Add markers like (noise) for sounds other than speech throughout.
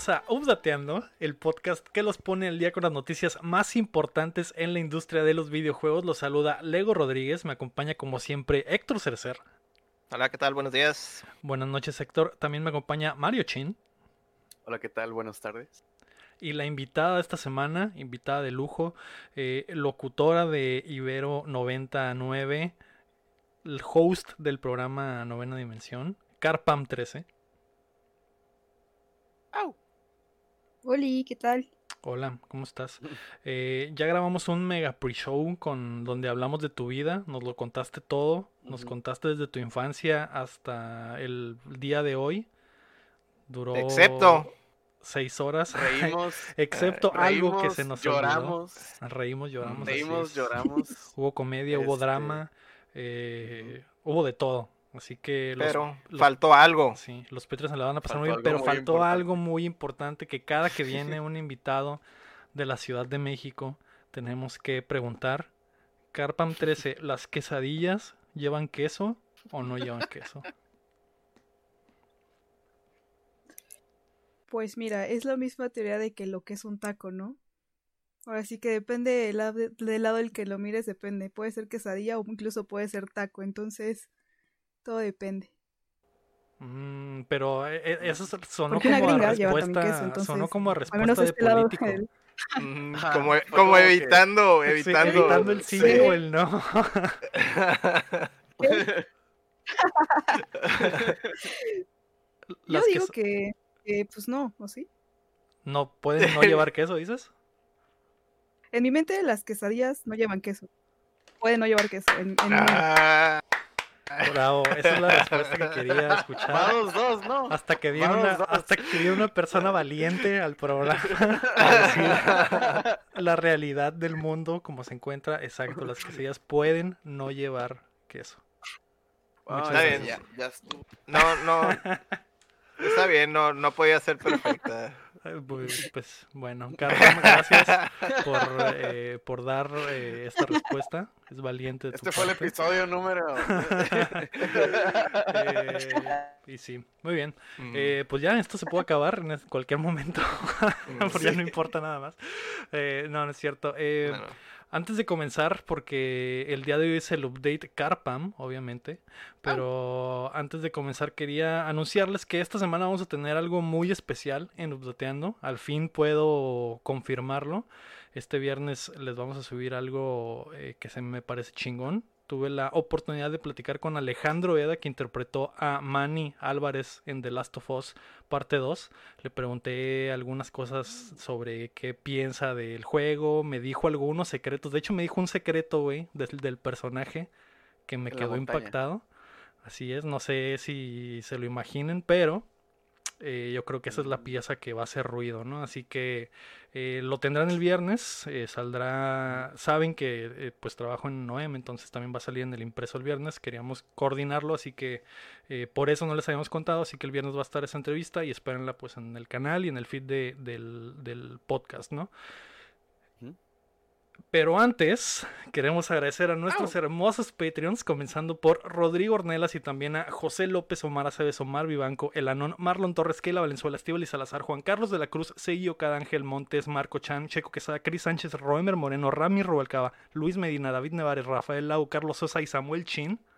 Bienvenidos a Updateando, el podcast que los pone al día con las noticias más importantes en la industria de los videojuegos. Los saluda Lego Rodríguez, me acompaña como siempre Héctor Cercer. Hola, ¿qué tal? Buenos días. Buenas noches Héctor, también me acompaña Mario Chin. Hola, ¿qué tal? Buenas tardes. Y la invitada de esta semana, invitada de lujo, eh, locutora de Ibero 99, el host del programa Novena Dimensión, Carpam 13. ¡Au! Oli, ¿qué tal? Hola, ¿cómo estás? Eh, ya grabamos un mega pre-show con donde hablamos de tu vida, nos lo contaste todo, nos contaste desde tu infancia hasta el día de hoy. Duró Excepto seis horas. Reímos. (laughs) Excepto algo que se nos lloramos. Olvidó. Reímos, lloramos. Reímos, lloramos. (laughs) hubo comedia, hubo Este, drama, eh, hubo de todo. Así que los, Pero los- faltó algo. Sí, los Patreons se la van a pasar Faltó muy bien, algo pero muy faltó importante. algo muy importante que cada que (laughs) viene un invitado de la Ciudad de México tenemos que preguntar. Carpam 13, (laughs) ¿las quesadillas llevan queso o no llevan queso? Pues mira, es la misma teoría de que lo que es un taco, ¿no? Ahora sí que depende del, lado- del lado del que lo mires, depende. Puede ser quesadilla o incluso puede ser taco, entonces todo depende. Mm, pero eh, eh, eso es- sonó Porque una como a respuesta, queso, entonces, sonó como a respuesta de este político. Mm, Ajá, como como como que- evitando, Sí, evitando. evitando el sí, sí. o el no. (laughs) Yo digo que, que, pues no, ¿o sí? no pueden no llevar (laughs) queso, dices. En mi mente las quesadillas no llevan queso. Pueden no llevar queso. En, en mi mente. Bravo, esa es la respuesta que quería (laughs) escuchar. Vamos dos, ¿no? Hasta que viene una, hasta que viene una persona valiente al programa a (laughs) decir la realidad del mundo como se encuentra. Exacto, las quesadillas pueden no llevar queso. Ya, ya estuvo. no, no. (laughs) Está bien, no, no podía ser perfecta. Pues, (laughs) pues, bueno, Carlos, gracias por, eh, por dar eh, esta respuesta. Es valiente. de tu Este fue el episodio número. (laughs) Eh, y sí, muy bien. Mm, Eh, pues ya, esto se puede acabar en cualquier momento. (laughs) porque ya no importa nada más. No, no es cierto. No, no. Antes de comenzar, porque el día de hoy es el update Carpam, obviamente, pero antes de comenzar quería anunciarles que esta semana vamos a tener algo muy especial en Updateando. Al fin puedo confirmarlo. Este viernes les vamos a subir algo eh, que se me parece chingón. Tuve la oportunidad de platicar con Alejandro Eda, que interpretó a Manny Álvarez en The Last of Us parte 2. Le pregunté algunas cosas sobre qué piensa del juego. Me dijo algunos secretos. De hecho, me dijo un secreto, güey, del, del personaje que me la quedó montaña. impactado. Así es, no sé si se lo imaginen, pero eh, yo creo que esa es la pieza que va a hacer ruido, ¿no? Así que eh, lo tendrán el viernes, eh, saldrá, saben que eh, pues trabajo en Noem, entonces también va a salir en el impreso el viernes, queríamos coordinarlo, así que por eso no les habíamos contado, así que el viernes va a estar esa entrevista y espérenla pues en el canal y en el feed de- del, del podcast, ¿no? Pero antes, queremos agradecer a nuestros hermosos Patreons, comenzando por Rodrigo Ornelas y también a José López, Omar Aceves, Omar Vivanco, Elanón, Marlon Torres, Keila Valenzuela, Estíbal y Salazar, Juan Carlos de la Cruz, Seguio Cadángel Montes, Marco Chan, Checo Quesada, Cris Sánchez, Roemer Moreno, Rami Rubalcaba, Luis Medina, David Nevares, Rafael Lau, Carlos Sosa y Samuel Chin. (gasps)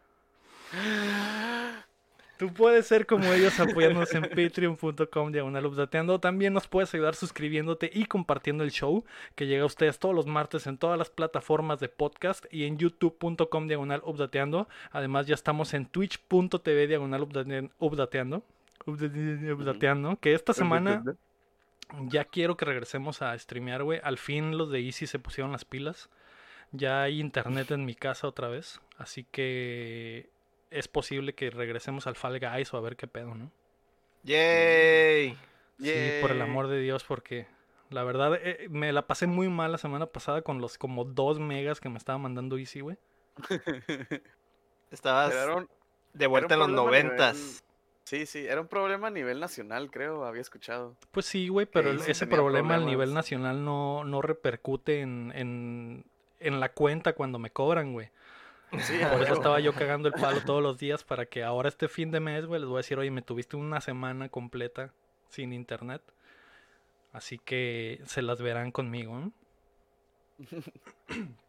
(gasps) (gasps) Tú puedes ser como ellos apoyándonos en patreon.com diagonal updateando. También nos puedes ayudar suscribiéndote y compartiendo el show que llega a ustedes todos los martes en todas las plataformas de podcast y en youtube.com diagonal updateando. Además ya estamos en twitch.tv diagonal update- updateando. Update- Updateando. Que esta semana ya quiero que regresemos a streamear, güey. Al fin los de Easy se pusieron las pilas. Ya hay internet en mi casa otra vez. Así que es posible que regresemos al Fall Guys o a ver qué pedo, ¿no? Yay. Sí, por el amor de Dios, porque la verdad eh, me la pasé muy mal la semana pasada con los como 2 megas que me estaba mandando Easy, güey. (laughs) Estabas un- de vuelta en los noventas. nivel- Sí, sí, era un problema a nivel nacional, creo, había escuchado. Pues sí, güey, pero el- ese problema a nivel nacional no, no repercute en, en, en la cuenta cuando me cobran, güey. Sí, Por eso estaba yo cagando el palo todos los días para que ahora este fin de mes, güey, les voy a decir, oye, me tuviste una semana completa sin internet. Así que se las verán conmigo. ¿no? (laughs)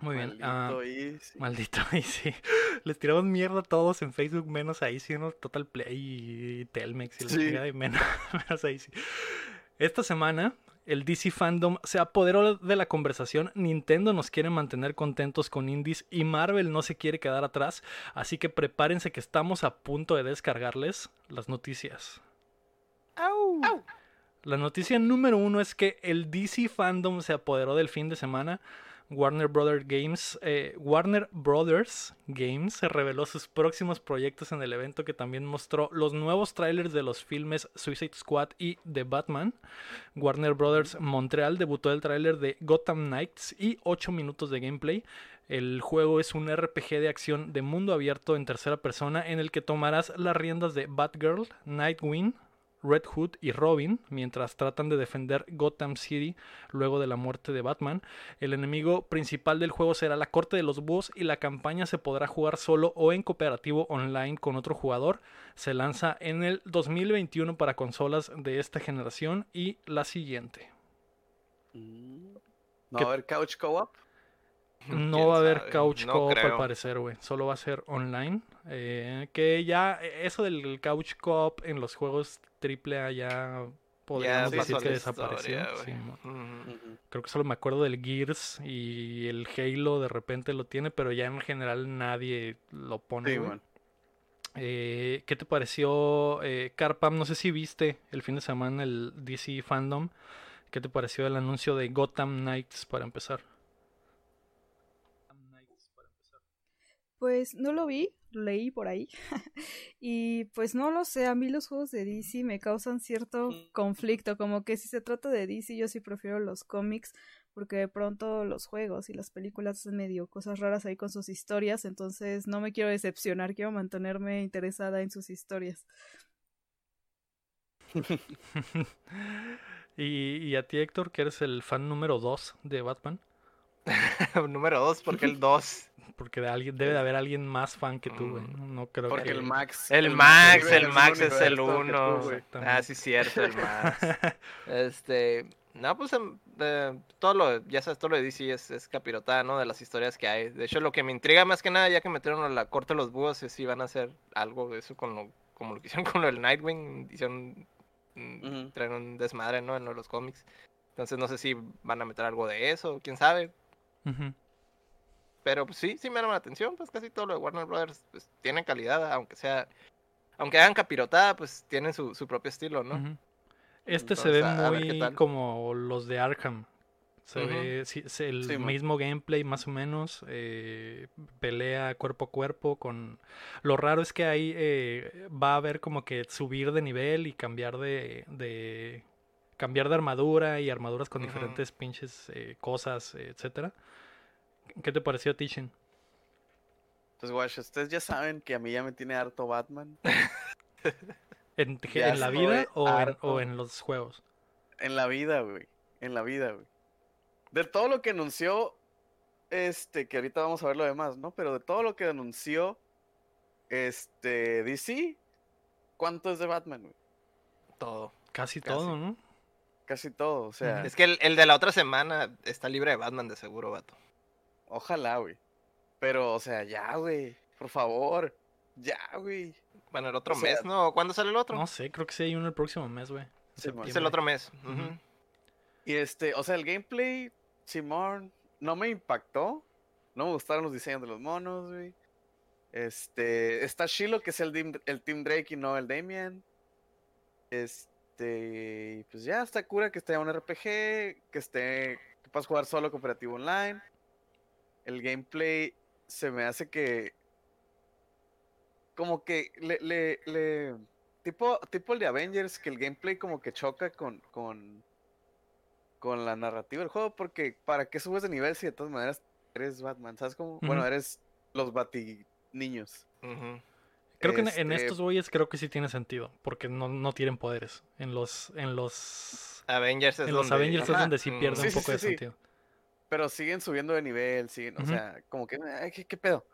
Muy bien. Maldito Easy. Maldito (laughs) Easy. Les tiramos mierda a todos en Facebook, menos a Easy, ¿no? Total Play y Telmex y la Sí. y menos, (laughs) menos a Easy. Esta semana, el DC Fandom se apoderó de la conversación. Nintendo nos quiere mantener contentos con indies y Marvel no se quiere quedar atrás. Así que prepárense que estamos a punto de descargarles las noticias. La noticia número uno es que el DC Fandom se apoderó del fin de semana. Warner Brothers Games, eh, Warner Brothers Games reveló sus próximos proyectos en el evento que también mostró los nuevos trailers de los filmes Suicide Squad y The Batman. Warner Brothers Montreal debutó el tráiler de Gotham Knights y 8 minutos de gameplay. El juego es un RPG de acción de mundo abierto en tercera persona en el que tomarás las riendas de Batgirl, Nightwing, Red Hood y Robin mientras tratan de defender Gotham City luego de la muerte de Batman. El enemigo principal del juego será la Corte de los Búhos y la campaña se podrá jugar solo o en cooperativo online con otro jugador. Se lanza en el 2021 para consolas de esta generación y la siguiente. Mm. ¿No ¿Qué- va a haber couch co-op? No ¿Quién va a haber sabe? couch No co-op al parecer, güey. Solo va a ser online. Eh, que ya, eh, eso del couch co-op en los juegos AAA ya podríamos decir que desapareció. sí. Creo que solo me acuerdo del Gears y el Halo de repente lo tiene, pero ya en general nadie lo pone. Sí, bueno. Eh, ¿Qué te pareció, eh, Carpam? No sé si viste el fin de semana el DC Fandom. ¿Qué te pareció el anuncio de Gotham Knights para empezar? Pues no lo vi, lo leí por ahí. (laughs) y pues no lo sé, a mí los juegos de DC me causan cierto conflicto, como que si se trata de DC yo sí prefiero los cómics porque de pronto los juegos y las películas hacen medio cosas raras ahí con sus historias, entonces no me quiero decepcionar, quiero mantenerme interesada en sus historias. (laughs) y, y a ti, Héctor, que eres el fan número 2 de Batman, (laughs) Número dos, porque el dos. Porque de alguien, debe de haber alguien más fan que tú, güey. Mm. No, creo Porque que... el Max. El Max el Max es el tú, uno. Ah, sí, cierto, el Max. (laughs) Este, no, pues em, eh, todo lo, ya sabes, todo lo de DC es, es capirotada, ¿no? De las historias que hay. De hecho, lo que me intriga más que nada, ya que metieron a la corte de los búhos, es si van a hacer algo de eso con lo, como lo que hicieron (laughs) con lo del Nightwing. Hicieron, Ujú. traen un desmadre, ¿no? En lo de los cómics. Entonces, no sé si van a meter algo de eso, quién sabe. Ujú. Pero pues sí, sí me llama la atención, pues casi todo lo de Warner Brothers pues, tiene calidad, aunque sea, aunque hagan capirotada, pues tienen su, su propio estilo, ¿no? Este se ve a- muy como los de Arkham. Se ve sí, es el Sí, mismo gameplay más o menos. eh, pelea cuerpo a cuerpo con... Lo raro es que ahí eh, va a haber como que subir de nivel y cambiar de... de- cambiar de armadura y armaduras con diferentes pinches eh, cosas, etcétera. ¿Qué te pareció, Tishin? Pues, guacho, ustedes ya saben que a mí ya me tiene harto Batman. (laughs) ¿En, la vida o en, o harto. en los juegos? En la vida, güey. En la vida, güey. De todo lo que anunció, este, que ahorita vamos a ver lo demás, ¿no? Pero de todo lo que anunció, este, DC, ¿cuánto es de Batman, güey? Todo. Casi, Casi. todo, ¿no? Casi todo, o sea, Es que el, el de la otra semana está libre de Batman de seguro, vato. Ojalá, güey. Pero, o sea, ya, güey, por favor, ya, güey. Bueno, el otro O sea, mes, ¿no? ¿Cuándo sale el otro? No sé, creo que sí hay uno el próximo mes, güey. Es el otro mes. Y este, o sea, el gameplay, Simón, no me impactó. No me gustaron los diseños de los monos, güey. Este, está Shiloh, que es el, el Team Drake y no el Damian. Este, pues ya está cura que esté un RPG, que esté, que puedas jugar solo cooperativo online. El gameplay se me hace que, como que le, le, le, tipo, tipo el de Avengers, que el gameplay como que choca con, con, con la narrativa del juego, porque ¿para qué subes de nivel si de todas maneras eres Batman? ¿Sabes cómo? Bueno, eres los Bati niños. Creo que en, en Este- estos güeyes creo que sí tiene sentido, porque no, no tienen poderes. En los en los Avengers es en los donde- Avengers es donde sí Mm. pierde Sí, un sí, poco sí, de sí. sentido. Pero siguen subiendo de nivel, siguen, o sea, como que, ay, ¿qué, qué pedo?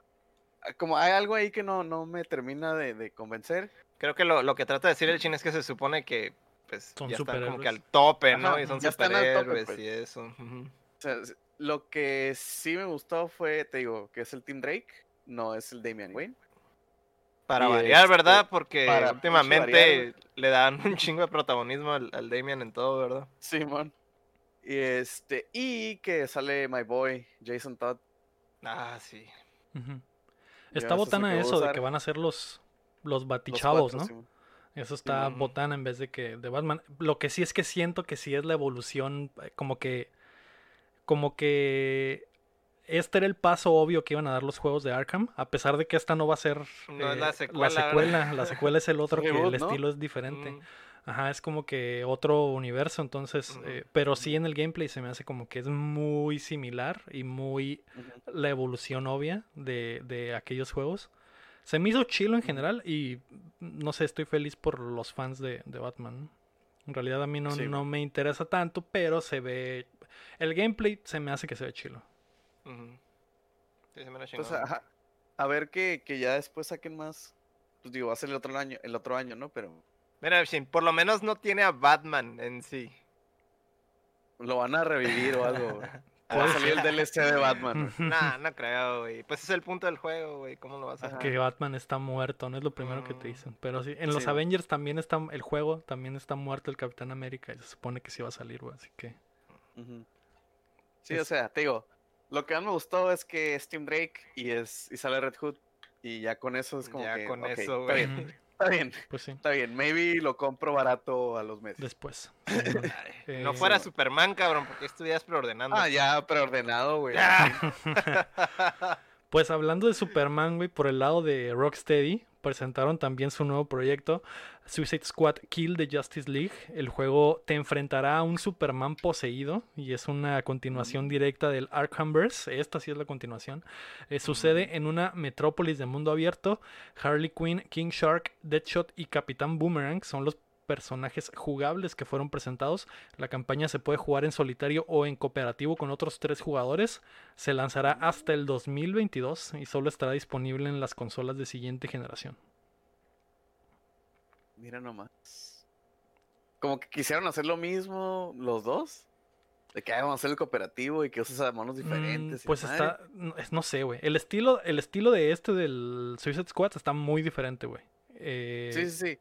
Ah, Como hay algo ahí que no, no me termina de, de convencer. Creo que lo, lo que trata de decir el chin es que se supone que pues Son ya están como que al tope, ¿no? Ajá, y son superhéroes pues. y eso. O sea, lo que sí me gustó fue, te digo, que es el Team Drake, no es el Damian Wayne. Para Y, variar, este, ¿verdad? Porque últimamente variar, le dan (laughs) un chingo de protagonismo al, al Damian en todo, ¿verdad? Simón. Y este, y que sale my boy, Jason Todd. Ah, sí. Está botana eso de que van a ser los, los los batichavos, cuatro, ¿no? Eso está botana en vez de que de Batman. Lo que sí es que siento que sí es la evolución, eh, como que, como que este era el paso obvio que iban a dar los juegos de Arkham, a pesar de que esta no va a ser No es eh, la secuela, la secuela es el (laughs) otro que el ¿no? estilo es diferente. Mm, Ajá, es como que otro universo, entonces, eh, pero sí en el gameplay se me hace como que es muy similar y muy la evolución obvia de, de aquellos juegos. Se me hizo chilo en general y no sé, estoy feliz por los fans de, de Batman. En realidad a mí no, Sí. no me interesa tanto, pero se ve... El gameplay se me hace que se ve chilo. Sí, se me Pues, ajá, a ver que, que ya después saquen más. Pues digo, va a ser el otro año, el otro año, ¿no? Pero Mira, Shin, por lo menos no tiene a Batman en sí. lo van a revivir o algo. güey. (laughs) Va Puede a salir el DLC de Batman. güey. Nah, no creo, güey. Pues es el punto del juego, güey. ¿Cómo lo vas a hacer? que Batman está muerto, no es lo primero que te Mm. dicen. Pero sí, en los Sí. Avengers también está el juego, también está muerto el Capitán América y se supone que sí va a salir, güey, así que... Sí, o sea, te digo, lo que más me gustó es que es Team Drake y es y sale Red Hood. Y ya con eso es como Ya que. con eso, güey. (laughs) está bien, Pues sí, está bien. Maybe lo compro barato a los meses. después. (laughs) Ay, (laughs) no Eh, fuera. Superman, cabrón, porque estuvieras preordenando. Ah, ya preordenado, güey. (laughs) Pues hablando de Superman, güey, por el lado de Rocksteady, presentaron también su nuevo proyecto, Suicide Squad Kill the Justice League. El juego te enfrentará a un Superman poseído y es una continuación directa del Arkhamverse. Esta sí es la continuación. Eh, sucede en una metrópolis de mundo abierto. Harley Quinn, King Shark, Deadshot y Capitán Boomerang son los personajes jugables que fueron presentados. La campaña se puede jugar en solitario o en cooperativo con otros tres jugadores. Se lanzará hasta el 2022 y solo estará disponible en las consolas de siguiente generación. Mira nomás. Como que quisieron hacer lo mismo los dos. De que "Ah, vamos a hacer el cooperativo y que uses a monos Mm, diferentes. pues está, no, no sé, güey. El estilo, el estilo de este del Suicide Squad está muy diferente, güey. Eh, Sí, sí, sí.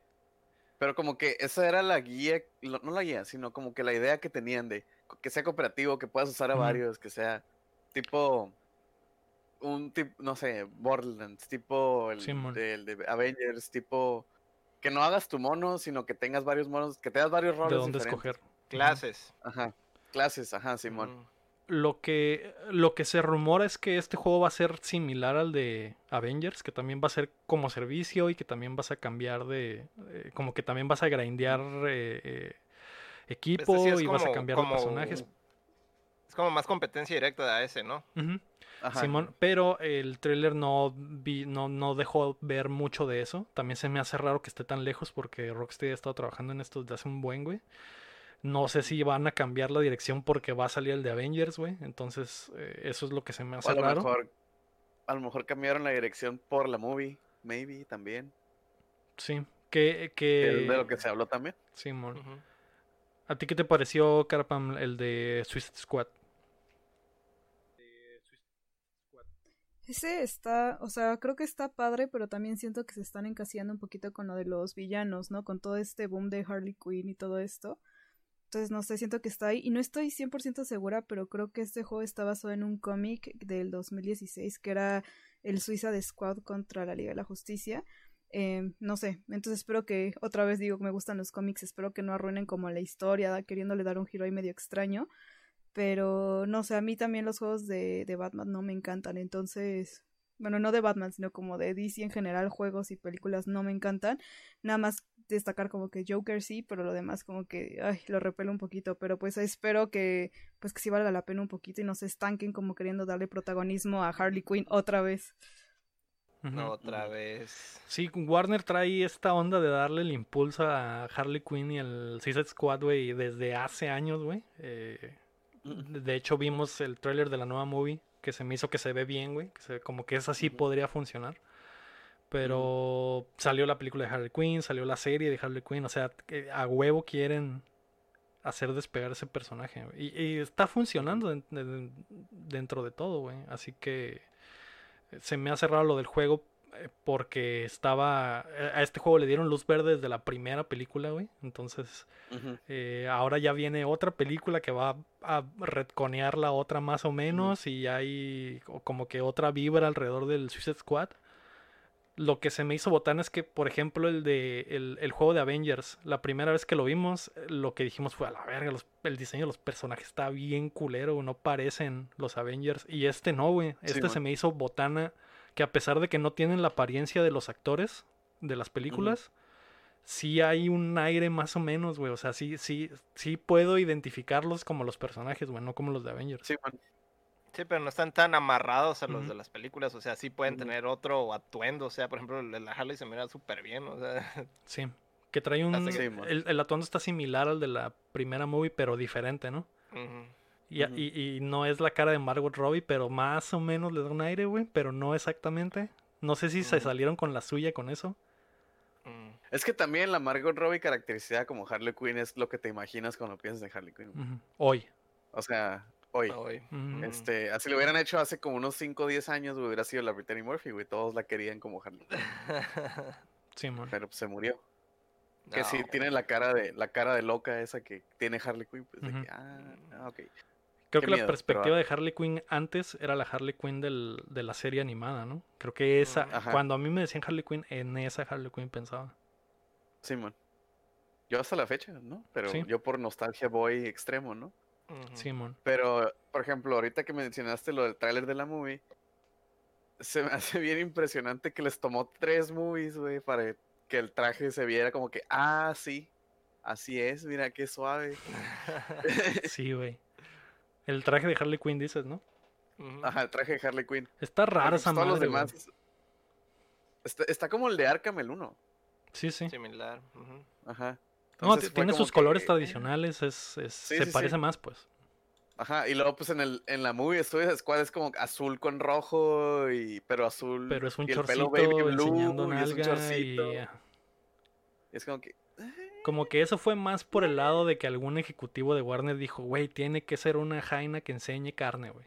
Pero como que esa era la guía, lo- no la guía, sino como que la idea que tenían de que sea cooperativo, que puedas usar a varios, que sea tipo un tipo, no sé, Borderlands, tipo el, de Avengers, tipo que no hagas tu mono, sino que tengas varios monos, que tengas varios de roles dónde diferentes. escoger. Clases. Ajá. Clases, ajá, Simón. Lo que, lo que se rumora es que este juego va a ser similar al de Avengers, que también va a ser como servicio y que también vas a cambiar de... eh, como que también vas a grindear eh, eh, equipo Este sí es y vas a cambiar como- de personajes. Es como más competencia directa de ese, ¿no? Ajá. Simón, pero el trailer no, vi, no, no dejó ver mucho de eso. También se me hace raro que esté tan lejos porque Rocksteady ha estado trabajando en esto desde hace un buen, güey. No sé si van a cambiar la dirección porque va a salir el de Avengers, güey. Entonces, eh, eso es lo que se me O hace a lo raro. mejor, a lo mejor cambiaron la dirección por la movie, maybe también. Sí, que, que es de lo que... se habló también. Simón. Ujú. ¿A ti qué te pareció, Carpam, el de Suicide Squad? Ese está, o sea, creo que está padre, pero también siento que se están encasillando un poquito con lo de los villanos, ¿no? Con todo este boom de Harley Quinn y todo esto. Entonces, no sé, siento que está ahí. Y no estoy 100% segura, pero creo que este juego está basado en un cómic del 2016 que era el Suiza Squad contra la Liga de la Justicia. Eh, no sé, entonces espero que, otra vez digo que me gustan los cómics, espero que no arruinen como la historia, queriéndole dar un giro ahí medio extraño. Pero no sé, a mí también los juegos de, de Batman no me encantan. Entonces, bueno, no de Batman, sino como de DC en general, juegos y películas no me encantan. Nada más destacar como que Joker sí, pero lo demás como que, ay, lo repelo un poquito. Pero pues espero que, pues que sí valga la pena un poquito y no se estanquen como queriendo darle protagonismo a Harley Quinn otra vez. No, otra vez. Sí, Warner trae esta onda de darle el impulso a Harley Quinn y el Suicide Squad, güey, desde hace años, güey. Eh, de hecho, vimos el tráiler de la nueva movie que se me hizo que se ve bien, güey. Que se ve como que esa sí podría funcionar. Pero salió la película de Harley Quinn, salió la serie de Harley Quinn, o sea, a huevo quieren hacer despegar ese personaje. Y, y está funcionando den- de- dentro de todo, güey. Así que se me ha cerrado lo del juego eh, porque estaba... eh, A este juego le dieron luz verde desde la primera película, güey. Entonces... Eh, ahora ya viene otra película que va a retconear la otra más o menos y hay co- como que otra vibra alrededor del Suicide Squad. Lo que se me hizo botán es que, por ejemplo, el de el, el juego de Avengers, la primera vez que lo vimos, eh, lo que dijimos fue a la verga, los- el diseño de los personajes está bien culero, no parecen los Avengers. Y este no, güey. Este se me hizo botana que a pesar de que no tienen la apariencia de los actores de las películas, sí hay un aire más o menos, güey. O sea, sí, sí, sí puedo identificarlos como los personajes, güey, no como los de Avengers. Sí, man. Sí, pero no están tan amarrados a los de las películas, o sea, sí pueden tener otro atuendo, o sea, por ejemplo, la Harley se mira súper bien, o sea, (laughs) Sí. Que trae un. Sí, el, el atuendo está similar al de la primera movie, pero diferente, ¿no? Y, y- y no es la cara de Margot Robbie, pero más o menos le da un aire, güey, pero no exactamente. No sé si se salieron con la suya con eso. Mm. Es que también la Margot Robbie caracterizada como Harley Quinn es lo que te imaginas cuando piensas en Harley Quinn. Hoy. O sea, hoy. Hoy. Ujú. Este, así lo hubieran hecho hace como unos 5 o 10 años, hubiera sido la Brittany Murphy, güey. Todos la querían como Harley Quinn, (laughs) Sí, man. pero pues, se murió. Que sí No. tiene la cara de la cara de loca esa que tiene Harley Quinn, pues de que, ah, ah, ok. Creo Qué que la miedo, perspectiva ah. de Harley Quinn antes era la Harley Quinn del- de la serie animada, ¿no? Creo que esa, Mm. Ajá. cuando a mí me decían Harley Quinn, en esa Harley Quinn pensaba. Simón. Yo hasta la fecha, ¿no? Pero Sí. yo por nostalgia voy extremo, ¿no? Simón. Pero, por ejemplo, ahorita que mencionaste lo del tráiler de la movie, se me (laughs) hace bien impresionante que les tomó tres movies, güey, para que el traje se viera como que, ah, sí, así es, mira qué suave. (laughs) Sí, güey. El traje de Harley Quinn, dices, ¿no? Ajá, el traje de Harley Quinn. Está rara pues, esa los madre, güey. demás. Está, está como el de Arkham el 1. Sí, sí. Similar. Ajá. No, Entonces tiene sus colores que- tradicionales, es, es- Sí, se sí, parece sí. más, pues. Ajá, y luego pues en el en la movie Suicide Squad es como azul con rojo y pero azul Pero es un y el chorcito pelo baby blue, enseñando y es un chorcito. y... Es como que Como que eso fue más por el lado de que algún ejecutivo de Warner dijo, güey, tiene que ser una jaina que enseñe carne, güey.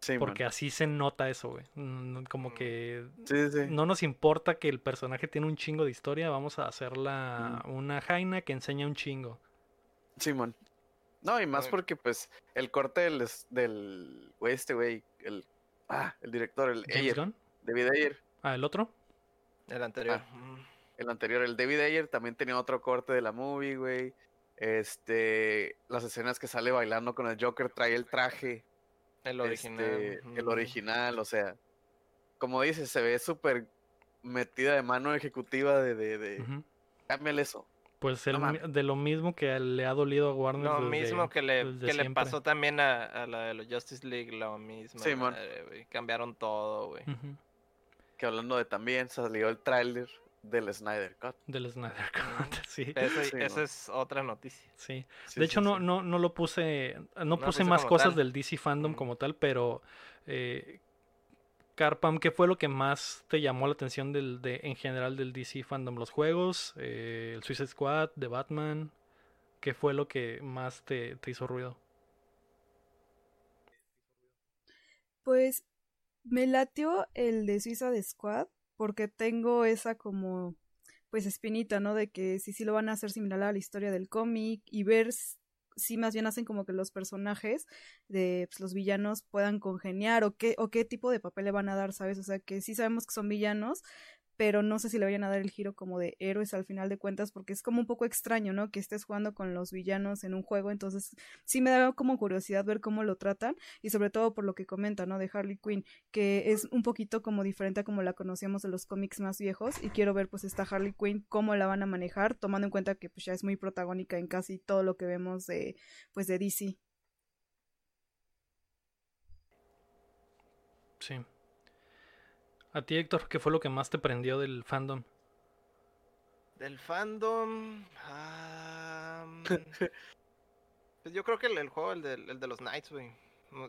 Sí, man. Porque así se nota eso, güey. Mm, Como Mm. que Sí, sí, sí. no nos importa que el personaje tiene un chingo de historia, vamos a hacerla una jaina que enseña un chingo. Simón. No, y más porque pues el corte del del güey este güey, el ah, el director, el James Ayer, Gunn. David Ayer, Ah, el otro. El anterior. Ah. el anterior, el David Ayer también tenía otro corte de la movie, güey. Este, las escenas que sale bailando con el Joker trae el traje El original. este, el original, o sea, como dices, se ve súper metida de mano ejecutiva de, de, de Ujú. cámbiale eso. Pues el No de lo mismo que le ha dolido a Warner. Lo desde- mismo que le, desde que le pasó también a, a la de los Justice League, lo mismo. Simón. madre, Cambiaron todo, güey. Ujú, Que hablando de también, salió el tráiler del Snyder Cut. Del Snyder (laughs) Cut, sí. Ese- Sí, esa ¿no? es otra noticia. Sí. Sí, de hecho, sí, no, sí. no, no lo puse, no, No puse más cosas tal. del DC Fandom Mm. como tal, pero eh, Carpam, ¿qué fue lo que más te llamó la atención del, de, en general del DC Fandom? ¿Los juegos? Eh, ¿El Suicide Squad? ¿The Batman? ¿Qué fue lo que más te, te hizo ruido? Pues me latió el de Suiza de Squad porque tengo esa como pues espinita, ¿no? De que si sí lo van a hacer similar a la historia del cómic y ver si más bien hacen como que los personajes de pues, los villanos puedan congeniar o qué o qué tipo de papel le van a dar, ¿sabes? O sea, que sí sabemos que son villanos, pero no sé si le vayan a dar el giro como de héroes al final de cuentas, porque es como un poco extraño, ¿no? Que estés jugando con los villanos en un juego, entonces sí me da como curiosidad ver cómo lo tratan y sobre todo por lo que comenta, ¿no? De Harley Quinn, que es un poquito como diferente a como la conocíamos de los cómics más viejos y quiero ver pues esta Harley Quinn cómo la van a manejar, tomando en cuenta que pues ya es muy protagónica en casi todo lo que vemos de pues de DC. Sí. A ti, Héctor, ¿qué fue lo que más te prendió del fandom? Del fandom. (laughs) pues yo creo que el, el juego, el de, el de los Knights, güey.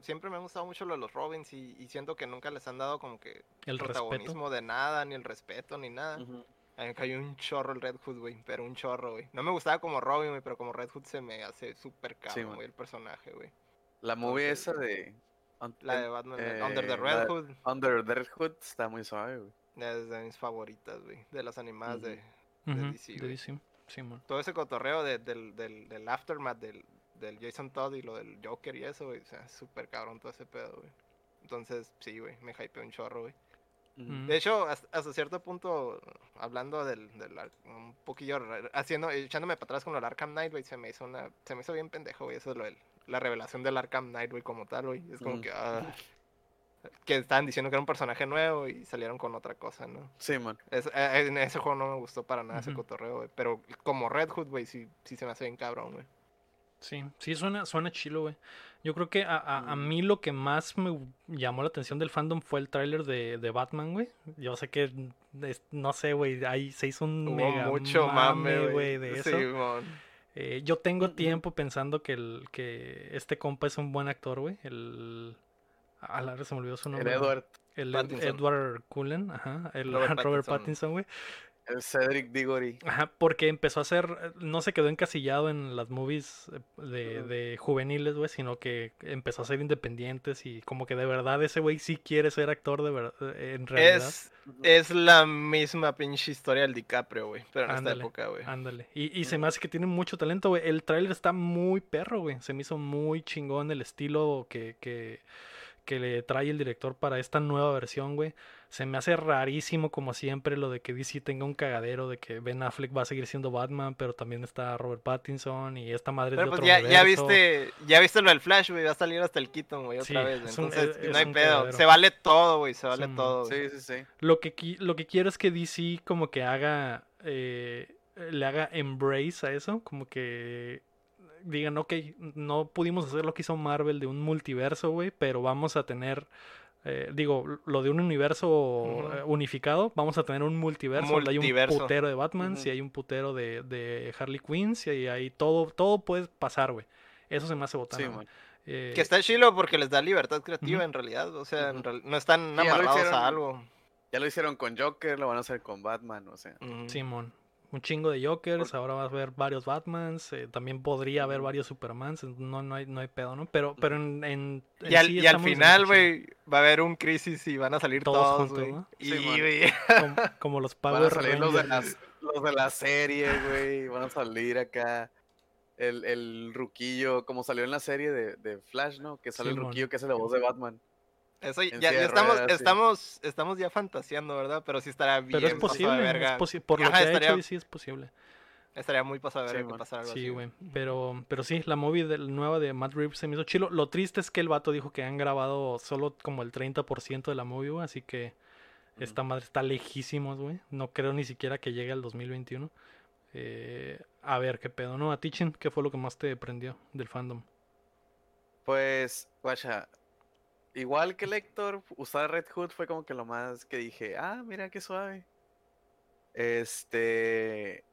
siempre me ha gustado mucho lo de los Robins y, y siento que nunca les han dado como que El respeto. protagonismo de nada, ni el respeto, ni nada. A mí me cayó un chorro el Red Hood, güey, pero un chorro, güey. No me gustaba como Robin, güey, pero como Red Hood se me hace súper güey, el personaje, güey. La movie Entonces, esa de. La de Batman, eh, Under the Red Hood, Under the Red Hood está muy suave, güey. es de mis favoritas, güey, de las animadas de... DC, de. Todo ese cotorreo de- del, del, del aftermath del, del Jason Todd y lo del Joker y eso, güey, o sea, súper cabrón todo ese pedo, güey. Entonces, sí, güey, me hypeé un chorro, güey. De hecho, hasta, hasta cierto punto, hablando del, del un poquillo, re- haciendo, echándome para atrás con lo del Arkham Knight, güey, se me hizo una, se me hizo bien pendejo, güey, eso es lo del- la revelación del Arkham Knight, güey, como tal, güey, es como Mm. que, ah, que estaban diciendo que era un personaje nuevo y salieron con otra cosa, ¿no? Sí, man. Es- eh, en ese juego no me gustó para nada ese cotorreo, güey, pero como Red Hood, güey, sí, sí se me hace bien cabrón, güey. Sí, sí, suena, suena chilo, güey. Yo creo que a, a, a mí lo que más me llamó la atención del fandom fue el tráiler de, de Batman, güey. Yo sé que, es- no sé, güey, ahí se hizo un Hubo mega mucho mame, güey, de eso. Sí, mon. Eh, yo tengo tiempo pensando que, el, que este compa es un buen actor, güey. El... A la hora se me olvidó su El nombre. Edward, El Ed- Pattinson. Edward Cullen, ajá. El Robert (laughs) Robert. Pattinson, güey. El Cedric Diggory. Ajá, porque empezó a ser, no se quedó encasillado en las movies eh, de, juveniles, güey, sino que empezó a ser independientes y como que de verdad ese güey sí quiere ser actor de verdad, en realidad. Es, es la misma pinche historia del DiCaprio, güey, pero en Ándale, esta época, güey. Ándale. Y, y se me hace que tiene mucho talento, güey. El tráiler está muy perro, güey. Se me hizo muy chingón el estilo que, que, que le trae el director para esta nueva versión, güey. Se me hace rarísimo, como siempre, lo de que DC tenga un cagadero, de que Ben Affleck va a seguir siendo Batman, pero también está Robert Pattinson y esta madre es Pero de pues otro ya, ya viste, ya viste lo del Flash, güey, va a salir hasta el Keaton, güey, otra Sí, vez. es un- Entonces, es- es no hay pedo. cagadero. Se vale todo, güey, se vale Sí, todo. güey. Sí, sí, sí. Lo que, lo que quiero es que DC como que haga, eh, le haga embrace a eso, como que digan, ok, no pudimos hacer lo que hizo Marvel de un multiverso, güey, pero vamos a tener, eh, digo, lo de un universo eh, unificado, vamos a tener un multiverso, donde hay un Multiverso. putero de Batman, si hay un putero de, de Harley Quinn, si hay, hay todo, todo puede pasar, güey. Eso se me hace botana. Sí, güey. man. Eh, Que está chilo porque les da libertad creativa en realidad. O sea, en real- no están amarrados hicieron. a algo. Ya lo hicieron con Joker, lo van a hacer con Batman, o sea. Simón. Un chingo de Jokers, ahora va a haber varios Batmans, eh, también podría haber varios Supermans, no, no, hay, no hay pedo, ¿no? Pero, pero en, en, en Y al, sí y final, güey, va a haber un crisis y van a salir Todos todos, juntos, güey. ¿no? Y, Sí, chido, como, como los (laughs) Van a Power salir los de, las, los de la serie, güey. Van a salir acá. El, el ruquillo, como salió en la serie de, de Flash, ¿no? Que sale el ruquillo que hace la voz de Batman. Eso ya, ya de estamos, ruedas, sí. estamos, estamos ya fantaseando, ¿verdad? Pero sí estará bien Pero es pasado de posible, verga. es posi- por lo Ajá, que ha estaría- hecho DC es posible. Estaría muy pasado de Sí, que pasara algo así. Sí, güey. Pero, pero sí, la movie del, nueva de Matt Reeves se me hizo chilo. Lo triste es que el vato dijo que han grabado solo como el 30% de la movie, güey. Así que esta madre está lejísimos, güey. No creo ni siquiera que llegue al 2021. Eh, a ver qué pedo, ¿no? A Tichin, ¿qué fue lo que más te prendió del fandom? Pues, guacha, igual que Lector, usar Red Hood fue como que lo más que dije, ah, mira qué suave. Este,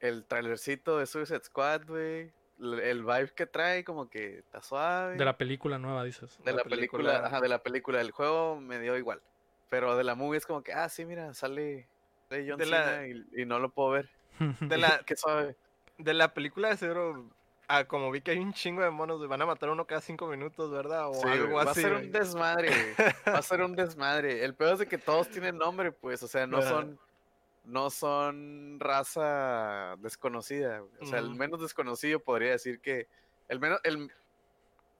el trailercito de Suicide Squad, güey, el vibe que trae como que está suave. De la película nueva, dices. de la la película, película. ajá, de la película, el juego me dio igual. Pero de la movie es como que, ah, sí, mira, sale, sale John De la- Cena y, y no lo puedo ver. (laughs) De la, Qué suave. de la película de seguro, ah, como vi que hay un chingo de monos, güey, van a matar uno cada cinco minutos, ¿verdad? O Sí, güey, algo va a así. ser güey. un desmadre, güey. Va a ser un desmadre. El peor es de que todos tienen nombre, pues, o sea, no son no son raza desconocida. güey. O sea, el menos desconocido podría decir que el menos el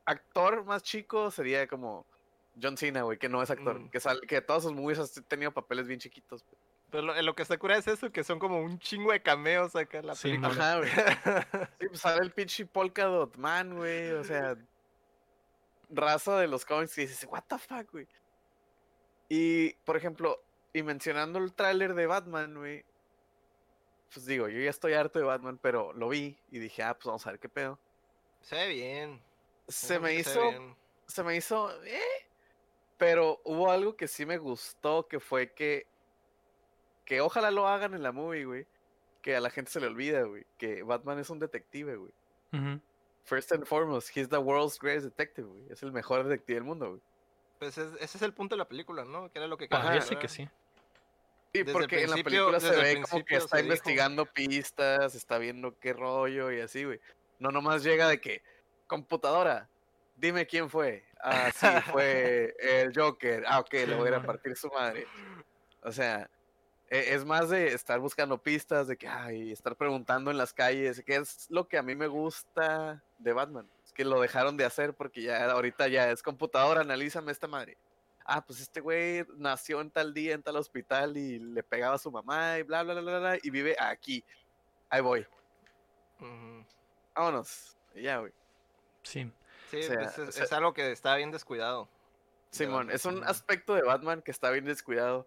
actor más chico sería como John Cena, güey, que no es actor, Mm. que sal, que todos sus movies han tenido papeles bien chiquitos. pues. Pero lo, lo que está cura es eso, que son como un chingo de cameos acá en la Sí, película. Ajá, güey. (laughs) Sí, pues sale el pinche Polka Dot Man, güey, o sea, raza de los cómics que dices, what the fuck, güey. Y, por ejemplo, y mencionando el tráiler de Batman, güey, pues digo, yo ya estoy harto de Batman, pero lo vi y dije, ah, pues vamos a ver qué pedo. Se ve bien. Se me hizo, bien. se me hizo, eh, pero hubo algo que sí me gustó, que fue que, que ojalá lo hagan en la movie, güey, que a la gente se le olvida, güey, que Batman es un detective, güey. First and foremost, he's the world's greatest detective, güey. Es el mejor detective del mundo, güey. Pues es- ese es el punto de la película, ¿no? Que era lo que Parece que sí. Sí, Desde porque en la película se ve como que está dijo. investigando pistas, está viendo qué rollo y así, güey. No nomás llega de que, computadora, dime quién fue. Ah, sí, fue (laughs) el Joker. Ah, ok, le voy a ir a partir su madre. O sea, es más de estar buscando pistas, de que, ay, estar preguntando en las calles, que es lo que a mí me gusta de Batman. Es que lo dejaron de hacer porque ya ahorita ya es computadora, analízame esta madre ah, pues este güey nació en tal día, en tal hospital y le pegaba a su mamá y bla, bla, bla, bla, bla, y vive aquí. Ahí voy. Vámonos. Y ya, güey. Sí. Sí, O sea, pues es, o sea- es algo que está bien descuidado. de Simón, es un aspecto de Batman que está bien descuidado.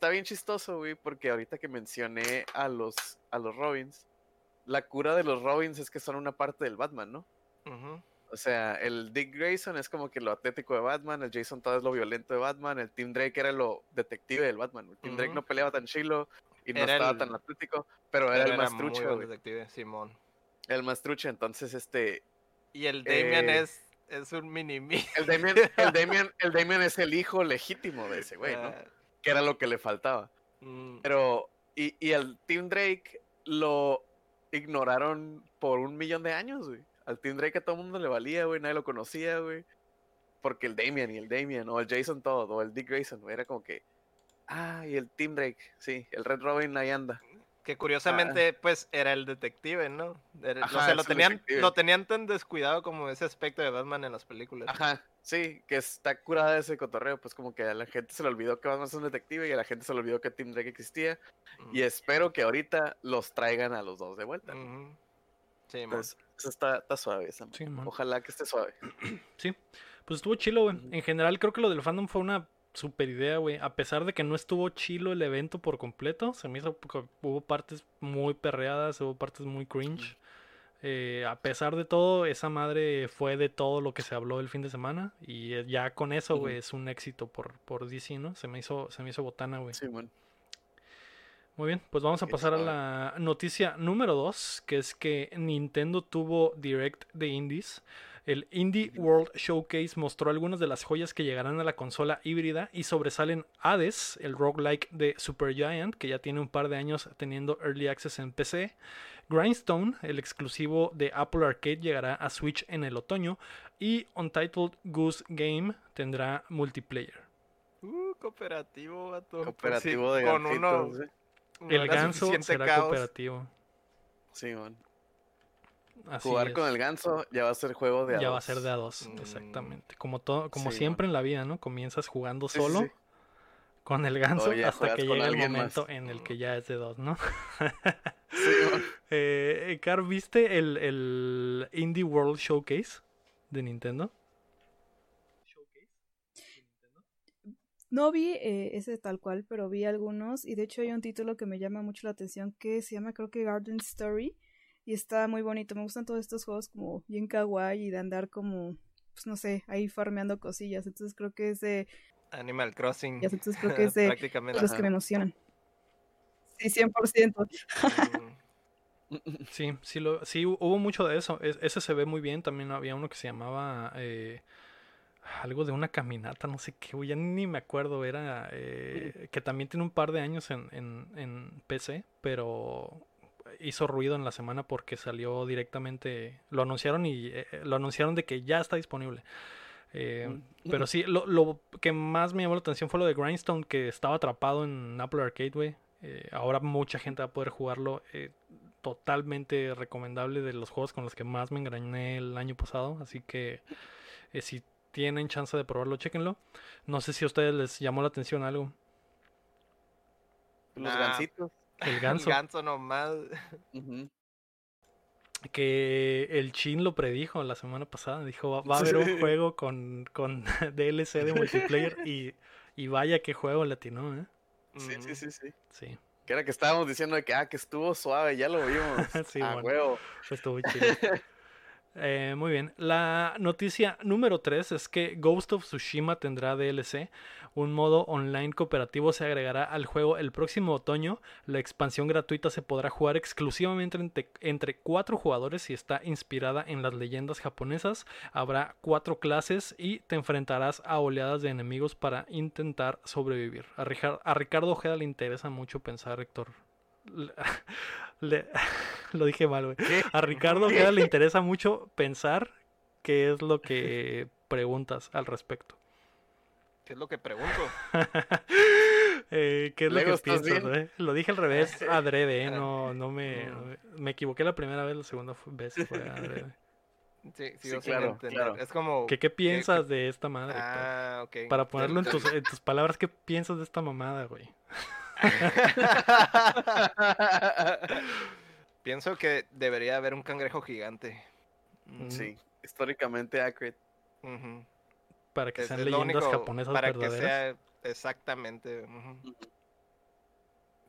Está bien chistoso, güey, porque ahorita que mencioné a los, a los Robins, la cura de los Robins es que son una parte del Batman, ¿no? O sea, el Dick Grayson es como que lo atlético de Batman, el Jason Todd es lo violento de Batman, el Tim Drake era lo detective del Batman. El Tim Drake Ujú. no peleaba tan chilo y no Era estaba el- tan atlético, pero era Pero el más trucho, detective, Simón. El más trucho, entonces este... Y el Damian Eh, es, es un mini-me. El Damian, el, Damian, el Damian es el hijo legítimo de ese güey, ¿no? (laughs) Ah, Que era lo que le faltaba. mm, Pero, y, y al Tim Drake lo ignoraron por un millón de años, güey. Al Tim Drake a todo el mundo le valía, güey, nadie lo conocía, güey. Porque el Damian y el Damian, o el Jason Todd, o el Dick Grayson, güey, era como que. Ah, y el Tim Drake, sí, el Red Robin ahí anda. que curiosamente, pues, era el detective, ¿no? Era- o Ajá, sea, lo el tenían, lo tenían tan descuidado como ese aspecto de Batman en las películas. Ajá, sí, que está curada ese cotorreo, pues como que a la gente se le olvidó que Batman es un detective y a la gente se le olvidó que Tim Drake existía. Mm, Y espero que ahorita los traigan a los dos de vuelta. Sí. Entonces, eso está, está suave esa. Sí, man. Ojalá que esté suave. (clears throat) Sí. Pues estuvo chilo, güey. En general, creo que lo del fandom fue una super idea, güey. A pesar de que no estuvo chilo el evento por completo, se me hizo que hubo partes muy perreadas, hubo partes muy cringe. Eh, a pesar de todo, esa madre fue de todo lo que se habló el fin de semana. Y eh, ya con eso, güey, es un éxito por, por DC, ¿no? Se me hizo, se me hizo botana, güey. Sí, man. Muy bien, pues vamos a pasar a la noticia número 2, que es que Nintendo tuvo Direct de Indies. El Indie. World Showcase mostró algunas de las joyas que llegarán a la consola híbrida y sobresalen Hades, el roguelike de Supergiant, que ya tiene un par de años teniendo Early Access en PC. Grindstone, el exclusivo de Apple Arcade, llegará a Switch en el otoño. Y Untitled Goose Game tendrá multiplayer. Uh, cooperativo, vato. Cooperativo de Con uno. no El ganso será caos. cooperativo. Sí, man. Así Jugar con el ganso ya va a ser juego de a Ya va a ser de a dos, Mm. exactamente. Como todo, como Sí, siempre en la vida, ¿no? Comienzas jugando solo sí. Con el ganso hasta que llega el más. momento en el que ya es de dos, ¿no? Sí, (laughs) eh, Car, ¿viste el, el Indie World Showcase de Nintendo? No vi eh, ese tal cual, pero vi algunos y de hecho hay un título que me llama mucho la atención que se llama creo que Garden Story y está muy bonito. Me gustan todos estos juegos como bien kawaii y de andar como, pues no sé, ahí farmeando cosillas. Entonces creo que es de, Animal Crossing. entonces creo que (laughs) es de Prácticamente. los que me emocionan. Sí, 100%. Mm, (laughs) Sí, sí, lo, sí, hu- hubo mucho de eso. Es- ese se ve muy bien. También había uno que se llamaba eh, algo de una caminata, no sé qué, güey, ya ni me acuerdo. Era eh, que también tiene un par de años en, en, en PC, pero hizo ruido en la semana porque salió directamente. Lo anunciaron y eh, lo anunciaron de que ya está disponible. Eh, pero sí, lo, lo que más me llamó la atención fue lo de Grindstone, que estaba atrapado en Apple Arcade, güey. Eh, ahora mucha gente va a poder jugarlo. eh, totalmente recomendable de los juegos con los que más me engrañé el año pasado. Así que eh, si tienen chance de probarlo, chéquenlo. No sé si a ustedes les llamó la atención algo. Los Nah. gansitos. El (laughs) El ganso, ganso nomás. Ujú. Que el Chin lo predijo la semana pasada. Dijo, va, va a haber un juego con, con (laughs) DLC de multiplayer y, y vaya que juego latino, ¿eh? Sí, sí, sí, sí. Sí, Que era que estábamos diciendo de que, ah, que estuvo suave, ya lo vimos. (laughs) Sí, ah, bueno. huevo. estuvo chido. (laughs) Eh, muy bien. La noticia número 3 es que Ghost of Tsushima tendrá DLC. Un modo online cooperativo se agregará al juego el próximo otoño. La expansión gratuita se podrá jugar exclusivamente entre, cuatro jugadores y está inspirada en las leyendas japonesas. Habrá cuatro clases y te enfrentarás a oleadas de enemigos para intentar sobrevivir. A Ricardo Ojeda le interesa mucho pensar, Héctor. (laughs) Le- (laughs) lo dije mal, güey. A Ricardo Ojeda le interesa mucho pensar qué es lo que (laughs) preguntas al respecto. ¿Qué es lo que pregunto? (laughs) Eh, ¿Qué es lo que ¿estás piensas? eh? Lo dije al revés, adrede, eh, no, no me, Mm. no me- me equivoqué la primera vez, la segunda vez fue adrede. Sí, Sí, sin claro, claro. Es como... ¿Qué, qué piensas de esta madre? Ah, ok. Para ponerlo en tus, en tus palabras, ¿qué piensas de esta mamada, güey? (laughs) Pienso que debería haber un cangrejo gigante. Mm, sí, históricamente accurate. Para que Es- sean es leyendas único japonesas para verdaderas. que sea exactamente.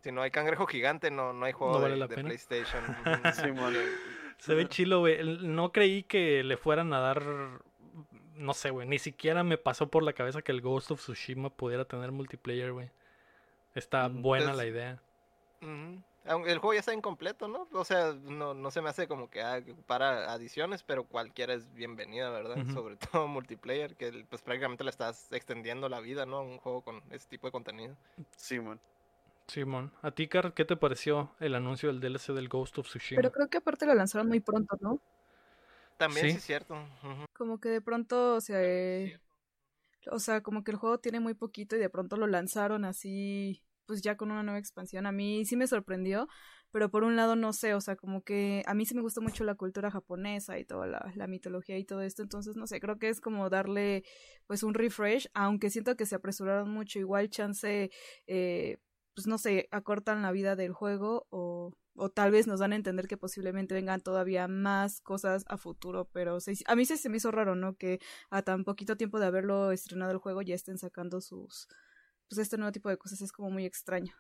Si no hay cangrejo gigante, no, no hay juego No vale de, la de pena. PlayStation. (laughs) Se ve chilo, güey. No creí que le fueran a dar. No sé, güey. Ni siquiera me pasó por la cabeza que el Ghost of Tsushima pudiera tener multiplayer, güey. Está Mm, buena la idea. El juego ya está incompleto, ¿no? O sea, no, no se me hace como que ah, para adiciones, pero cualquiera es bienvenida, ¿verdad? Sobre (laughs) todo multiplayer, que pues prácticamente le estás extendiendo la vida, ¿no? A un juego con ese tipo de contenido. Simón. Simón. ¿A ti, Car, qué te pareció el anuncio del DLC del Ghost of Tsushima? Pero creo que aparte lo lanzaron muy pronto, ¿no? También Sí. sí, es cierto. Como que de pronto se... O sea, como que el juego tiene muy poquito y de pronto lo lanzaron así, pues ya con una nueva expansión. A mí sí me sorprendió, pero por un lado no sé, o sea, como que a mí sí me gusta mucho la cultura japonesa y toda la, mitología y todo esto, entonces no sé, creo que es como darle pues un refresh, aunque siento que se apresuraron mucho, igual chance, eh, pues no sé, acortan la vida del juego o, o tal vez nos dan a entender que posiblemente vengan todavía más cosas a futuro, pero se- a mí sí se me hizo raro, ¿no? Que a tan poquito tiempo de haberlo estrenado el juego ya estén sacando sus, pues este nuevo tipo de cosas es como muy extraño.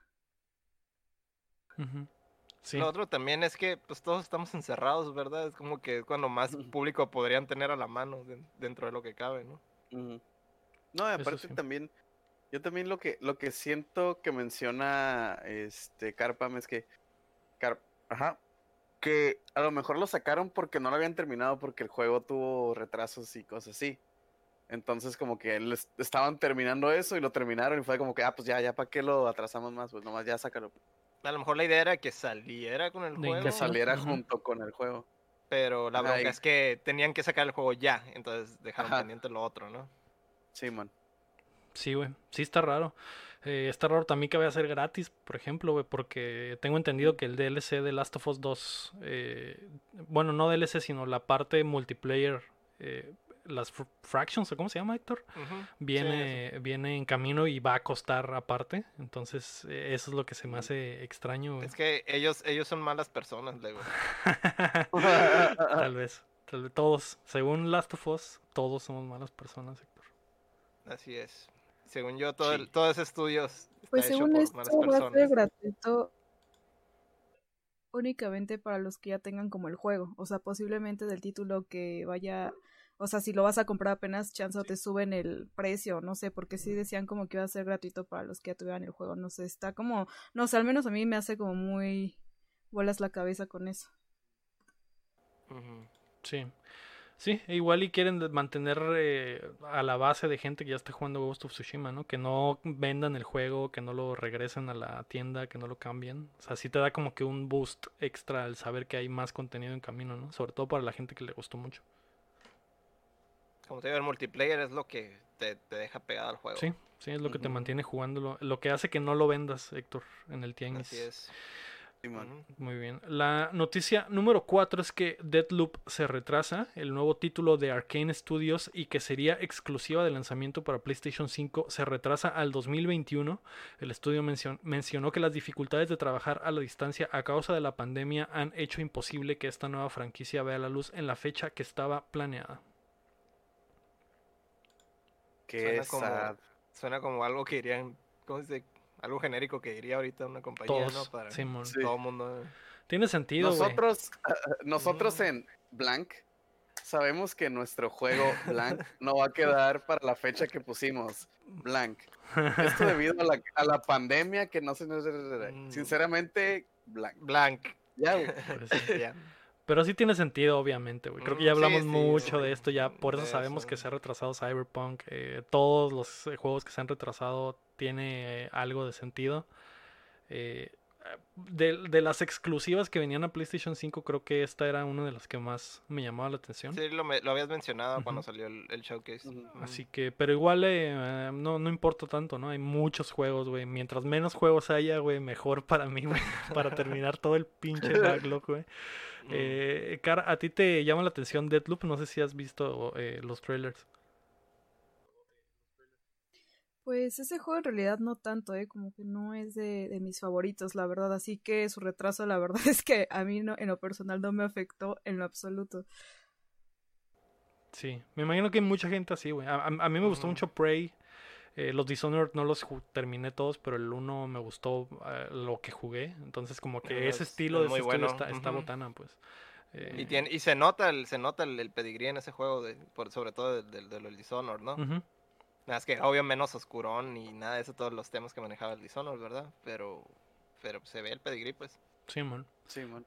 Sí. Lo otro también es que pues todos estamos encerrados, ¿verdad? Es como que es cuando más público podrían tener a la mano de- dentro de lo que cabe, ¿no? No, y aparte sí. también, yo también lo que, lo que siento que menciona este Carpam es que, Car- ajá, que a lo mejor lo sacaron porque no lo habían terminado porque el juego tuvo retrasos y cosas así. Entonces como que les estaban terminando eso y lo terminaron y fue como que, ah, pues ya, ya, ¿para qué lo atrasamos más? Pues nomás ya sácalo. A lo mejor la idea era que saliera con el juego, Que saliera junto con el juego. pero la bronca y- es que tenían que sacar el juego ya, entonces dejaron Ajá. pendiente lo otro, ¿no? Sí, man. Sí, güey. Sí está raro. Eh, está raro también que vaya a ser gratis, por ejemplo, güey, porque tengo entendido que el DLC de Last of Us 2, eh, bueno, no DLC, sino la parte multiplayer, eh, las fr- fractions, ¿o ¿cómo se llama, Héctor? Viene, viene en camino y va a costar aparte. Entonces, eh, eso es lo que se me hace extraño, güey. Es que ellos, ellos son malas personas, luego. (laughs) Tal vez. Tal vez todos, según Last of Us, todos somos malas personas, Héctor. Así es. Según yo, todo, el- Sí. todo ese estudio está Pues según esto va a ser gratuito únicamente para los que ya tengan como el juego, o sea, posiblemente del título que vaya, o sea, si lo vas a comprar apenas chance o te suben el precio, no sé, porque sí decían como que iba a ser gratuito para los que ya tuvieran el juego, no sé, está como, no sé, al menos a mí me hace como muy bolas la cabeza con eso. Sí. Sí, e igual y quieren mantener eh, a la base de gente que ya está jugando Ghost of Tsushima, ¿no? Que no vendan el juego, que no lo regresen a la tienda, que no lo cambien. O sea, sí te da como que un boost extra al saber que hay más contenido en camino, ¿no? Sobre todo para la gente que le gustó mucho. Como te digo, el multiplayer es lo que te, te deja pegado al juego. Sí, sí, es lo que te mantiene jugándolo. Lo que hace que no lo vendas, Héctor, en el tianguis. Así es. Muy bien. La noticia número 4 es que Deadloop se retrasa, el nuevo título de Arkane Studios y que sería exclusiva de lanzamiento para PlayStation 5 se retrasa al 2021. El estudio mencion- mencionó que las dificultades de trabajar a la distancia a causa de la pandemia han hecho imposible que esta nueva franquicia vea la luz en la fecha que estaba planeada. Qué Suena como-. Suena como algo que irían, ¿cómo se dice? Algo genérico que diría ahorita una compañía, Todos, ¿no? Para. Sí. todo el mundo. Tiene sentido. Nosotros, (laughs) nosotros Ujú. en Blank sabemos que nuestro juego Blank (laughs) no va a quedar para la fecha que pusimos. Blank. Esto debido a la, a la pandemia que no se nos... Mm. Sinceramente, Blank. Blank. Ya, güey. (laughs) Pues sí. Ya. Pero sí tiene sentido, obviamente, güey. Creo que Mm, ya sí, hablamos sí, mucho sí. de esto, ya por eso sabemos eso. que se ha retrasado Cyberpunk. eh, todos los juegos que se han retrasado tiene algo de sentido. Eh, de, de las exclusivas que venían a PlayStation 5, creo que esta era una de las que más me llamaba la atención. Sí, lo, me- lo habías mencionado cuando salió el, el showcase. Así que, pero igual eh, no, no importa tanto, ¿no? Hay muchos juegos, güey. Mientras menos juegos haya, güey, mejor (laughs) para mí, güey. Para terminar todo el pinche backlog, güey. (laughs) Mm. Eh, Car, ¿a ti te llama la atención Deadloop? No sé si has visto eh, los trailers. Pues ese juego en realidad no tanto, ¿eh? Como que no es de, de mis favoritos, la verdad. Así que su retraso, la verdad (laughs) es que a mí no, en lo personal no me afectó en lo absoluto. Sí, me imagino que hay mucha gente así, güey. A, a- a mí me gustó mucho Prey. eh, los Dishonored no los terminé todos, pero el uno me gustó eh, lo que jugué. Entonces, como que ese es- estilo es de ese muy estudio bueno, está, botana, pues. Eh, Y, tiene, y se nota el, se nota el, el pedigrí en ese juego, de, por, sobre todo del de, del Dishonored, ¿no? Nada, es que obvio menos oscurón y nada de eso, todos los temas que manejaba el Dishonored, ¿verdad? Pero, pero se ve el pedigrí, pues. Sí, man. Sí, man.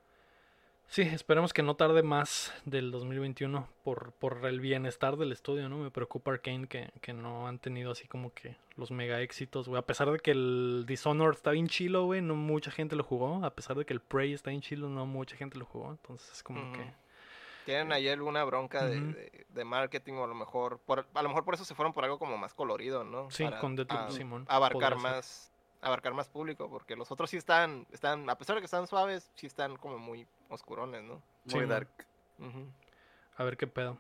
Sí, esperemos que no tarde más del 2021 por, por el bienestar del estudio, ¿no? Me preocupa Arkane que, que no han tenido así como que los mega éxitos, güey. A pesar de que el Dishonored está bien chilo, güey, no mucha gente lo jugó. A pesar de que el Prey está bien chilo, no mucha gente lo jugó. Entonces es como que... Tienen ahí alguna bronca de, de- de marketing o a lo mejor, por, a lo mejor por eso se fueron por algo como más colorido, ¿no? Sí, Para con Deathloop, a- Simón, abarcar más, abarcar más público, porque los otros sí están, están, a pesar de que están suaves, sí están como muy oscurones, ¿no? Muy dark. A ver qué pedo.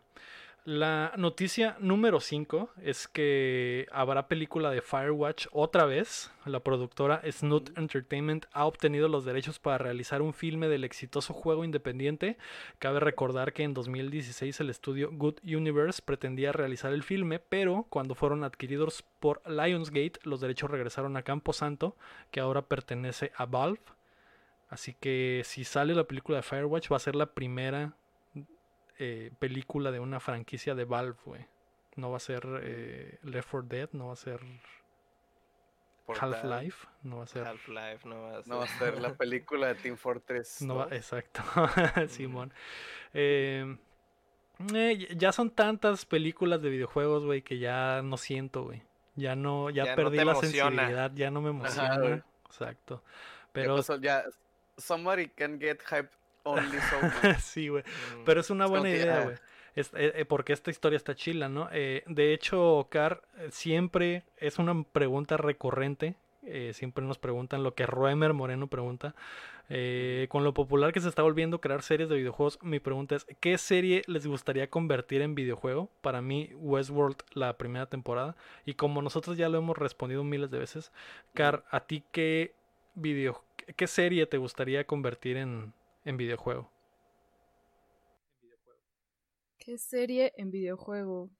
La noticia número 5 es que habrá película de Firewatch otra vez. La productora Snoot Entertainment ha obtenido los derechos para realizar un filme del exitoso juego independiente. Cabe recordar que en 2016 el estudio Good Universe pretendía realizar el filme, pero cuando fueron adquiridos por Lionsgate, los derechos regresaron a Camposanto, que ahora pertenece a Valve. Así que si sale la película de Firewatch va a ser la primera eh, película de una franquicia de Valve, güey. No va a ser eh, Left 4 Dead, no va a ser. Half-Life, no va a ser... Half-Life no va a ser. No va a ser la (laughs) película de Team Fortress. No va- 2. exacto, (laughs) Simón. Eh, eh, ya son tantas películas de videojuegos, güey, que ya no siento, güey. Ya no, ya, Ya perdí la emociona. sensibilidad, ya no me Ajá, emociona. güey. Exacto. Ya Pero pasó, ya, somebody can get hyped only so (laughs) much. sí, güey. Mm. Pero es una buena idea, ah. güey. Es- eh, eh, porque esta historia está chila, ¿no? Eh, de hecho, Car, eh, siempre es una pregunta recurrente. eh, siempre nos preguntan lo que Roemer Moreno pregunta. eh, con lo popular que se está volviendo crear series de videojuegos, mi pregunta es: ¿qué serie les gustaría convertir en videojuego? Para mí, Westworld, la primera temporada. Y como nosotros ya lo hemos respondido miles de veces, Car, ¿a ti qué video, qué serie te gustaría convertir en, en videojuego? ¿Qué serie en videojuego?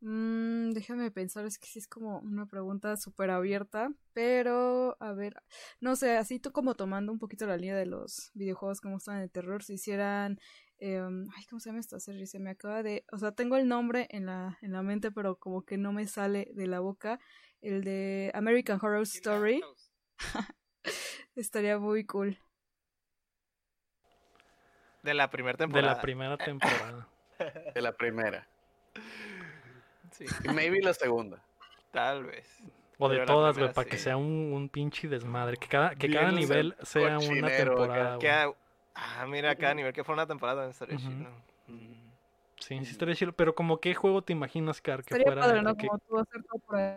Mm, déjame pensar, es que sí es como una pregunta súper abierta, pero a ver, no sé, así tú como tomando un poquito la línea de los videojuegos que me gustan de terror, si hicieran, em, ay, ¿cómo se llama esta serie? Se me acaba de, o sea, tengo el nombre en la, en la mente, pero como que no me sale de la boca, el de American Horror Story, (laughs) estaría muy cool. De la primera De temporada. la primera temporada. (laughs) De la primera. Sí, Y maybe la segunda. tal vez. O de Pero todas, güey, para que sea un, un pinche desmadre. Que cada, que Bien cada nivel sea una temporada, Que, ah, mira, cada nivel que fue una temporada estaría chido. Mm. Sí, sí estaría chido. Pero como qué juego te imaginas, Car, que Estaría fuera... padre, ¿no? que- Como tú hacer todo por ahí.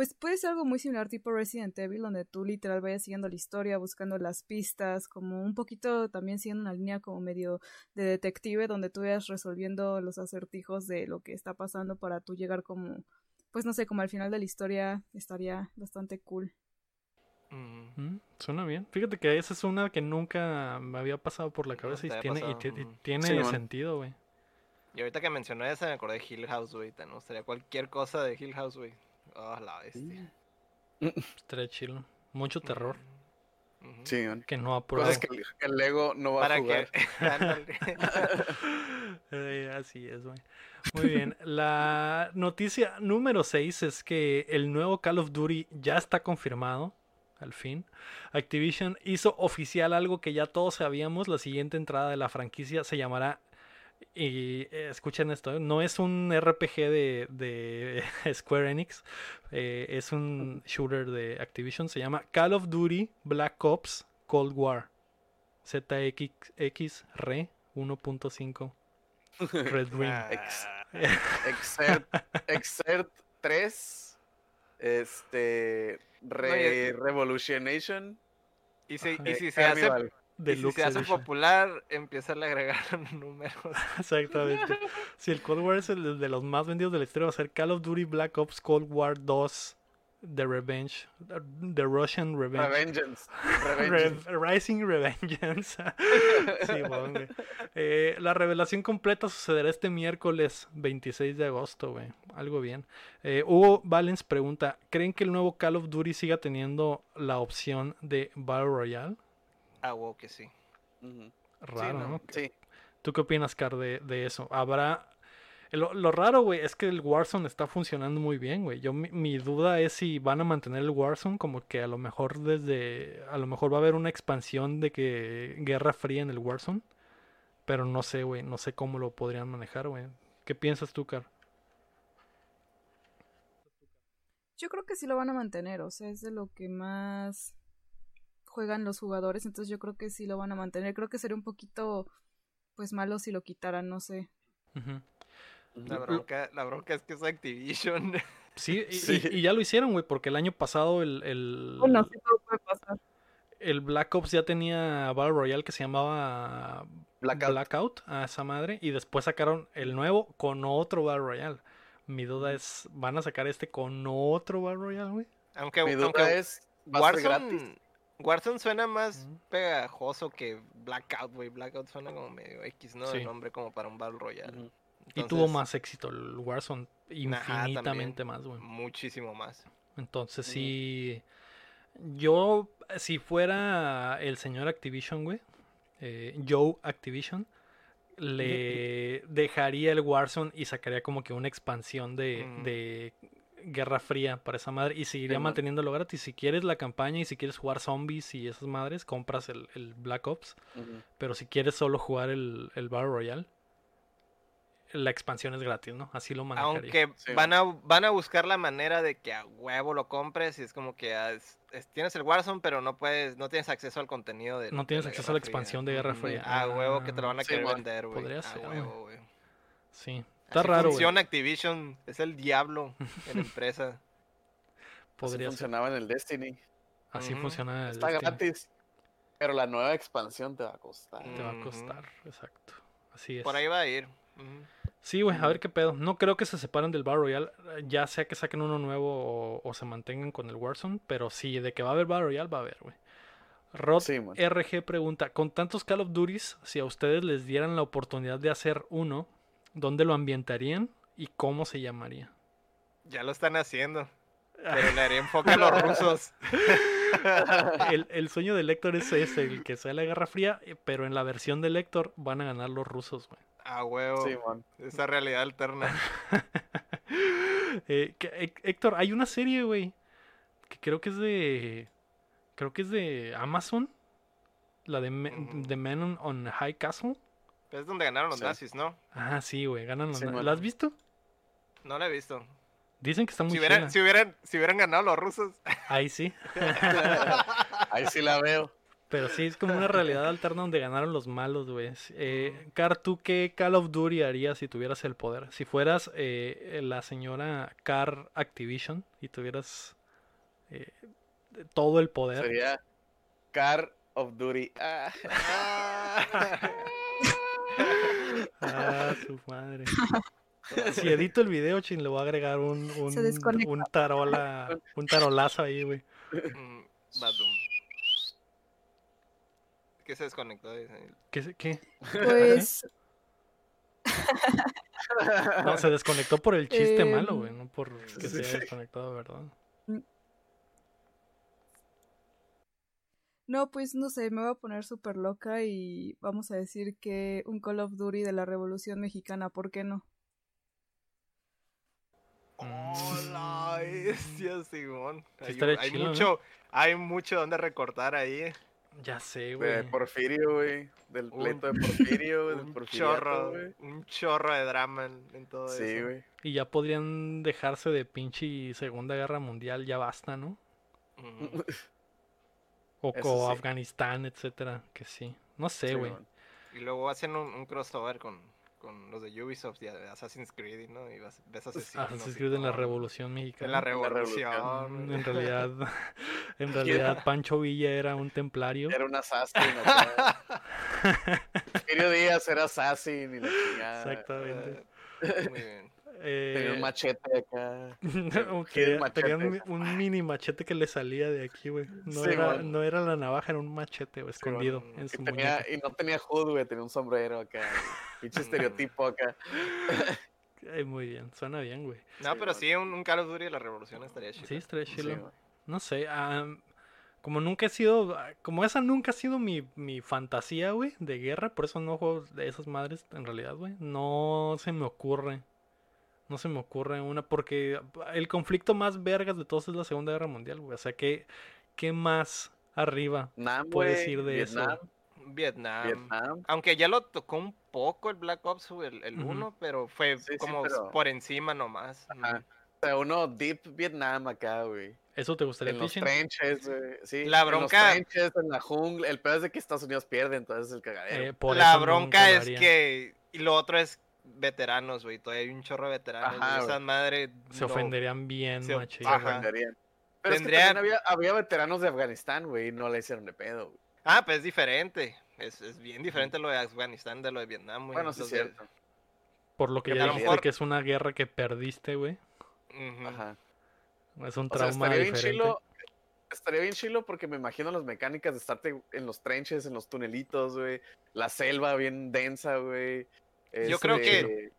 Pues puede ser algo muy similar tipo Resident Evil, donde tú literal vayas siguiendo la historia, buscando las pistas, como un poquito también siguiendo una línea como medio de detective, donde tú vayas resolviendo los acertijos de lo que está pasando para tú llegar como, pues no sé, como al final de la historia estaría bastante cool. Mm. Suena bien. Fíjate que esa es una que nunca me había pasado por la cabeza te y tiene, y tiene Sí, sentido, güey. Y ahorita que mencioné esa me acordé de Hill House, güey. Gustaría cualquier cosa de Hill House, güey. Oh, la bestia. (laughs) Estaría chido. Mucho terror. Sí, man. que no ha probado. Cosas que el, Lego no va Para a jugar. que. (laughs) Eh, (laughs) así es, güey. Muy bien. La noticia número 6 es que el nuevo Call of Duty ya está confirmado. Al fin. Activision hizo oficial algo que ya todos sabíamos. La siguiente entrada de la franquicia se llamará. Y eh, escuchen esto, ¿eh? no es un RPG de, de (laughs) Square Enix, eh, es un shooter de Activision, se llama Call of Duty Black Ops Cold War. ZXX Re 1.5 Red (laughs) Ring. Ex- Ah, (laughs) Exert, Exert 3. Este. Re, Revolutionation. Y si, y si se hace, Si se hace popular, empieza a agregar (laughs) números. (laughs) Exactamente. Si el Cold War es el de los más vendidos de la historia, va a ser Call of Duty Black Ops Cold War 2 The Revenge. The Russian Revenge. Revengeance. (laughs) Re- Revengeance. Rising Revengeance. Sí, bueno, güey. Eh, la revelación completa sucederá este miércoles 26 de agosto, güey. Algo bien. Eh, Hugo Valens pregunta: ¿Creen que el nuevo Call of Duty siga teniendo la opción de Battle Royale? Ah, wow, que sí. Raro, ¿no? ¿no? Sí. ¿Tú qué opinas, Car, de, de eso? ¿Habrá Lo, lo raro, güey, es que el Warzone está funcionando muy bien, güey. Yo mi, mi duda es si van a mantener el Warzone como que a lo mejor desde a lo mejor va a haber una expansión de que Guerra Fría en el Warzone, pero no sé, güey, no sé cómo lo podrían manejar, güey. ¿Qué piensas tú, Car? Yo creo que sí lo van a mantener, o sea, es de lo que más juegan los jugadores, entonces yo creo que sí lo van a mantener. Creo que sería un poquito, pues, malo si lo quitaran, no sé. La bronca, la bronca es que es Activision. (laughs) Sí, y, Sí. y- y ya lo hicieron, güey, porque el año pasado el, el, Bueno, sí, todo puede pasar. el Black Ops ya tenía Battle Royale que se llamaba Blackout. Blackout a esa madre y después sacaron el nuevo con otro Battle Royale. Mi duda es, ¿van a sacar este con otro Battle Royale, güey? Aunque, Mi duda aunque es, ¿va a ser gratis? Warzone, suena más pegajoso que Blackout, güey. Blackout suena como medio X, ¿no? Sí. El nombre como para un Battle Royale. Y tuvo más éxito el Warzone, infinitamente más, güey. Muchísimo más. Entonces sí, yo si fuera el señor Activision, güey, eh, Joe Activision, le dejaría el Warzone y sacaría como que una expansión de, Ujú. de Guerra Fría para esa madre y seguiría Simón. manteniéndolo gratis. Si quieres la campaña y si quieres jugar zombies y esas madres, compras el, el Black Ops. Pero si quieres solo jugar el, el Battle Royale, la expansión es gratis, ¿no? Así lo manejaría. Aunque Sí, van a, van a buscar la manera de que a huevo lo compres y es como que ah, es- es- tienes el Warzone pero no puedes, no tienes acceso al contenido de No de tienes acceso a la Fría. expansión de Guerra. Fría. A huevo que te lo van a Sí, querer vender, güey. Podría A ser, huevo, güey. Sí. Está Así raro, Activision, es el diablo en la empresa. (laughs) Así ser. funcionaba en el Destiny. Así Ujú. funciona el Está Destiny. gratis. Pero la nueva expansión te va a costar. Te va a costar, exacto. Así es. Por ahí va a ir. Sí, güey, a ver qué pedo. No creo que se separen del Battle Royale, ya sea que saquen uno nuevo o, o se mantengan con el Warzone, pero sí, de que va a haber Battle Royale, va a haber, güey. Rod Sí. RG pregunta, con tantos Call of Duties, si a ustedes les dieran la oportunidad de hacer uno, ¿dónde lo ambientarían y cómo se llamaría? Ya lo están haciendo. Pero le haría enfoque a los (laughs) rusos. (laughs) el, el sueño de Lector es ese, el que sea la Guerra Fría, eh, pero en la versión de Lector van a ganar los rusos, güey. A huevo. Sí, man. Esa realidad alterna. (laughs) Eh, que- Hé- Héctor, hay una serie, güey, que creo que es de. Creo que es de Amazon. La de, Me- Ujú. de Men on High Castle. Es donde ganaron los Sí. nazis, ¿no? Ah, sí, güey, ganan los. Sí, na- man. ¿La has visto? No la he visto. Dicen que está muy Si hubieran, si, hubieran, si hubieran ganado los rusos. Ahí sí. (laughs) Ahí sí la veo. Pero sí, es como una realidad alterna donde ganaron los malos, güey. Eh, Car, ¿tú qué Call of Duty harías si tuvieras el poder? Si fueras eh, la señora Car Activision y tuvieras eh, todo el poder. Sería Car of Duty. Ah. (laughs) Ah, su madre. (laughs) Si edito el video, chin, le voy a agregar un, un, Se desconecta. un tarola, un tarolazo ahí, güey. Mm, Badum. ¿Qué se desconectó? ¿Qué? se- ¿Qué? Pues, (laughs) No, se desconectó por el chiste Em, malo, güey, no por que se haya sí. desconectado, ¿verdad? No, pues no sé, me voy a poner súper loca y vamos a decir que un Call of Duty de la Revolución Mexicana, ¿por qué no? Hola, (laughs) bestia, Simón. Sí Hay, hay mucho, hay mucho donde recortar ahí. Ya sé, De güey. Porfirio, güey. Del pleito de (laughs) Porfirio, güey. del Un chorro, güey. un chorro de drama en, en todo Sí, eso. güey. Y ya podrían dejarse de pinche Segunda Guerra Mundial, ya basta, ¿no? Ujú. O con sí. Afganistán, etcétera, que sí. No sé, Sí, güey. man. Y luego hacen un, un crossover con, con los de Ubisoft y de Assassin's Creed, ¿no? Y vas- ves asesinos. Assassin's Creed en la. Revolución En la Mexicana. revolución. En realidad, (laughs) en realidad Pancho Villa era un templario. Era un assassin. Porfirio (laughs) Díaz era assassin y la chingada. Exactamente. Muy bien. Tenía un Eh, machete acá. que el machete. tenía un, mi- un mini machete que le salía de aquí, güey. No, Sí, era, no era la navaja, era un machete, escondido en Y, su tenía, muñeca. y no tenía hood, güey. Tenía un sombrero acá. (laughs) Pinche estereotipo acá. (laughs) Ay, muy bien, suena bien, güey. No, Sí, pero sí, un, un Call of Duty de la revolución estaría chido. Sí, estaría güey. No sé, ah, como nunca he sido, como esa nunca ha sido mi, mi fantasía, güey, de guerra, por eso no juego de esas madres en realidad, güey. No se me ocurre. No se me ocurre una, porque el conflicto más vergas de todos es la Segunda Guerra Mundial, güey. O sea, ¿qué, qué más arriba Vietnam, puedes güey, ir de Vietnam, eso? Vietnam. Vietnam. Aunque ya lo tocó un poco el Black Ops, el, el Ujú. 1, pero fue Sí, sí, como pero- por encima nomás. Ajá. O sea, uno deep Vietnam acá, güey. ¿Eso te gustaría, En los Tichin? trenches, güey. Sí, La En bronca- los trenches, en la jungla. El peor es de que Estados Unidos pierde, entonces es el cagadero. Eh, por La bronca es que. Y lo otro es veteranos, güey. Todavía hay un chorro de veteranos. Ajá, Esa madre. Se no- ofenderían bien, se- machín. Se ofenderían. Pero es que también había, había veteranos de Afganistán, güey, y no le hicieron de pedo, güey. Ah, pues es diferente. Es, es bien diferente lo de Afganistán de lo de Vietnam, güey. Bueno, sí es cierto. Por lo que que ya dijiste mejor- que es una guerra que perdiste, güey. Ajá. Es un O sea, trauma estaría bien chilo. Estaría bien chilo porque me imagino las mecánicas de estarte en los trenches, en los tunelitos, güey. La selva bien densa, güey. Yo creo que- Este,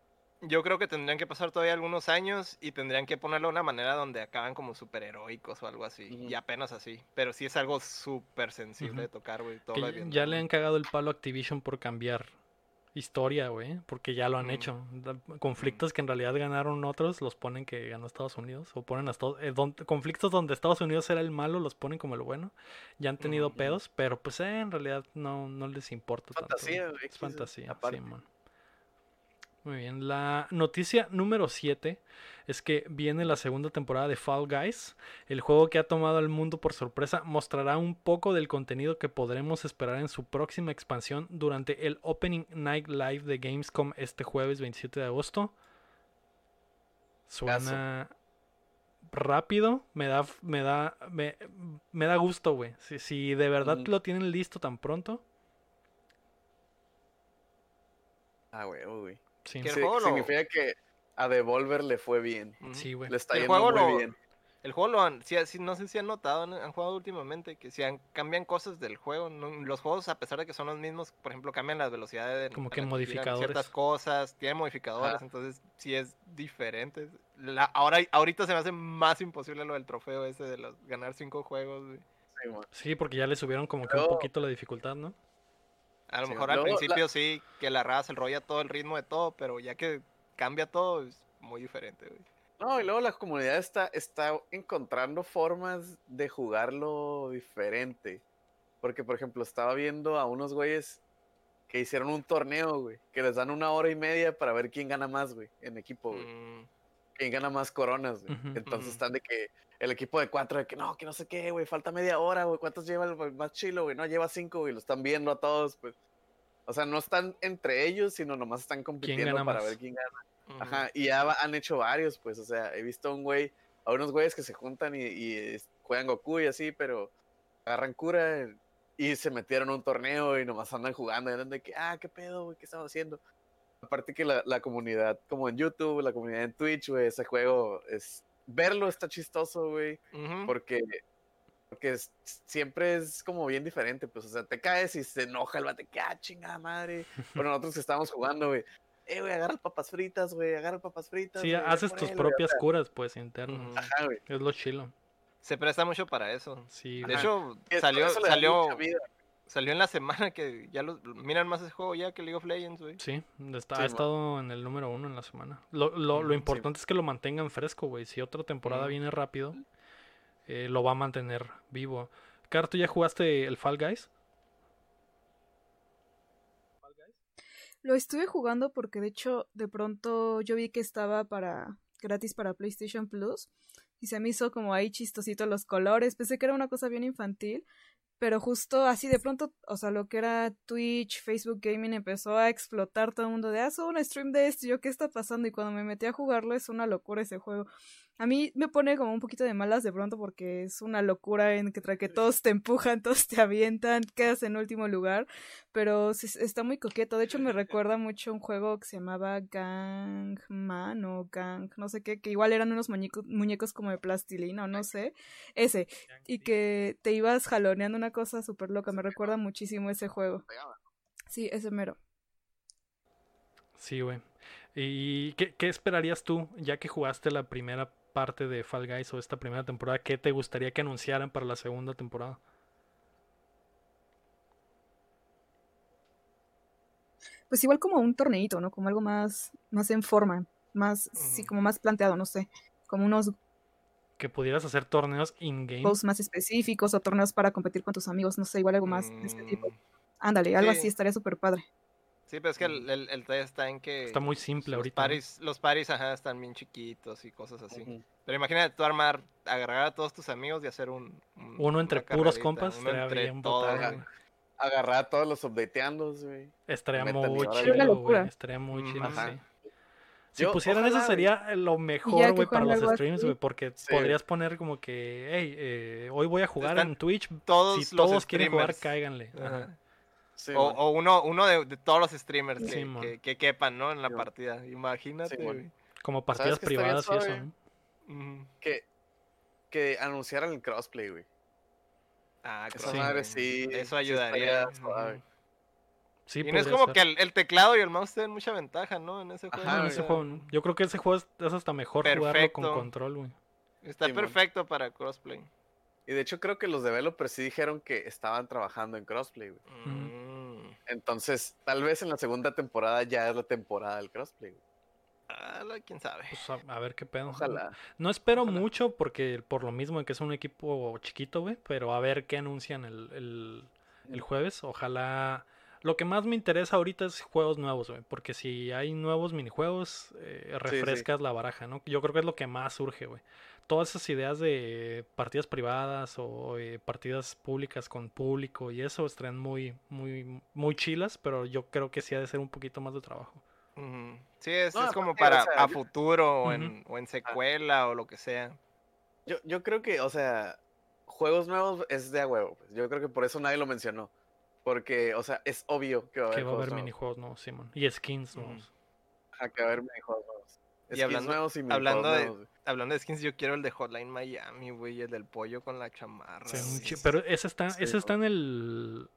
Yo creo que tendrían que pasar todavía algunos años y tendrían que ponerlo de una manera donde acaban como superheroicos o algo así. Y apenas así. Pero sí es algo súper sensible de tocar, güey. Todo Que ya- le han cagado el palo a Activision por cambiar historia, güey, porque ya lo han hecho. Conflictos que en realidad ganaron otros los ponen que ganó Estados Unidos o ponen a Estados eh, don- conflictos donde Estados Unidos era el malo los ponen como el bueno. Ya han tenido pedos, pero pues eh, en realidad no no les importa tanto. Fantasía, Es X, fantasía. Simón. Muy bien, la noticia número 7 es que viene la segunda temporada de Fall Guys. El juego que ha tomado al mundo por sorpresa mostrará un poco del contenido que podremos esperar en su próxima expansión durante el Opening Night Live de Gamescom este jueves 27 de agosto. Suena rápido, me da me da me, me da gusto, güey. Si, si de verdad lo tienen listo tan pronto, Ah, güey, güey. Sí. Que el Sí, juego lo- significa que a Devolver le fue bien. Sí, güey. Le está El yendo juego muy lo- bien. El juego lo han, sí, sí, no sé si han notado, ¿no? han jugado últimamente, que si han- cambian cosas del juego. ¿no? Los juegos, a pesar de que son los mismos, por ejemplo, cambian las velocidades. de- Como que modificadores. Ciertas cosas, tienen modificadores, entonces sí es diferente. La, ahora, ahorita se me hace más imposible lo del trofeo ese de los, ganar cinco juegos. güey. Sí. Sí, porque ya le subieron como que un poquito la dificultad, ¿no? A lo Sí, mejor al la- principio sí, que la raza, el rollo todo el ritmo de todo, pero ya que cambia todo, es muy diferente. güey. No, y luego la comunidad está, está encontrando formas de jugarlo diferente. Porque, por ejemplo, estaba viendo a unos güeyes que hicieron un torneo, güey, que les dan una hora y media para ver quién gana más, güey, en equipo, güey. Mm, Quién gana más coronas, güey. Entonces están de que el equipo de cuatro, de que no, que no sé qué, güey, falta media hora, güey, ¿cuántos lleva el más chilo, güey? No, lleva cinco, güey, lo están viendo a todos, pues. O sea, no están entre ellos, sino nomás están compitiendo para más? ver quién gana. Ajá, y ya han hecho varios, pues, o sea, he visto a un güey, a unos güeyes que se juntan y, juegan Goku y así, pero agarran cura y se metieron a un torneo y nomás andan jugando y andan de que, ah, qué pedo, güey, qué estamos haciendo. Aparte que la, la comunidad, como en YouTube, la comunidad en Twitch, güey, ese juego es, verlo está chistoso, güey, porque, porque es- siempre es como bien diferente, pues, o sea, te caes y se enoja el bate, que, ah, chingada madre. (laughs) Bueno, nosotros que estábamos jugando, güey, eh, güey, agarra papas fritas, güey, agarra papas fritas. Sí, haces tus él, güey", o propias curas, pues, internas. Ajá, güey. Es lo chilo. Se presta mucho para eso. Sí, De hecho, salió, eso le da salió, mucha vida. Salió en la semana que ya lo miran más ese juego ya que League of Legends, güey. Sí, está, Sí, ha estado en el número uno en la semana. Lo, lo, lo sí. importante es que lo mantengan fresco, güey. Si otra temporada viene rápido, eh, lo va a mantener vivo. Car, ¿tú ya jugaste el Fall Guys? Lo estuve jugando porque de hecho de pronto yo vi que estaba para gratis para PlayStation Plus y se me hizo como ahí chistosito los colores. Pensé que era una cosa bien infantil, pero justo así de pronto, o sea, lo que era Twitch, Facebook Gaming empezó a explotar todo el mundo de, ah, un stream de esto, yo, ¿qué está pasando? Y cuando me metí a jugarlo es una locura ese juego. A mí me pone como un poquito de malas de pronto porque es una locura en que, tra- que todos te empujan, (laughs) todos te avientan, quedas en último lugar, pero sí, está muy coqueto. De hecho, me (laughs) recuerda mucho un juego que se llamaba Gangman o Gang, no sé qué, que igual eran unos muñecos, muñecos como de plastilina o no sé, ese, y que te ibas jaloneando una cosa súper loca. Me recuerda muchísimo ese juego. Sí, ese mero. Sí, güey. ¿Y qué, qué esperarías tú, ya que jugaste la primera parte de Fall Guys o esta primera temporada? ¿Qué te gustaría que anunciaran para la segunda temporada? Pues igual como un torneito, ¿no? Como algo más, más en forma, más, sí, como más planteado, no sé. Como unos Que pudieras hacer torneos in-game. más específicos o torneos para competir con tus amigos, no sé, igual algo más de este tipo. Mm, Ándale, algo sí. así estaría súper padre. Sí, pero es que el, el, el detalle está en que Está muy simple los ahorita. ¿no? paris, los paris, ajá, están bien chiquitos y cosas así. Pero imagínate tú armar, agarrar a todos tus amigos y hacer un... un- Uno entre puros compas uno estaría entre bien todos. Agarrar a todos los updateandos, güey. Estaría muy chido, güey. Estaría muy Mm, chido, sí. Si Yo, pusieran eso sería lo mejor, güey, para los streams, güey, porque Sí. podrías poner como que, hey, eh, hoy voy a jugar Están en Twitch. Todos si los todos quieren jugar, cáiganle. Ajá. Sí, O, uno, uno de, de todos los streamers que, Sí, mon. que, que quepan, ¿no? En la partida. Imagínate. Como partidas qué estaría privadas y eso, que, que anunciaran el crossplay, güey. Ah, Esa crossplay. madre sí. Eso sí ayudaría. estaría. Sí, y no es como ser. que el, el teclado y el mouse tienen mucha ventaja, ¿no? En ese juego. Ajá, No, en o ese sea, juego, no. Yo creo que ese juego es, es hasta mejor jugarlo con control, güey. Está Sí, perfecto para crossplay. Y de hecho creo que los developers sí dijeron que estaban trabajando en crossplay, güey. Mm. Entonces, tal vez en la segunda temporada ya es la temporada del crossplay, güey. Ah, quién sabe. Pues a, a ver qué pedo. Ojalá. No espero Ojalá. mucho porque por lo mismo de que es un equipo chiquito, güey, pero a ver qué anuncian el, el, el jueves. Ojalá. Lo que más me interesa ahorita es juegos nuevos, güey, porque si hay nuevos minijuegos, eh, sí. refrescas la baraja, ¿no? Yo creo que es lo que más surge, güey. Todas esas ideas de partidas privadas o eh, partidas públicas con público y eso estarían muy, muy, muy chilas, pero yo creo que sí ha de ser un poquito más de trabajo. Sí, es, No, es como o para sea, a yo- futuro o, en, o en secuela o lo que sea. Yo, yo creo que, o sea, juegos nuevos es de a huevo. pues. Yo creo que por eso nadie lo mencionó. Porque, o sea, es obvio que va a haber, Que va a haber nuevos. minijuegos nuevos, Simón. Y skins nuevos. Ajá, que va a haber minijuegos nuevos. Y Skins hablando- nuevos y minijuegos hablando nuevos. Hablando de skins, yo quiero el de Hotline Miami, güey, el del pollo con la chamarra. Chi- Pero ese está, Sí, ese está en el.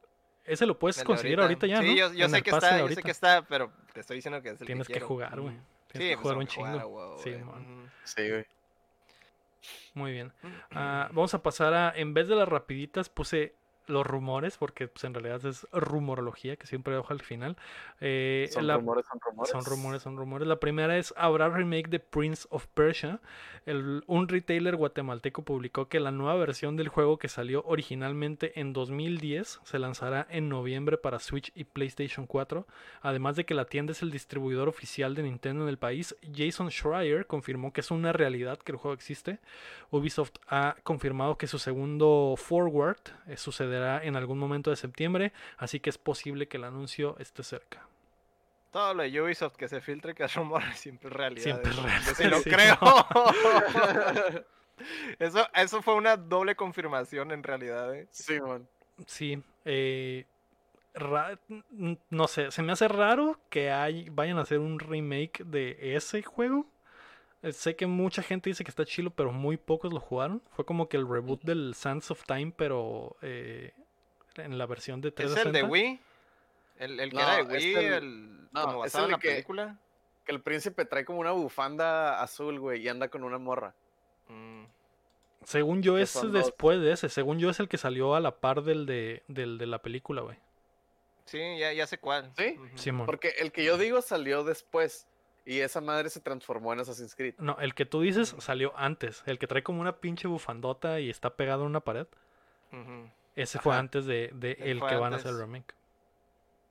Ese lo puedes conseguir ahorita, ya, Sí, ¿no? yo, yo sé que está, yo sé que está, pero te estoy diciendo que es el Tienes que jugar, güey. Tienes Sí, que pues jugar un jugar chingo. Sí. Sí, güey. Muy bien. Ah, vamos a pasar a. En vez de las rapiditas, puse los rumores, porque pues, en realidad es rumorología, que siempre dejo al final. Eh, Son la- rumores, son rumores. Son rumores, son rumores. La primera es, habrá remake de Prince of Persia. El- un retailer guatemalteco publicó que la nueva versión del juego que salió originalmente en 2010 se lanzará en noviembre para Switch y PlayStation 4. Además de que la tienda es el distribuidor oficial de Nintendo en el país, Jason Schreier confirmó que es una realidad que el juego existe. Ubisoft ha confirmado que su segundo Forward eh, sucederá en algún momento de septiembre, así que es posible que el anuncio esté cerca. Todo lo de Ubisoft que se filtre que es rumor siempre es realidad. Siempre es eso. real, Yo sí lo (laughs) sí. creo. (laughs) eso, eso fue una doble confirmación en realidad. ¿eh? Sí, man. Sí, eh, ra- no sé, se me hace raro que hay, vayan a hacer un remake de ese juego. Eh, Sé que mucha gente dice que está chilo, pero muy pocos lo jugaron. Fue como que el reboot del Sands of Time, pero eh, en la versión de ¿Es 360. el de Wii? ¿El, el que No, era de es Wii? el- el, no, como es el en la que- película? Que el príncipe trae como una bufanda azul, güey, y anda con una morra. Mm. Según yo es dos. después de ese. Según yo es el que salió a la par del de, del de la película, güey. Sí, ya, ya sé cuál. ¿Sí? Simón. Porque el que yo digo salió después. Y esa madre se transformó en Assassin's Creed. No, el que tú dices salió antes. El que trae como una pinche bufandota y está pegado a una pared. Ujú. Ese fue antes de, de el que van a hacer el remake.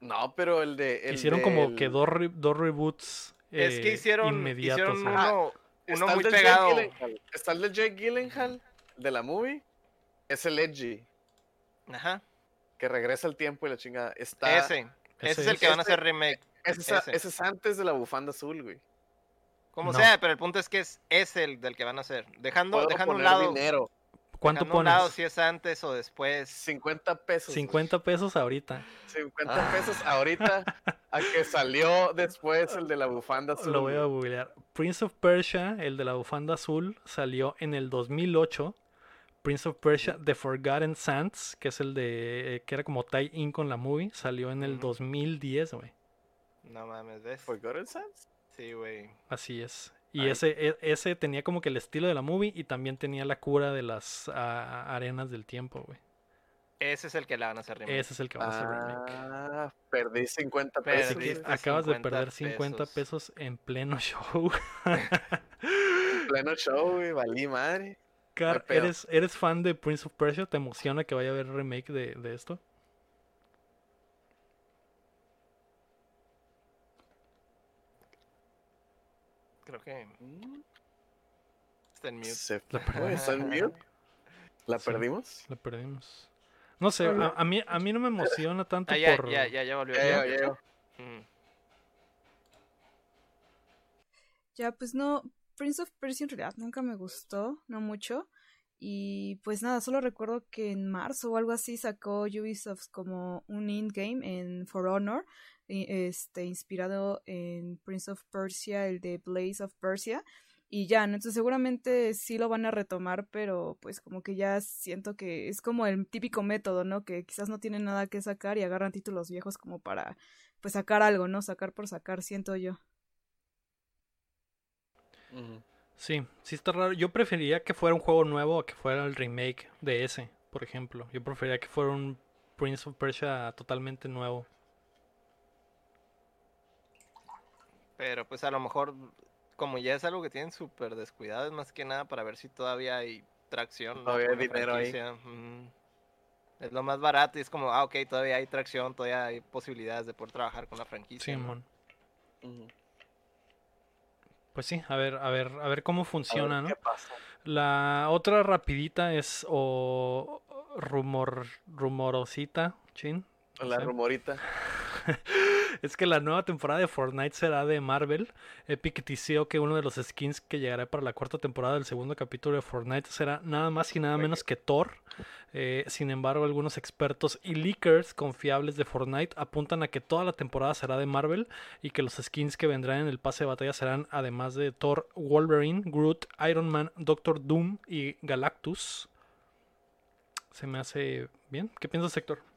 No, pero el de. el Hicieron como que dos, re- dos reboots Es que eh, hicieron, inmediatos. hicieron güey. Ah, uno, uno muy pegado. Está el de Jake Gyllenhaal de la movie. Es el Edgy, Ajá. que regresa el tiempo y la chingada. Está. Ese. Ese, ese es el es. que van a hacer remake. Ese, es a- ese. ese es antes de la bufanda azul, güey. Como No. sea, pero el punto es que es, es el del que van a hacer. Dejando, Puedo dejando a un poner lado. dinero. ¿Cuánto dejando a un lado pones? si es antes o después. 50 pesos. güey. 50 pesos ahorita. 50 Ah. pesos ahorita a que (laughs) salió después el de la bufanda azul. Lo voy a googlear. Prince of Persia, el de la bufanda azul, salió en el 2008. Prince of Persia, The Forgotten Sands, que es el de. eh, que era como tie-in con la movie, salió en el Ujú. 2010, güey. No mames, ¿ves? Forgotten Sands. Sí, güey. Así es. Y Ay. ese, e- ese tenía como que el estilo de la movie y también tenía la cura de las arenas del tiempo, güey. Ese es el que la van a hacer remake. Ese es el que va a hacer remake. Ah, perdí 50 Perdí. pesos. Así que Perdiste acabas de 50 perder 50 pesos. pesos en pleno show. En pleno show, güey, valí madre. Car. ¿eres, ¿eres fan de Prince of Persia? ¿Te emociona que vaya a haber remake de, de esto? Creo que Mm, está en mute. Se La fue, ¿Está en mute? (laughs) ¿La Sí. perdimos? Lo perdimos. No sé, a, a mí, a mí no me emociona (laughs) tanto Ah, ya, por... ya, ya, ya volvió. Ya, ya. ya, ya. Mm. Ya, pues no, Prince of Persia en realidad nunca me gustó, no mucho. Y pues nada, solo recuerdo que en marzo o algo así sacó Ubisoft como un in-game en For Honor, este, inspirado en Prince of Persia, el de Blaze of Persia. Y ya, ¿no? Entonces seguramente sí lo van a retomar, pero pues como que ya siento que es como el típico método, ¿no? Que quizás no tienen nada que sacar y agarran títulos viejos como para pues sacar algo, ¿no? Sacar por sacar, siento yo. Sí, sí está raro. Yo preferiría que fuera un juego nuevo a que fuera el remake de ese, por ejemplo. Yo preferiría que fuera un Prince of Persia totalmente nuevo. Pero pues a lo mejor, como ya es algo que tienen súper descuidado, es más que nada para ver si todavía hay tracción. ¿no? Todavía hay dinero ahí. Es lo más barato y es como, ah, ok, todavía hay tracción, todavía hay posibilidades de poder trabajar con la franquicia. Ujú. Pues sí, a ver, a ver, a ver cómo A ver funciona, ¿no? ¿Qué pasa? La otra rapidita es o rumor rumorosita, chin. La sé. rumorita. (laughs) Es que la nueva temporada de Fortnite será de Marvel. Epic teaseó que uno de los skins que llegará para la cuarta temporada del segundo capítulo de Fortnite será nada más y nada menos que Thor. Eh, sin embargo, algunos expertos y leakers confiables de Fortnite apuntan a que toda la temporada será de Marvel y que los skins que vendrán en el pase de batalla serán además de Thor, Wolverine, Groot, Iron Man, Doctor Doom y Galactus. Se me hace bien. ¿Qué piensas, Héctor?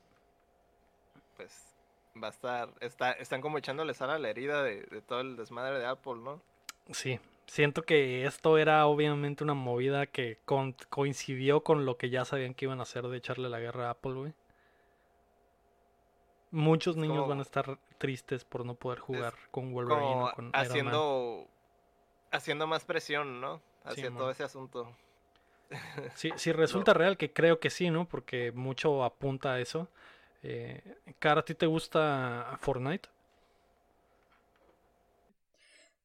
Va a estar, está, están como echándole sal a la herida de, de todo el desmadre de Apple, ¿no? Sí, siento que esto era obviamente una movida que con- coincidió con lo que ya sabían que iban a hacer de echarle la guerra a Apple, güey. Muchos Es niños como- van a estar tristes por no poder jugar con Wolverine Como o con Iron Man. haciendo, haciendo más presión, ¿no? Hacia todo ese asunto. Sí, si (laughs) resulta real, que creo que sí, ¿no? Porque mucho apunta a eso. Eh, Cara, ¿a ti te gusta Fortnite?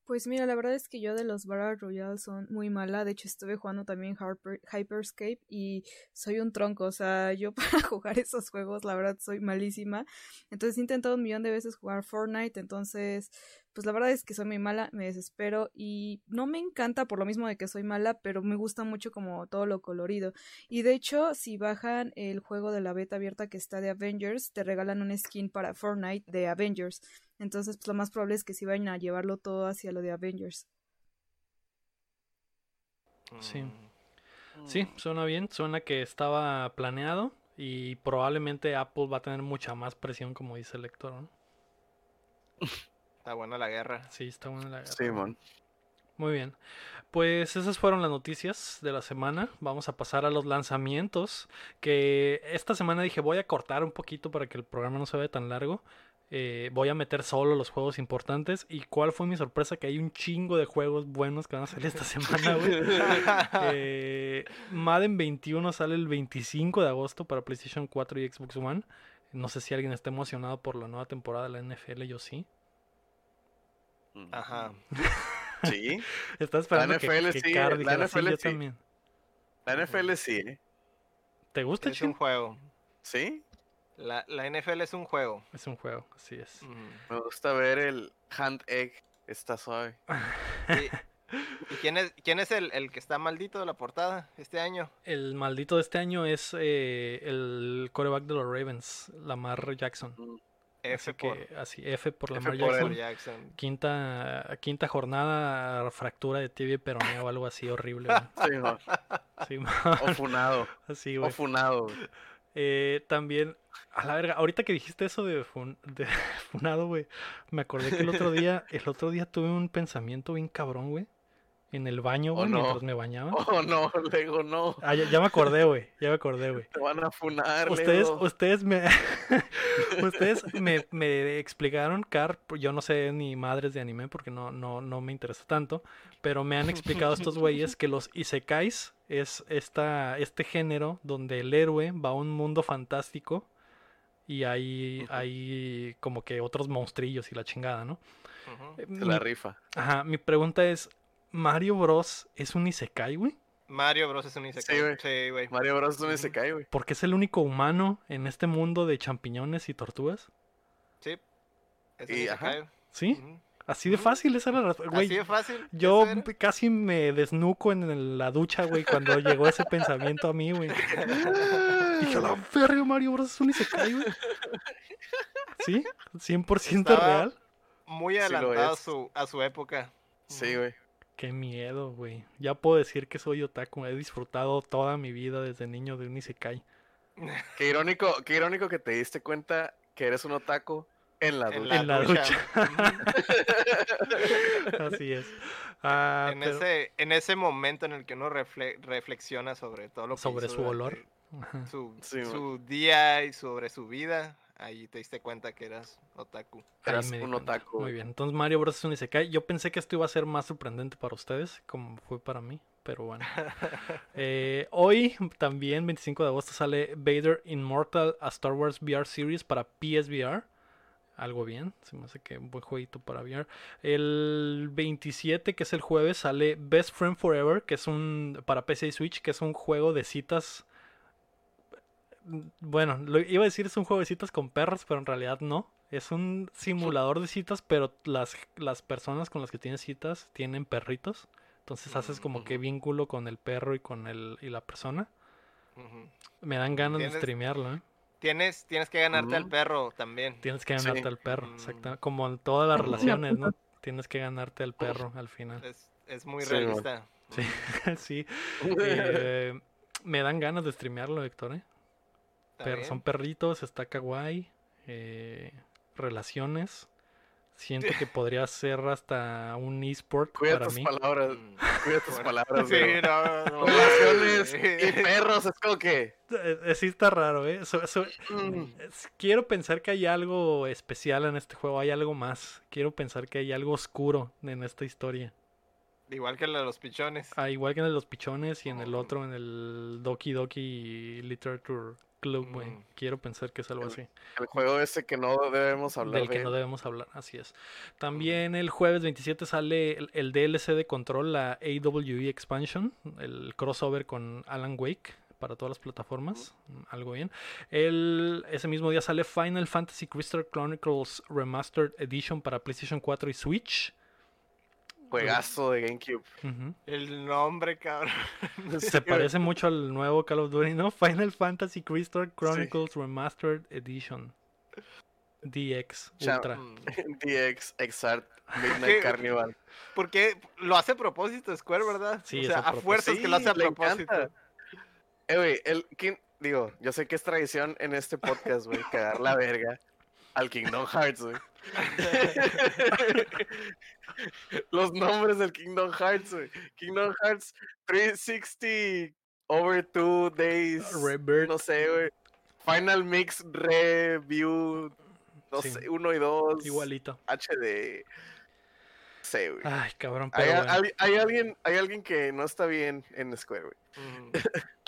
Pues mira, la verdad es que yo de los Battle Royale son muy mala. De hecho, estuve jugando también Harper- Hyperscape y soy un tronco. O sea, yo (laughs) para jugar esos juegos, la verdad, soy malísima. Entonces he intentado un millón de veces jugar Fortnite. Entonces, pues la verdad es que soy muy mala, me desespero y no me encanta por lo mismo de que soy mala, pero me gusta mucho como todo lo colorido. Y de hecho, si bajan el juego de la beta abierta que está de Avengers, te regalan un skin para Fortnite de Avengers. Entonces, pues lo más probable es que sí vayan a llevarlo todo hacia lo de Avengers. Sí. Mm, Sí, suena bien, suena que estaba planeado y probablemente Apple va a tener mucha más presión, como dice el lector, ¿no? (laughs) Está buena la guerra. Sí, está buena la guerra. Simón. Muy bien. Pues esas fueron las noticias de la semana. Vamos a pasar a los lanzamientos. Que esta semana dije voy a cortar un poquito para que el programa no se vea tan largo. Eh, voy a meter solo los juegos importantes. ¿Y cuál fue mi sorpresa? Que hay un chingo de juegos buenos que van a salir esta semana, güey. (laughs) Eh, Madden 21 sale el 25 de agosto para PlayStation 4 y Xbox One. No sé si alguien está emocionado por la nueva temporada de la NFL, yo sí. Ajá. (laughs) Sí, Estaba esperando que, NFL que sí, la dijera, "Sí, NFL sí". también. la NFL sí, ¿eh? ¿Te gusta, Es un juego. Sí, La, la NFL es un juego. Es un juego, así es. Me gusta ver el hand egg, está suave. (laughs) ¿Y, y quién es, quién es el, el que está maldito de la portada este año? El maldito de este año es eh, el coreback de los Ravens, Lamar Jackson. F Así por, que, así, F por F Lamar por Jackson. por Jackson. Quinta, quinta jornada, fractura de tibia y peroneo o algo así horrible. (laughs) Sí. Sí, (laughs) o funado, así, o güey. funado. Eh, también, a la verga, ahorita que dijiste eso de, fun- de (laughs) funado, güey, me acordé que el otro día, el otro día tuve un pensamiento bien cabrón, güey, en el baño, Oh, güey, no. mientras me bañaba. Oh no, (laughs) Lego, no. Ah, ya, ya me acordé, güey, ya me acordé, güey. Te van a funar, Ustedes, Lego. ustedes me, (laughs) ustedes me, me explicaron, Car, yo no sé ni madres de anime porque no, no, no me interesa tanto, pero me han explicado estos güeyes que los isekais es esta, este género donde el héroe va a un mundo fantástico y hay, hay como que otros monstrillos y la chingada, ¿no? Se la mi, rifa. ajá, mi pregunta es, ¿Mario Bros es un isekai, güey? Mario Bros es un Isekai. güey. Sí, güey. Mario Bros. Ujú. se cae, güey. Porque es el único humano en este mundo de champiñones y tortugas. Sí. Es un Y, ajá. Isekai. ¿Sí? Así de fácil, esa era la razón. Güey, Así de fácil. Yo casi me desnuco en la ducha, güey, cuando llegó ese pensamiento a mí, güey. Dije, la verga, Mario Bros. es un Isekai, güey. ¿Sí? ¿100% Estaba- real? Muy Sí adelantado a es. su, a su época. Sí, güey. Qué miedo, güey. Ya puedo decir que soy otaku. He disfrutado toda mi vida desde niño de un Isekai. Qué irónico, qué irónico que te diste cuenta que eres un otaku en la ducha. En la ducha. (laughs) Así es. Ah, en, pero- ese, en ese momento en el que uno refle- reflexiona sobre todo lo que Sobre hizo su olor. (laughs) Su, Sí, su día y sobre su vida, ahí te diste cuenta que eras otaku. Eras un cuenta. otaku, Muy bien. Entonces Mario Bros. es un Isekai. Yo pensé que esto iba a ser más sorprendente para ustedes, como fue para mí, pero bueno. (laughs) Eh, hoy, también, 25 de agosto, sale Vader Immortal a Star Wars VR Series para PSVR. Algo bien, se me hace que un buen jueguito para VR. El 27, que es el jueves, sale Best Friend Forever, que es un para PC y Switch, que es un juego de citas. Bueno, lo iba a decir es un juego de citas con perros, pero en realidad no. Es un simulador de citas, pero las, las personas con las que tienes citas tienen perritos. Entonces haces como que vínculo con el perro y con el y la persona. Me dan ganas de streamearlo, ¿eh? Tienes, tienes que ganarte al perro también. Tienes que Sí. ganarte al perro, Mm. exactamente. Como en todas las (laughs) relaciones, ¿no? Tienes que ganarte al perro al final. Es, es muy Sí, realista. Sí, (laughs) sí. (laughs) Eh, me dan ganas de streamearlo, Héctor, ¿eh? Pero son perritos, está kawaii, eh, relaciones. Siento que podría ser hasta un esport Cuida para tus mí. palabras, Mm. cuida tus palabras, Sí, güey. no, no, y perros, es como que. Eh, eh, sí está raro, ¿eh? Mm, quiero pensar que hay algo especial en este juego, hay algo más. Quiero pensar que hay algo oscuro en esta historia. Igual que la de los pichones. Ah, igual que en el Los Pichones y en el otro, en el Doki Doki Literature Club, güey. Mm. Quiero pensar que es algo El- así. el juego ese que no debemos hablar Del de que él. no debemos hablar, así es. También el jueves 27 sale el, el DLC de Control, la AWE Expansion, el crossover con Alan Wake para todas las plataformas, mm, algo bien. El, ese mismo día sale Final Fantasy Crystal Chronicles Remastered Edition para PlayStation 4 y Switch. Juegazo de GameCube. El nombre, cabrón. (laughs) Se parece mucho al nuevo Call of Duty, ¿no? (laughs) Final Fantasy Crystal Chronicles Remastered Edition. DX Ultra. Mm. (laughs) DX, Exart. Midnight Carnival. Porque lo hace a propósito Square, ¿verdad? Sí, o sea, a fuerzas que lo hace a Sí, propósito. Eh, güey, el, ¿quién? Digo, yo sé que es tradición en este podcast, güey, cagar la verga. Al Kingdom Hearts, güey. (laughs) Los nombres del Kingdom Hearts, güey. Kingdom Hearts 360 over two days. Rebirth. No sé, güey. Final Mix Review. No Sí. sé, uno y dos. Igualito. HD. No sé, güey. Ay, cabrón, Hay, pero bueno. hay- hay alguien, hay alguien que no está bien en Square, güey. (laughs)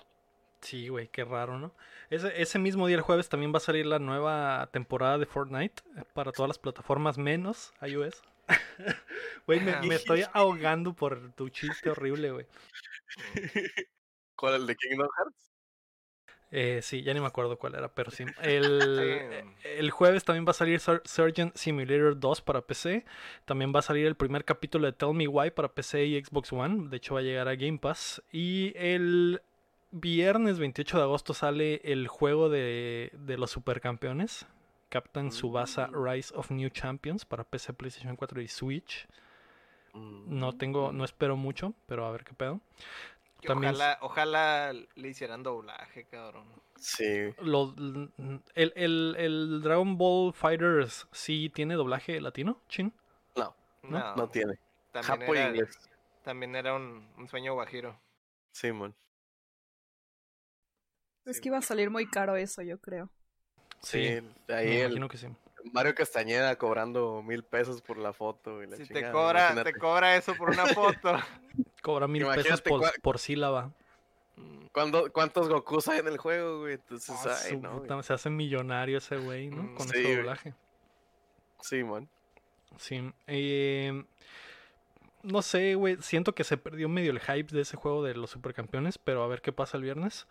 Sí, güey, qué raro, ¿no? Ese, ese mismo día, el jueves, también va a salir la nueva temporada de Fortnite eh, para todas las plataformas menos iOS. (laughs) Güey, me, me estoy ahogando por tu chiste horrible, güey. (laughs) ¿Cuál el de Kingdom Hearts? Eh, sí, ya ni me acuerdo cuál era, pero sí. (laughs) El, Sí. el jueves también va a salir Sur- Surgeon Simulator 2 para PC. También va a salir el primer capítulo de Tell Me Why para PC y Xbox One. De hecho, va a llegar a Game Pass. Y el viernes 28 de agosto sale el juego de, de los supercampeones. Captain Subasa Mm. Rise of New Champions para PC, PlayStation 4 y Switch. Mm. No tengo, no espero mucho, pero a ver qué pedo. También- Ojalá, ojalá le hicieran doblaje, cabrón. Sí. Lo- el, el- el Dragon Ball Fighters sí tiene doblaje latino, chin. No, No, no tiene. también Japo y era, inglés. también era un, un sueño guajiro. Simón. Es que iba a salir muy caro eso, yo creo. Sí, Sí, ahí me el imagino que sí. Mario Castañeda cobrando mil pesos por la foto. Y la Si te cobra, imagínate. te cobra eso por una foto. (laughs) Cobra mil pesos por, por sílaba. Mm, ¿Cuándo- ¿Cuántos Gokus hay en el juego, güey? Entonces, Ah, ay, no. puta, güey. se hace millonario ese güey, ¿no? Mm, Con sí, ese güey. doblaje. Simón. Sí. eh, no sé, güey. Siento que se perdió medio el hype de ese juego de los supercampeones, pero a ver qué pasa el viernes.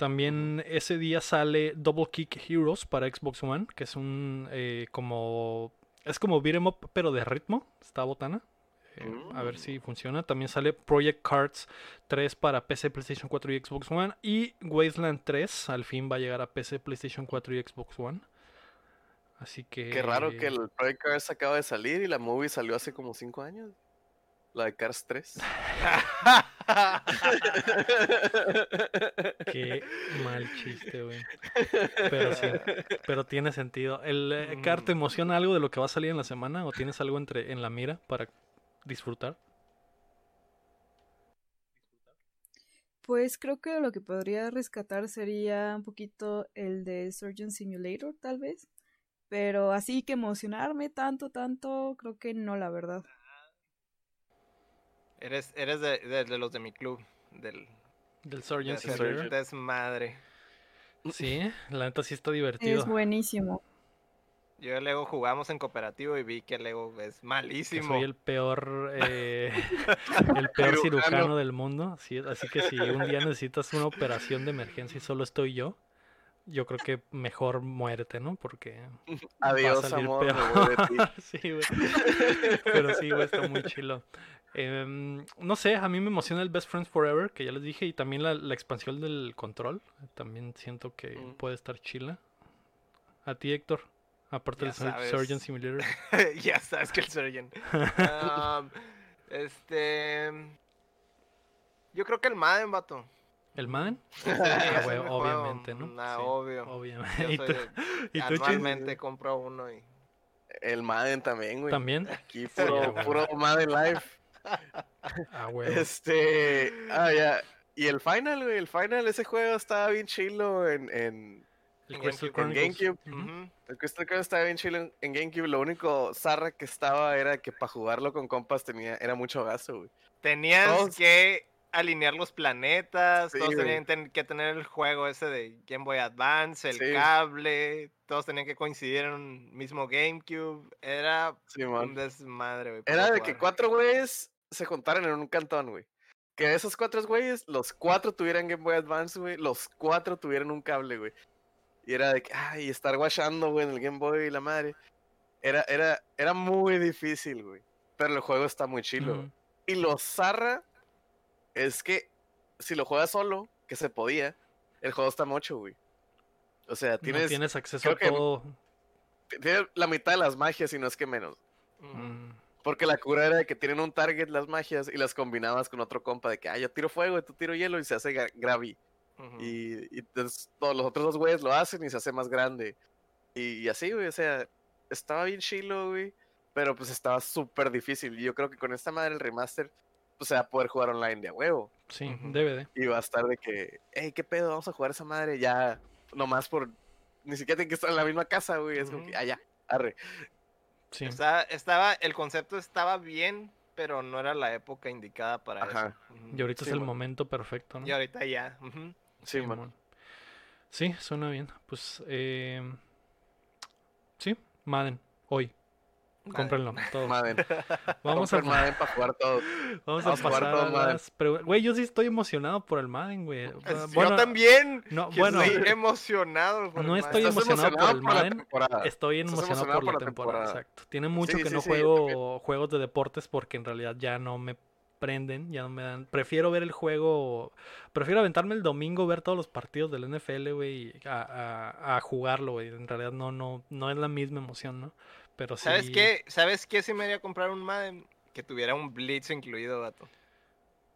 También ese día sale Double Kick Heroes para Xbox One, que es un eh, como es como beat'em up pero de ritmo, está botana. Eh, A ver si funciona. También sale Project Cards 3 para PC, PlayStation 4 y Xbox One. Y Wasteland 3 al fin va a llegar a PC, PlayStation 4 y Xbox One. Así que... Qué raro que el Project Cars acaba de salir y la movie salió hace como 5 años. La de Cars 3. (laughs) (laughs) Qué mal chiste, güey. Pero sí, (laughs) pero tiene sentido. ¿El eh, Car te emociona algo de lo que va a salir en la semana o tienes algo entre en la mira para disfrutar? Pues creo que lo que podría rescatar sería un poquito el de Surgeon Simulator, tal vez. Pero así que emocionarme tanto, tanto, creo que no, la verdad. Eres eres de, de- de los de mi club. Del Del Surgeon de- desmadre. Sí, la neta sí está Es divertido. buenísimo. Yo y el Lego jugamos en cooperativo y vi que el Lego es Que malísimo. soy el peor, eh, (laughs) el peor Cirujano. cirujano del mundo. Sí, así que si un día necesitas una operación de emergencia y solo estoy yo, yo creo que mejor muérete, ¿no? Porque (laughs) Adiós, salir amor. peor. voy de ti. (laughs) sí, güey. Pero sí, güey, está muy chilo. Em, no sé, a mí me emociona el Best Friends Forever, que ya les dije, y también la, la expansión del control. También siento que Mm. puede estar chila. A ti, Héctor, aparte del. Surgeon Simulator. (laughs) ya sabes que el Surgeon. Este. Yo creo que el Madden, vato. ¿El Madden? (laughs) Sí, Ah, obviamente, ¿no? Nah, Sí, obvio. Obviamente. Yo (laughs) ¿Y soy tú, compro uno y. El Madden también, güey. ¿También? Aquí (laughs) puro, puro Madden Live. Ah, güey. Este. Ah, ya. Y el Final, güey. El Final, ese juego estaba bien chilo en. en El en Crystal GameCube. Chronicles. El Crystal Card estaba bien chilo en, en GameCube. Lo único zarra que estaba era que para jugarlo con compas tenía, era mucho gasto, güey. Tenías Todos- que alinear los planetas, Sí, todos güey. tenían ten- que tener el juego ese de Game Boy Advance, el Sí. cable, todos tenían que coincidir en un mismo GameCube. Era Sí, un desmadre, güey. Era de que cuatro güeyes se juntaran en un cantón, güey. Que de esos cuatro güeyes, los cuatro tuvieran Game Boy Advance, güey. Los cuatro tuvieran un cable, güey. Y era de que, ay, estar guachando, güey, en el Game Boy y la madre. Era, era, era muy difícil, güey. Pero el juego está muy chilo. Y lo zarra es que si lo juegas solo, que se podía, el juego está mucho, güey. O sea, No tienes, tienes acceso a todo. tienes la mitad de las magias, y no es que menos. Mm, Porque la cura era de que tienen un target las magias y las combinabas con otro compa de que, ah, yo tiro fuego y tú tiro hielo y se hace gra- gravi. Ujú. Y, y entonces todos los otros dos güeyes lo hacen y se hace más grande. Y, y así, güey, o sea, estaba bien chilo, güey. Pero pues estaba súper difícil. Y yo creo que con esta madre el remaster, pues se va a poder jugar online de a huevo. Sí, Ujú. DVD. Y va a estar de que, hey, ¿qué pedo? Vamos a jugar esa madre ya, nomás por. Ni siquiera tienen que estar en la misma casa, güey. Es como que, ah, ya, arre. Sí. Estaba, estaba, el concepto estaba bien, pero no era la época indicada para Ajá. eso. Ujú. Y ahorita Sí, es el momento perfecto, ¿no? Y ahorita ya. Sí, man. Simón. Sí, suena bien. Pues, eh, sí, Madden, hoy. (laughs) Madden. Cómprenlo, todo. Madden. Vamos a, Compren Madden para jugar todo. vamos a vamos a jugar pasar todo a las preguntas. Güey, yo sí estoy emocionado por el Madden, güey. Pues, Bueno, yo también. no, bueno. estoy emocionado. por No el estoy emocionado por el por la Madden. Estoy emocionado emocionado por la temporada, exacto. Tiene mucho Sí, que sí, no sí, juego juegos de deportes porque en realidad ya no me prenden, ya no me dan. Prefiero ver el juego, prefiero aventarme el domingo, ver todos los partidos del NFL, güey, y a, a- a jugarlo, güey. En realidad no, no, no es la misma emoción, ¿no? Pero sí. ¿Sabes qué? ¿Sabes qué si me iría a comprar un Madden? Que tuviera un Blitz incluido, vato.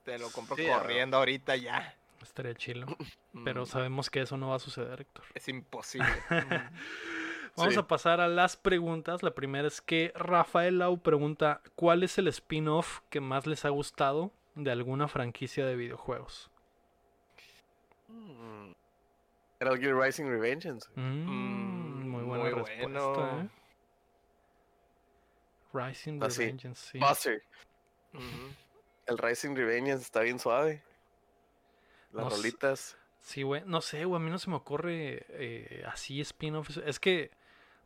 Te lo compro Sí, corriendo ahorita ya. Estaría chilo. (laughs) Pero Mm, sabemos que eso no va a suceder, Héctor. Es imposible. (laughs) Mm. Vamos Sí. a pasar a las preguntas. La primera es que Rafael Lau pregunta: ¿Cuál es el spin-off que más les ha gustado de alguna franquicia de videojuegos? Mm. Metal Gear Rising Revengeance. Mm, muy buena muy respuesta, bueno. ¿eh? Rising Así, Revengeance, sí. Buster. Ujú. El Rising Revengeance está bien suave. Las No rolitas. Sí, güey. No sé, güey. A mí no se me ocurre eh, así spin-off. Es que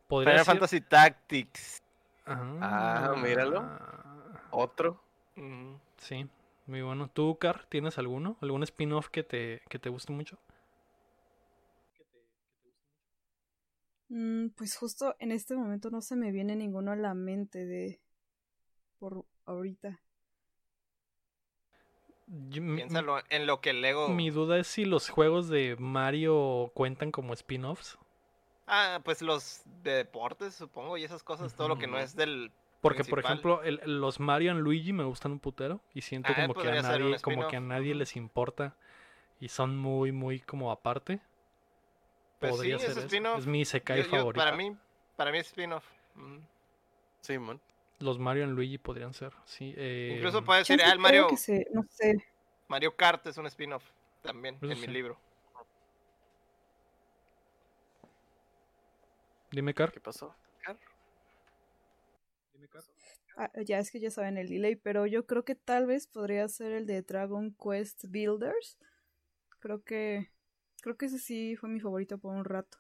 podría Final ser... Fantasy Tactics. Ah, míralo. Otro. Sí, muy bueno. ¿Tú, Car, tienes alguno? ¿Algún spin-off que te, que te guste mucho? Mm, pues justo en este momento no se me viene ninguno a la mente de por ahorita. Yo- Piénsalo en lo que Lego. Mi duda es si los juegos de Mario cuentan como spin-offs. Ah, pues los de deportes, supongo, y esas cosas, todo lo que no es del. Porque, por ejemplo, el- los Mario and Luigi me gustan un putero. Y siento Ah, como que a nadie, como que a nadie les importa. Y son muy, muy como aparte. Pues Podría sí, ser es eso. spin-off. Es mi Isekai Yo- yo- favorito. para mí, para mí es spin-off. Ujú. Sí, man. Los Mario and Luigi podrían ser. Sí, Incluso eh, puede decir, Chance ah, el puede Mario, que se- no sé. Mario Kart es un spin-off también Eso en mi libro. Dime, Car. ¿Qué pasó? Ah, ya es que ya saben el delay, pero yo creo que tal vez podría ser el de Dragon Quest Builders. Creo que creo que ese sí fue mi favorito por un rato.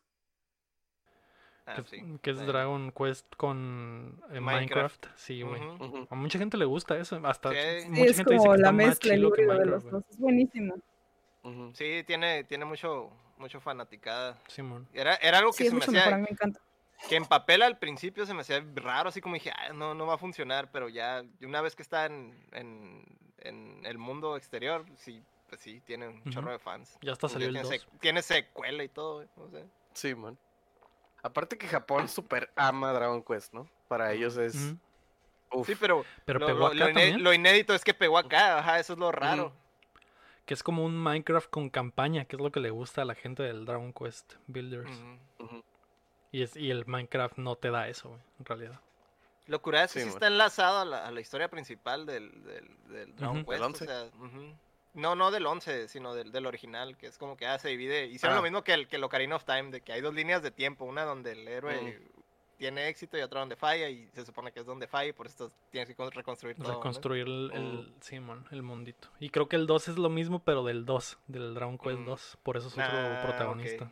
Ah, que, sí. que es Sí. Dragon Quest con eh, Minecraft. Minecraft. Sí, güey. A mucha gente le gusta eso. Hasta Sí. Sí, mucha es gente dice como que la está más mezcla, el chilo que híbrido de Minecraft, los dos. Es buenísimo. Sí, tiene, tiene mucho, mucho fanaticada. Simón. Era, era algo que se me mejor, hacía, me encanta. que en papel al principio se me hacía raro, así como dije, "Ah, no, no va a funcionar, pero ya una vez que está en, en, en el mundo exterior, sí, pues sí, tiene un chorro de fans. Ya salió el tiene, 2. sec- tiene secuela y todo, güey, o sea. Sí, man. Aparte que Japón super ama Dragon Quest, ¿no? Para ellos es. Uf. Sí, pero, Pero lo, pegó acá lo iné- también. lo inédito es que pegó acá, ajá, eso es lo raro. Que es como un Minecraft con campaña, que es lo que le gusta a la gente del Dragon Quest Builders. Y, es, y el Minecraft no te da eso, güey, en realidad. Lo curado es que Sí, está enlazado a la, a la historia principal del, del, del Dragon Ujú. Quest. Del o 11. sea. No, no del 11, sino del, del original, que es como que ah, se divide. Hicieron Ah. lo mismo que el, que el Ocarina of Time, de que hay dos líneas de tiempo, una donde el héroe tiene éxito y otra donde falla, y se supone que es donde falla, y por eso tienes que con- reconstruir todo. ¿no? Reconstruir el, el, Mm. Simón, el mundito. Y creo que el 2 es lo mismo, pero del 2, del Dragon Quest Mm. 2. Por eso es otro Ah, protagonista.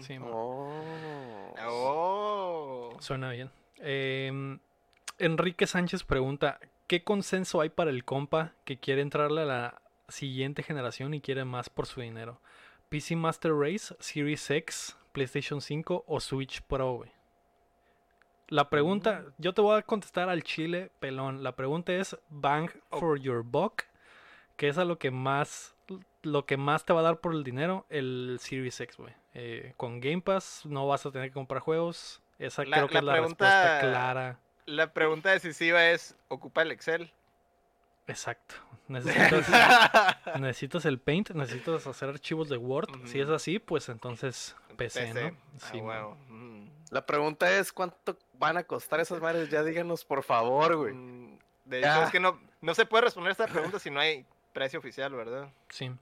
Sí, mon. Oh. Oh. Suena bien. Em, Enrique Sánchez pregunta: ¿Qué consenso hay para el compa que quiere entrarle a la siguiente generación y quiere más por su dinero? ¿PC Master Race, Series X, PlayStation 5 o Switch Pro, güey? La pregunta, yo te voy a contestar al chile pelón. La pregunta es bang Oh. for your buck, que es a lo que más lo que más te va a dar por el dinero, el Series X, güey. Eh, con Game Pass no vas a tener que comprar juegos. Esa La- creo que la es la pregunta- respuesta clara. La pregunta decisiva es: ¿ocupa el Excel? Exacto. Necesitas, (laughs) necesitas el Paint, necesitas hacer archivos de Word. Si es así, pues entonces PC, ¿no? Ah, Sí, huevo. Mm. La pregunta es, ¿cuánto van a costar esas madres? Ya díganos, por favor, güey. Mm, De hecho, Ya. es que no, no se puede responder esta pregunta si no hay precio oficial, ¿verdad? Sí.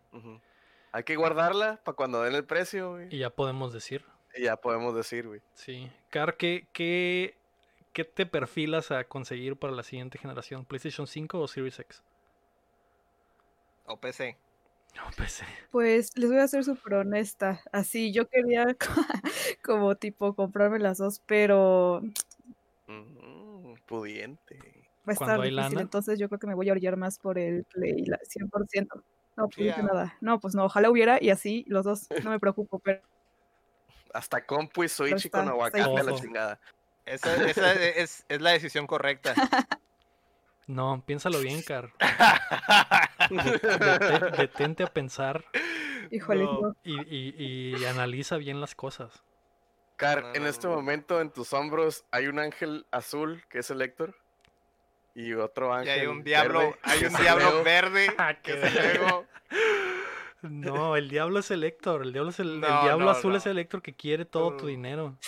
Hay que guardarla para cuando den el precio, güey. Y ya podemos decir. Y ya podemos decir, güey. Sí. Car, ¿qué, qué, qué te perfilas a conseguir para la siguiente generación? ¿PlayStation 5 o Series X? O PC. No, (laughs) PC. Pues les voy a ser súper honesta. Así, yo quería (laughs) como tipo comprarme las dos, pero Mm, pudiente. va a estar difícil, lana. entonces yo creo que me voy a orillar más por el Play la 100%. No, pues nada. No, pues no, ojalá hubiera y así los dos, no me preocupo, pero Hasta compu y Switch y con aguacate a la chingada. Esa, esa (laughs) es, es la decisión correcta. No, piénsalo bien, Car. (laughs) Dete- detente a pensar híjole, No. y, y- y analiza bien las cosas. Car, No, en este momento en tus hombros hay un ángel azul que es el Héctor. Y otro Y ángel. hay un diablo, verde, hay un diablo verde (laughs) Ah, que qué es el Lego. No, el diablo es el Héctor. El diablo, es el, diablo no, azul no. es el Héctor que quiere todo tu Uh. dinero.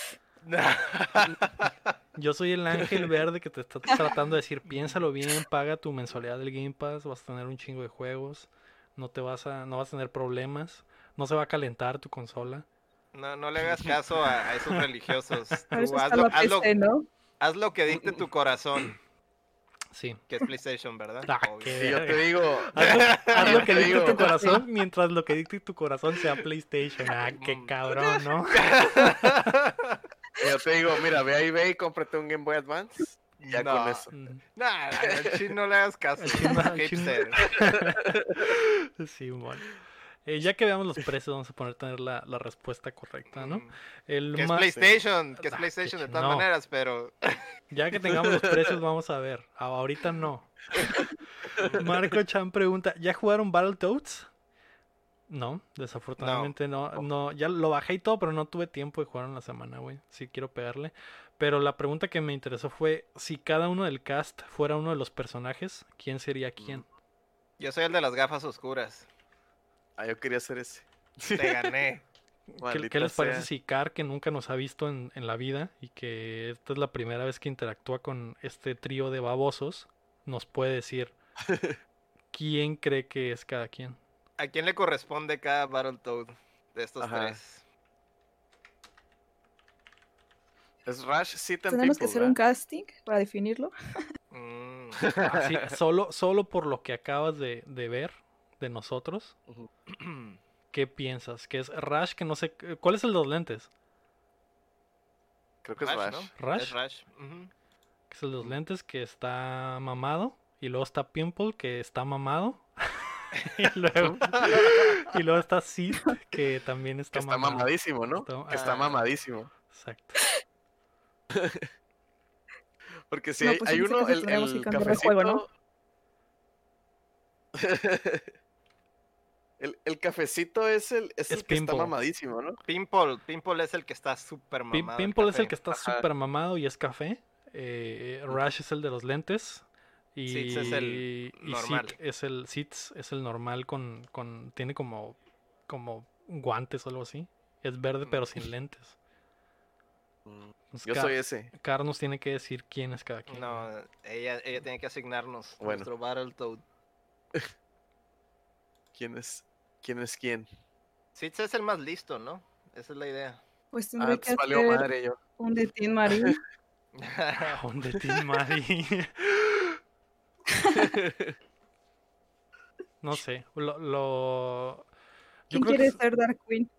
(laughs) Yo soy el ángel verde que te está tratando de decir, piénsalo bien, paga tu mensualidad del Game Pass, vas a tener un chingo de juegos, no te vas a, no vas a tener problemas, no se va a calentar tu consola. No, no le hagas caso a, a esos religiosos. (laughs) Tú está haz, lo, haz ¿no? haz lo que dicte tu corazón, Sí. que es PlayStation, ¿verdad? Ah, Y yo te digo, Haz lo, haz lo Yo que te dicte tu corazón mientras lo que dicte tu corazón sea PlayStation. Ah, qué cabrón, ¿no? (laughs) yo te digo, mira, ve ahí, ve y cómprate un Game Boy Advance. Y ya No. con eso. Nah, al chino no le hagas caso. Hipster. (laughs) Sí, bueno. Eh, ya que veamos los precios, vamos a poner tener la, la respuesta correcta, ¿no? El Que es PlayStation, que es Ah, PlayStation de todas no. maneras, pero (laughs) Ya que tengamos los precios, vamos a ver. Ahorita no. (laughs) Marco Chan pregunta: ¿Ya jugaron Battletoads? No, desafortunadamente no. no. Ya lo bajé y todo, pero no tuve tiempo de jugar en la semana, güey. Sí quiero pegarle. Pero la pregunta que me interesó fue: si cada uno del cast fuera uno de los personajes, ¿quién sería quién? yo soy el de las gafas oscuras. Ah, yo quería hacer ese. Te gané. (laughs) ¿Qué, qué les parece si Car, que nunca nos ha visto en, en la vida y que esta es la primera vez que interactúa con este trío de babosos, nos puede decir (laughs) quién cree que es cada quien? ¿A quién le corresponde cada Battletoad de estos Ajá. tres? Es Rush Sit and Tenemos que hacer un casting para definirlo. Mm, (laughs) Así, solo, solo por lo que acabas de, de ver de nosotros, (clears throat) ¿qué piensas? ¿Que es Rush? Que no sé. ¿Cuál es el de los lentes? Creo que es Rush, Rush. ¿no? ¿Rush? Es Rush. Que es el de los lentes que está mamado. Y luego está Pimple que está mamado. (laughs) y, luego, y luego está Sid que también Que está, está mamado. mamadísimo, ¿no? Está- Que está ah. mamadísimo. Exacto. (laughs) Porque si No, hay, pues hay uno, el, que cafecito. juego, ¿no? (laughs) el, el cafecito es el, es Es el que está mamadísimo, ¿no? Pimple, Pimple es el que está súper mamado. Pimple es el que está súper mamado y es café. Eh, Rush es el de los lentes. Y, Sitz es el y normal. Es el Sitz es el normal con, con tiene como como guantes o algo así. Es verde pero sin lentes. Mm, Entonces, Yo Car- soy ese. Car nos tiene que decir quién es cada quien. No, ella, ella tiene que asignarnos Bueno. nuestro Battletoad. (laughs) ¿Quién es? ¿Quién es quién? Sitz es el más listo, ¿no? Esa es la idea. Pues Ah, tendré que pues hacer madre yo. un de Teen Marie. (laughs) Un de Team Mari. (laughs) (laughs) no sé. Lo, lo- yo ¿Quién creo quiere ser Dark Queen?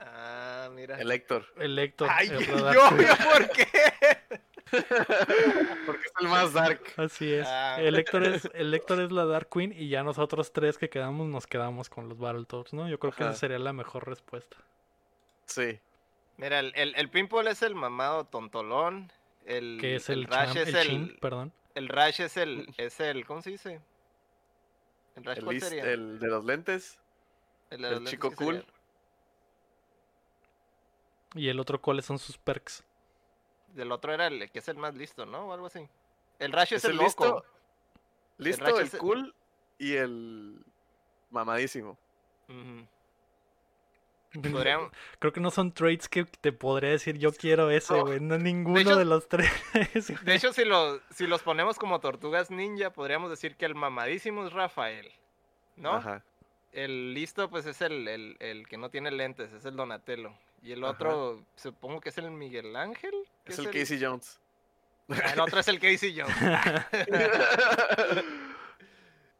ah, mira. El Héctor. el Héctor. Ay, el yo, (laughs) Dark yo, Queen. ¿por qué? (laughs) Porque es el más dark. Así es. Ah. El Héctor es, el Héctor es la Dark Queen y ya nosotros tres que quedamos nos quedamos con los Battletoads, ¿no? Yo creo que esa sería la mejor respuesta. Sí. Mira, el, el, el Pimple es el mamado tontolón. El, Que es el, cham- es el el, Chin, perdón. El Rush es el, (laughs) es el, ¿cómo se dice? ¿El Rush El, cuál sería? el de los lentes. El de el los lentes, chico ¿qué cool. sería? Y el otro, ¿cuáles son sus perks? Del otro era el que es el más listo, ¿no? O algo así. El Rush es, Es el el loco. listo. Listo, el el- cool y el mamadísimo. Podríamos- Creo que no son traits que te podría decir yo quiero ese, No. güey. No, ninguno de, hecho- los tres. (laughs) De hecho, si, lo, si los ponemos como tortugas ninja, podríamos decir que el mamadísimo es Rafael. ¿No? Ajá. El listo, pues es el, el, el que no tiene lentes, es el Donatello. Y el Ajá. otro, supongo que es el Miguel Ángel. Es el Casey Jones. Ah, el otro es el Casey Jones. (laughs)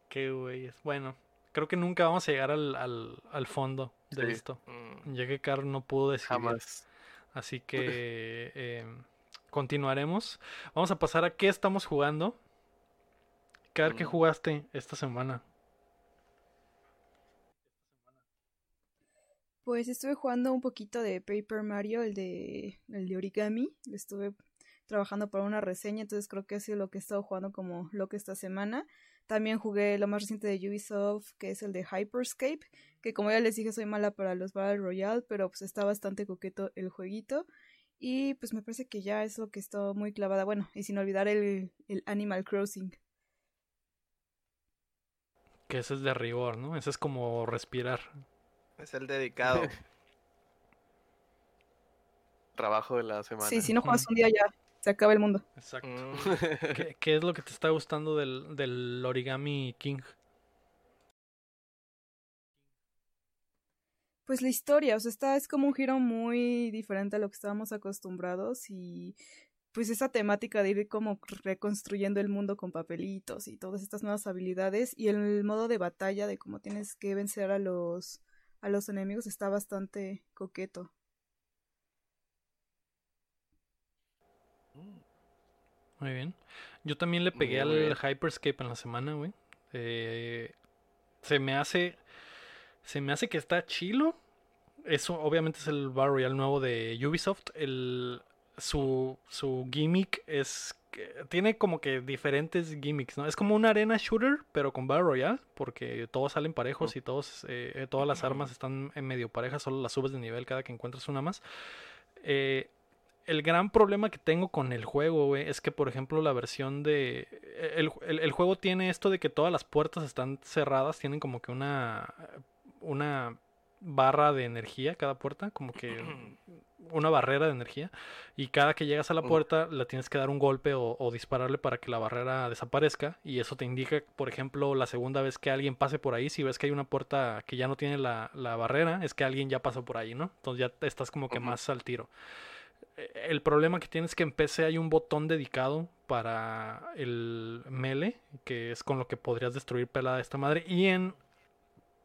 Qué güeyes. Bueno, creo que nunca vamos a llegar al, al, al fondo de Sí. esto. Mm, Ya que Carl no pudo decidir. Jamás. Así que (laughs) eh, continuaremos. Vamos a pasar a qué estamos jugando. Car, ¿qué Mm. jugaste esta semana? Pues estuve jugando un poquito de Paper Mario, el de, el de origami. Estuve trabajando para una reseña, entonces creo que ha sido lo que he estado jugando como lo que esta semana. También jugué lo más reciente de Ubisoft, que es el de Hyperscape, que como ya les dije soy mala para los Battle Royale, pero pues está bastante coqueto el jueguito. Y pues me parece que ya es lo que está muy clavada. Bueno, y sin olvidar el, el Animal Crossing. Que ese es de rigor, ¿no? Ese es como respirar. es el dedicado. (laughs) Trabajo de la semana. Sí, si no juegas un día ya se acaba el mundo. Exacto. Mm, (laughs) ¿Qué, qué es lo que te está gustando del, del Origami King? Pues la historia, o sea, está, es como un giro muy diferente a lo que estábamos acostumbrados y pues esa temática de ir como reconstruyendo el mundo con papelitos y todas estas nuevas habilidades y el modo de batalla de cómo tienes que vencer a los a los enemigos está bastante coqueto. Muy bien. Yo también le pegué al bien. Hyperscape en la semana, güey. Eh, se me hace. Se me hace que está chilo. Eso obviamente es el Battle Royale nuevo de Ubisoft. El, su, su gimmick es. Tiene como que diferentes gimmicks, ¿no? Es como una arena shooter, pero con Battle Royale, porque todos salen parejos y todos, eh, todas las armas están en medio parejas, solo las subes de nivel cada que encuentras una más. Eh, el gran problema que tengo con el juego, güey, es que, por ejemplo, la versión de... El, el- el juego tiene esto de que todas las puertas están cerradas, tienen como que una... Una barra de energía cada puerta, como que (clears throat) una barrera de energía, y cada que llegas a la Mm. puerta le tienes que dar un golpe o, o dispararle para que la barrera desaparezca, y eso te indica, por ejemplo, la segunda vez que alguien pase por ahí, si ves que hay una puerta que ya no tiene la, la barrera, es que alguien ya pasó por ahí, ¿no? Entonces ya estás como que más al tiro. El problema que tienes es que en PC hay un botón dedicado para el melee, que es con lo que podrías destruir pelada esta madre. Y en,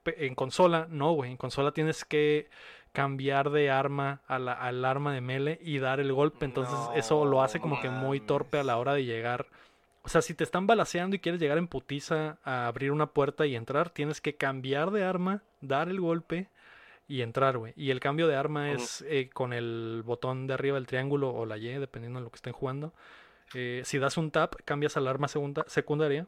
en consola, no, güey. En consola tienes que cambiar de arma a la- al arma de melee y dar el golpe. Entonces eso lo hace como que muy torpe a la hora de llegar. O sea, si te están balaceando y quieres llegar en putiza a abrir una puerta y entrar, tienes que cambiar de arma, dar el golpe y entrar, güey. Y el cambio de arma es eh, con el botón de arriba del triángulo o la Y, dependiendo de lo que estén jugando. Eh, si das un tap, cambias al arma segunda- secundaria.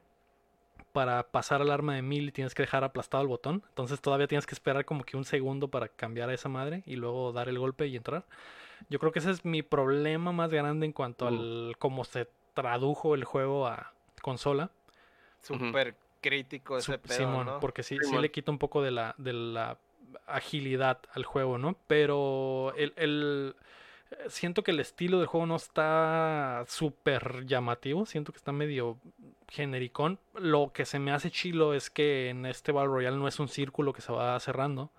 Para pasar al arma de mil tienes que dejar aplastado el botón. Entonces todavía tienes que esperar como que un segundo para cambiar a esa madre y luego dar el golpe y entrar. Yo creo que ese es mi problema más grande en cuanto Ujú. al cómo se tradujo el juego a consola. Súper crítico ese Sup- pedo, Simón, ¿no? porque sí, sí Simón. le quita un poco de la, de la agilidad al juego, ¿no? Pero el, el- siento que el estilo del juego no está súper llamativo, siento que está medio genericón. Lo que se me hace chilo es que en este Battle Royale no es un círculo que se va cerrando,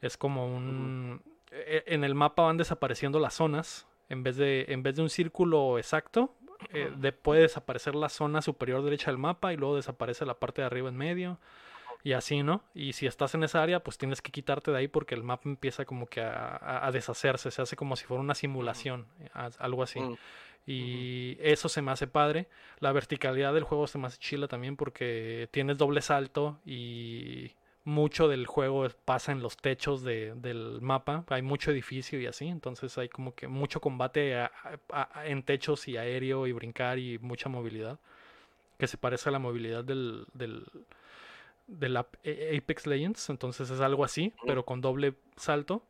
es como un... e- En el mapa van desapareciendo las zonas, en vez de, en vez de un círculo exacto, eh, de- puede desaparecer la zona superior derecha del mapa y luego desaparece la parte de arriba en medio y así, ¿no? Y si estás en esa área, pues tienes que quitarte de ahí porque el mapa empieza como que a, deshacerse, se hace como si fuera una simulación, algo así. Mm. Y eso se me hace padre. La verticalidad del juego se me hace chila también porque tienes doble salto y mucho del juego pasa en los techos de- del mapa. Hay mucho edificio y así. Entonces hay como que mucho combate a- a- a- en techos y aéreo y brincar y mucha movilidad. Que se parece a la movilidad del, del, del Ap- A- Apex Legends. Entonces es algo así, pero con doble salto.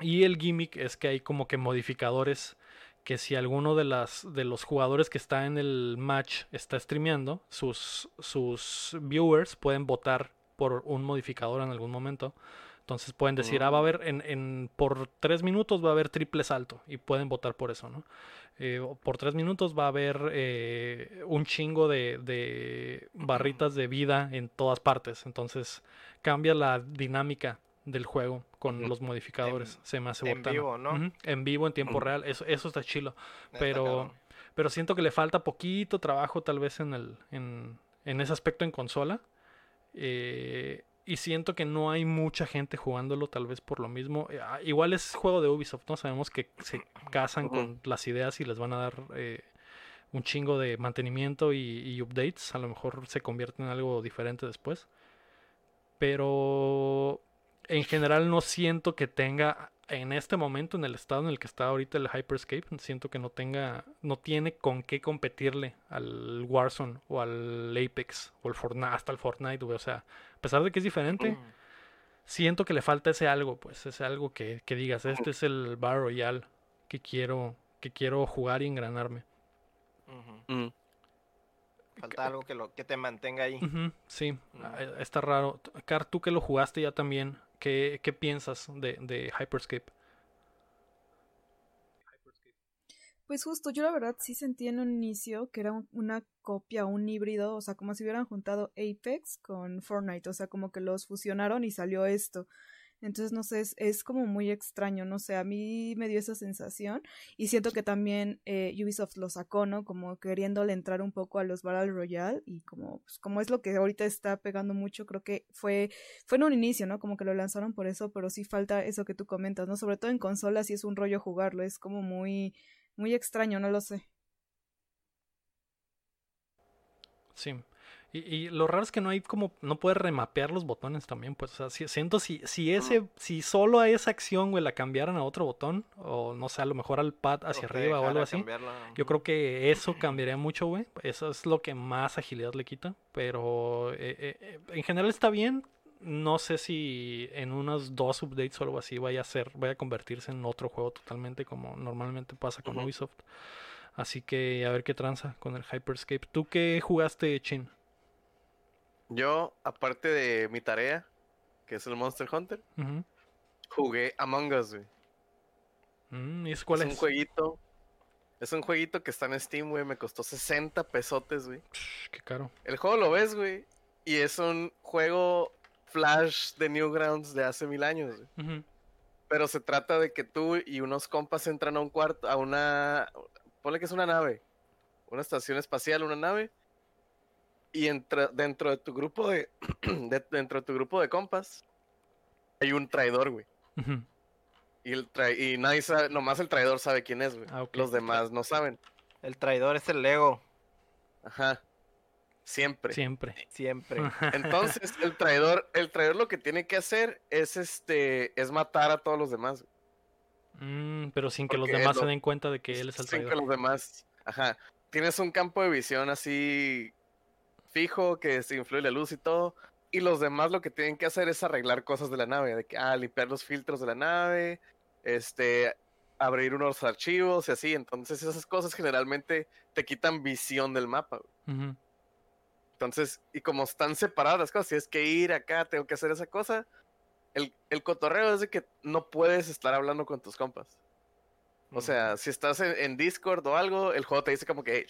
Y el gimmick es que hay como que modificadores que si alguno de las de los jugadores que está en el match está streameando, sus sus viewers pueden votar por un modificador en algún momento. Entonces pueden decir, ah, va a haber en, en, por tres minutos va a haber triple salto y pueden votar por eso, ¿no? Eh, por tres minutos va a haber eh, un chingo de, de, barritas de vida en todas partes. Entonces cambia la dinámica del juego con los modificadores. se me hace En vivo, ¿no? En vivo, en tiempo real. Eso, eso está chilo. Pero, pero siento que le falta poquito trabajo tal vez en, el, en, en ese aspecto en consola. Eh, y siento que no hay mucha gente jugándolo, tal vez por lo mismo. Eh, ah, igual es juego de Ubisoft, ¿no? Sabemos que se casan con las ideas y les van a dar eh, un chingo de mantenimiento y, updates. A lo mejor se convierte en algo diferente después. Pero en general no siento que tenga en este momento, en el estado en el que está ahorita el Hyperscape, siento que no tenga, no tiene con qué competirle al Warzone o al Apex o el Fortnite, hasta el Fortnite, O sea, a pesar de que es diferente, siento que le falta ese algo, pues, ese algo que, digas, este es el Battle Royale que quiero, que quiero jugar y engranarme. Mm. Falta algo que, lo, que te mantenga ahí. sí, ah, está raro. Car, tú que lo jugaste ya también, ¿Qué, piensas de, de, Hyperscape? Pues justo, yo la verdad sí sentí en un inicio que era una copia, un híbrido, o sea, como si hubieran juntado Apex con Fortnite, o sea, como que los fusionaron y salió esto. Entonces, no sé, es, como muy extraño, no sé, a mí me dio esa sensación y siento que también eh, Ubisoft lo sacó, ¿no? Como queriéndole entrar un poco a los Battle Royale y como, pues, como es lo que ahorita está pegando mucho, creo que fue, fue en un inicio, ¿no? Como que lo lanzaron por eso, pero sí falta eso que tú comentas, ¿no? Sobre todo en consolas sí es un rollo jugarlo, es como muy, muy extraño, no lo sé. Sí, y, lo raro es que no hay como, no puedes remapear los botones también, pues, o sea, siento si, si ese, si solo a esa acción, güey, la cambiaran a otro botón, o no sé, a lo mejor al pad hacia arriba o algo así, yo creo que eso cambiaría mucho, güey, eso es lo que más agilidad le quita, pero eh, eh, eh, en general está bien, no sé si en unos dos updates o algo así vaya a ser, vaya a convertirse en otro juego totalmente como normalmente pasa con Ubisoft. Así que a ver qué tranza con el Hyperscape. ¿Tú qué jugaste, Chin? Yo, aparte de mi tarea, que es el Monster Hunter, jugué Among Us, güey. Mm, ¿Y es cuál es? Es un jueguito. Es un jueguito que está en Steam, güey. Me costó 60 pesotes, güey. Qué caro. El juego lo ves, güey. Y es un juego Flash de Newgrounds de hace mil años, güey. Pero se trata de que tú y unos compas entran a un cuarto, a una. Ponle que es una nave. Una estación espacial, una nave y dentro de tu grupo (clears throat) de, dentro de tu grupo de compas hay un traidor, güey. Y el y nadie sabe, nomás el traidor sabe quién es, güey. Ah, Los demás no saben. El traidor es el Lego. Ajá. Siempre. Siempre. Siempre. (laughs) Entonces, el traidor, el traidor lo que tiene que hacer es este, es matar a todos los demás. Mm, pero sin que los demás se den cuenta de que él es el traidor. Sin que los demás, ajá. Tienes un campo de visión así fijo, que se influye la luz y todo. Y los demás lo que tienen que hacer es arreglar cosas de la nave, de que, ah, limpiar los filtros de la nave, este, abrir unos archivos y así. Entonces esas cosas generalmente te quitan visión del mapa. Entonces, y como están separadas las cosas, si es que ir acá, tengo que hacer esa cosa, el, el cotorreo es de que no puedes estar hablando con tus compas. O sea, si estás en, Discord o algo, el juego te dice como que,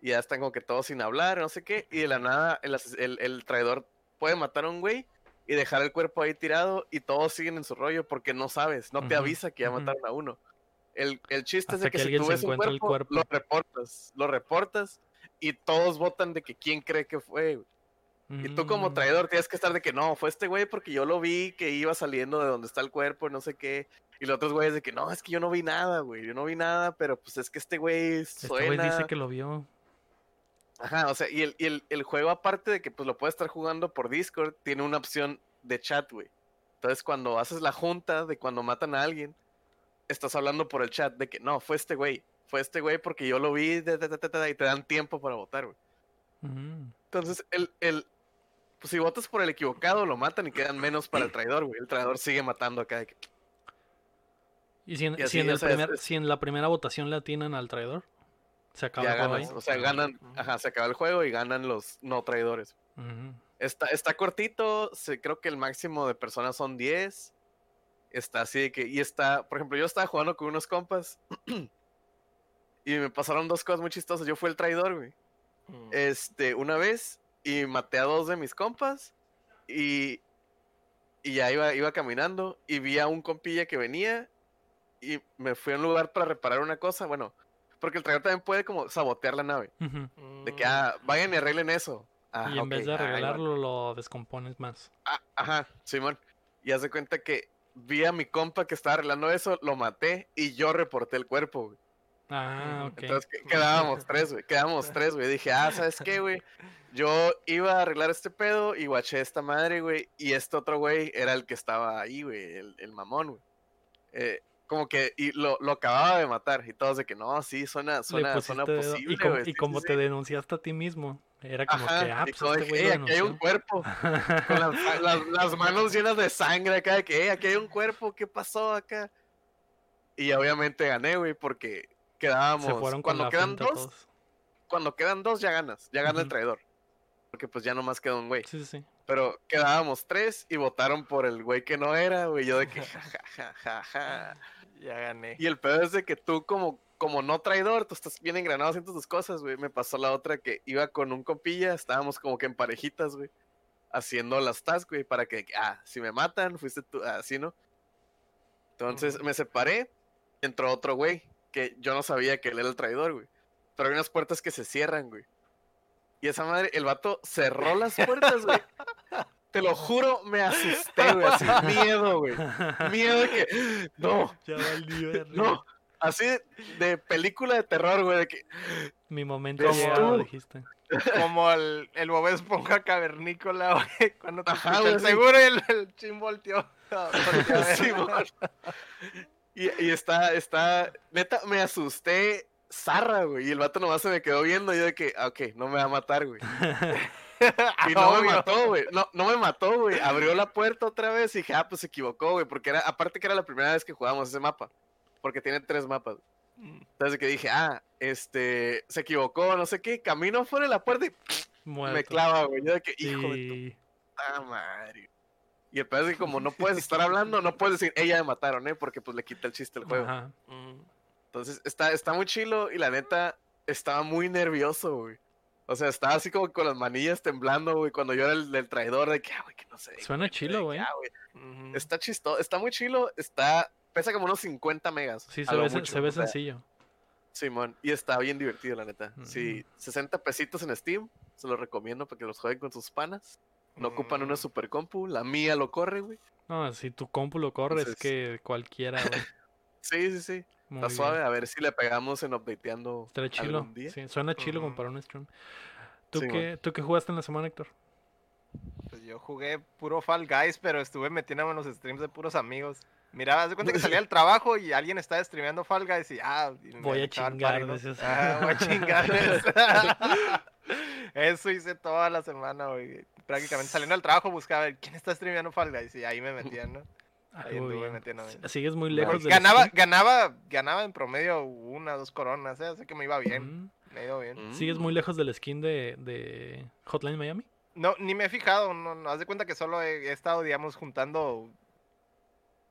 y ya están como que todos sin hablar, no sé qué, y de la nada el, traidor puede matar a un güey y dejar el cuerpo ahí tirado y todos siguen en su rollo porque no sabes, no te avisa que ya mataron a uno. El, chiste es de que, si tú ves un cuerpo, lo reportas, lo reportas y todos votan de que quién cree que fue. Y tú como mm. traidor tienes que estar de que no, fue este güey porque yo lo vi que iba saliendo de donde está el cuerpo, no sé qué. Y los otros güeyes de que no, es que yo no vi nada, güey, yo no vi nada, pero pues es que este güey suena. Este güey dice que lo vio. Ajá, o sea, y, el, el, juego, aparte de que pues lo puedes estar jugando por Discord, tiene una opción de chat, güey. Entonces, cuando haces la junta de cuando matan a alguien, estás hablando por el chat de que no, fue este güey, fue este güey porque yo lo vi y te dan tiempo para votar, güey. Entonces, el, el, pues si votas por el equivocado, lo matan y quedan menos para el traidor, güey. El traidor sigue matando acá. ¿Y si en, si en, el primer, si en la primera votación le atinan al traidor? Se acaba O sea, ganan, ajá, se acaba el juego y ganan los no traidores. Está, está cortito, se- creo que el máximo de personas son 10. Está así de que, y está, por ejemplo, yo estaba jugando con unos compas (clears throat) y me pasaron dos cosas muy chistosas. Yo fui el traidor, güey. Mm. Este, una vez y maté a dos de mis compas y, y ya iba, iba caminando y vi a un compilla que venía y me fui a un lugar para reparar una cosa. Bueno, porque el traidor también puede como sabotear la nave. Ujú. De que, ah, vayan y arreglen eso. Ah, y en vez de ah, arreglarlo, lo descompones más. Ah, ajá, Simón. Y hace cuenta que vi a mi compa que estaba arreglando eso, lo maté y yo reporté el cuerpo, güey. Ah, ok. Entonces que- quedábamos tres, güey. Quedábamos tres, güey. Dije, ah, ¿sabes qué, güey? Yo iba a arreglar este pedo y guaché esta madre, güey. Y este otro güey era el que estaba ahí, güey. El, el mamón, güey. Eh, como que y lo, lo acababa de matar. Y todos de que no, sí, suena, suena, suena posible, y, como, y como sí, te sí. denunciaste a ti mismo, era como Ajá, que, ah, pues este que, "Ey, aquí hay un cuerpo. (laughs) Con las, las- las manos llenas de sangre acá, de que, "Ey, aquí hay un cuerpo, ¿qué pasó acá? Y obviamente gané, güey, porque quedábamos. Se fueron con cuando quedan dos, todos. cuando quedan dos ya ganas, ya gana el traidor. Porque pues ya nomás queda un güey. Sí, sí, sí. Pero quedábamos tres y votaron por el güey que no era, güey. Yo de que ja, ja, ja, ja, ja. Ya gané. Y el pedo es de que tú como, como no traidor, tú estás bien engranado haciendo tus cosas, güey. Me pasó la otra que iba con un compilla, estábamos como que en parejitas, güey. Haciendo las tasks, güey, para que, ah, si me matan, fuiste tú, así, ¿no? Entonces me separé, entró otro güey, que yo no sabía que él era el traidor, güey. Pero hay unas puertas que se cierran, güey. Y esa madre, el vato cerró las puertas, güey. (laughs) Te lo juro, me asusté, güey. Así, (laughs) miedo, güey. Miedo de que, no, ya valió, verga. no. Así de, película de terror, güey, de que, Mi momento ¿Ves llegado, tú? dijiste. Como el, el Bob Esponja cavernícola, güey. Cuando te Ajá, escucha güey, el sí. seguro y el, el chin volteó. y está, está, neta, me asusté zarra, güey. Y el vato nomás se me quedó viendo y yo de que, ah, ok, no me va a matar, güey. (laughs) (laughs) Y no me mató, güey. No, no me mató, güey. Abrió la puerta otra vez y dije, ah, pues se equivocó, güey. Porque era, aparte que era la primera vez que jugábamos ese mapa. Porque tiene tres mapas. Entonces que dije, ah, este, se equivocó, no sé qué. Camino fuera de la puerta y (sniffs) Muerto. me clava, güey. Yo de que, hijo de tu Y- puta madre. Y el pedo es que como no puedes estar hablando, no puedes decir, ella me mataron, ¿eh? Porque pues le quita el chiste al juego. Ajá. Mm. Entonces está, está muy chilo y la neta estaba muy nervioso, güey. O sea, estaba así como con las manillas temblando, güey, cuando yo era el traidor, de que, ah, güey, que no sé. Suena chilo, güey. ah. Está chistoso, está muy chilo, está, pesa como unos 50 megas. Sí, se ve, mucho, se ve sencillo. Simón, y está bien divertido, la neta. Sí, Mm. 60 pesitos en Steam, se los recomiendo para que los jueguen con sus panas. No ocupan una super compu, la mía lo corre, güey. No, si tu compu lo corre, es que cualquiera, güey. (laughs) Sí, sí, sí. Muy Está bien. suave, a ver si le pegamos en updateando chilo. algún día. Sí, suena chilo como Ujú. para un stream. ¿Tú, Sí, qué, ¿Tú qué jugaste en la semana, Héctor? Pues yo jugué puro Fall Guys, pero estuve metiéndome en los streams de puros amigos. Miraba, haz de cuenta que salía (laughs) del trabajo y alguien estaba streameando Fall Guys y ah, y me Voy a echaba al chingar, party, ¿no? decías. Ajá, voy a (laughs) chingar. (laughs) Eso hice toda la semana, güey. Prácticamente saliendo del trabajo buscaba a ver quién está streameando Fall Guys y ahí me metían, ¿no? Ah, Ahí anduve metiéndome. Sigues muy lejos del ganaba, stream. ganaba, ganaba en promedio una, dos coronas, ¿eh? Así que me iba bien, Mm. me iba bien. ¿Sigues Mm. muy lejos del skin de, de Hotline Miami? No, ni me he fijado, no, no, haz de cuenta que solo he, he estado, digamos, juntando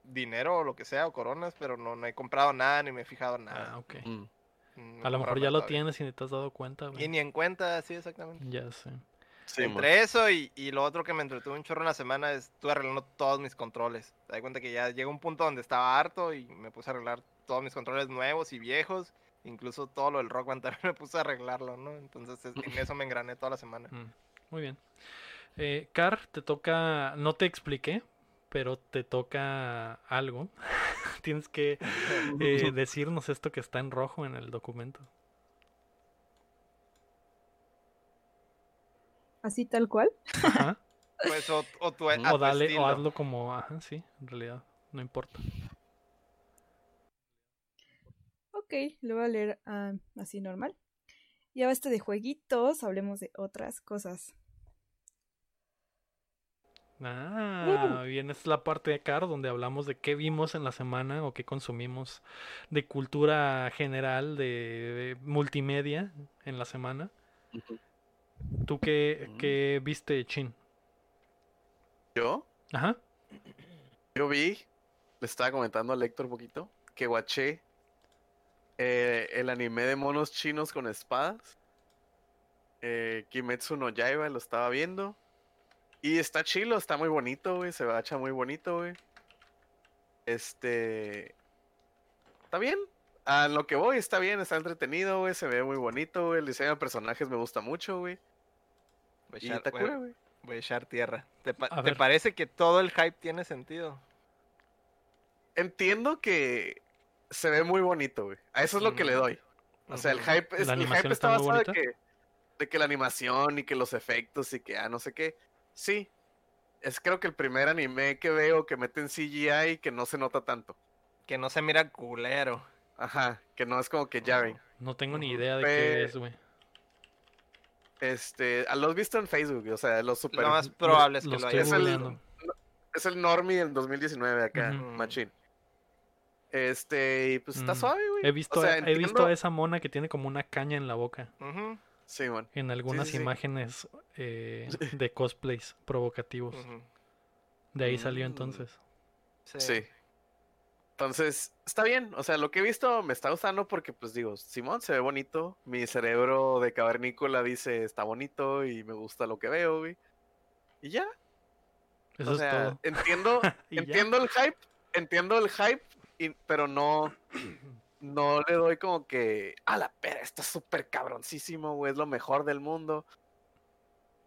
dinero o lo que sea, o coronas, pero no, no he comprado nada, ni me he fijado en Ah, nada. ok. Mm. Mm, no he A lo mejor ya nada lo todavía. tienes y ni te has dado cuenta, Y güey. ni en cuenta, sí, exactamente. Ya sé. Sí. Entre eso y, y lo otro que me entretuvo un chorro en la semana es estuve arreglando todos mis controles. Te das cuenta que ya llegó un punto donde estaba harto y me puse a arreglar todos mis controles nuevos y viejos. Incluso todo lo del Rock Band (laughs) también me puse a arreglarlo, ¿no? Entonces es- en eso me engrané toda la semana. Mm, Muy bien. Eh, Car, te toca. No te expliqué, pero te toca algo. (laughs) Tienes que (laughs) eh, decirnos esto que está en rojo en el documento. Así tal cual. Ajá. Pues o, o tu, a o tu dale, o hazlo como. Ajá, sí, en realidad. No importa. Ok, lo voy a leer así normal. Ya basta de jueguitos, hablemos de otras cosas. Ah, bien, es la parte de Car donde hablamos de qué vimos en la semana o qué consumimos de cultura general, de, de multimedia en la semana. Ujú. ¿Tú qué, Mm. qué viste, Chin? Yo, Ajá. yo vi, le estaba comentando a Lector un poquito, que guaché eh, el anime de monos chinos con espadas. Eh, Kimetsu no Yaiba, lo estaba viendo. Y está chilo, está muy bonito, güey. Se bacha muy bonito, güey. Este. Está bien. A lo que voy, está bien, está entretenido, güey. Se ve muy bonito, güey. El diseño de personajes me gusta mucho, güey. Voy a Y echar- está voy- cura, güey. voy a echar tierra. ¿Te, pa- A te ver. parece que todo el hype tiene sentido? Entiendo que se ve muy bonito, güey. A eso es lo que le doy. O sea, el hype, es, ¿La el hype está basado de que, de que la animación y que los efectos y que ah, no sé qué. Sí. Es creo que el primer anime que veo que meten CGI y que no se nota tanto. Que no se mira culero. Ajá, que no es como que ya ven. No tengo ni idea de Pe- qué es, güey. Este, ah, lo has visto en Facebook, o sea, los super Lo más probable es que lo lo, hayas es el- es el normie del 2019 acá, Ujú. machín. Este, y pues está Mm. suave, güey. He visto, o sea, he visto a esa mona que tiene como una caña en la boca Ujú, Sí, man. en algunas sí. imágenes eh, (laughs) de cosplays provocativos. De ahí salió Mm. entonces. Sí. Entonces, está bien. O sea, lo que he visto me está gustando porque, pues digo, Simón se ve bonito. Mi cerebro de cavernícola dice está bonito y me gusta lo que veo, güey. Y ya. Eso o es sea, todo. entiendo, (laughs) ya. entiendo el hype, entiendo el hype, y- pero no, no le doy como que, a la pera, está súper cabroncísimo, güey, es lo mejor del mundo.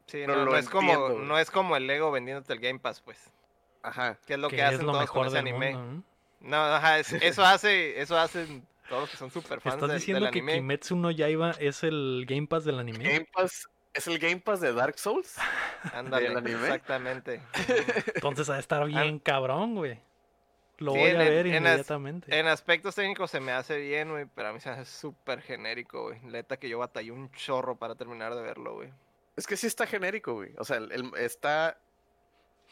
Sí, Pero no, lo no es como, güey. no es como el Lego vendiéndote el Game Pass, pues. Ajá. Que es lo que que, es hacen lo todos mejor con ese anime. No, ajá, es- eso hace, eso hacen todos los que son super fans ¿Estás del, diciendo del que anime. Kimetsu no Yaiba es el Game Pass del anime? Game Pass, ¿es el Game Pass de Dark Souls? Ándale, del anime? exactamente. Entonces ha de estar bien cabrón, güey. Lo Sí, voy a ver en as- inmediatamente. En aspectos técnicos se me hace bien, güey, pero a mí se me hace súper genérico, güey. Neta que yo batallé un chorro para terminar de verlo, güey. Es que sí está genérico, güey. O sea, el, el- está.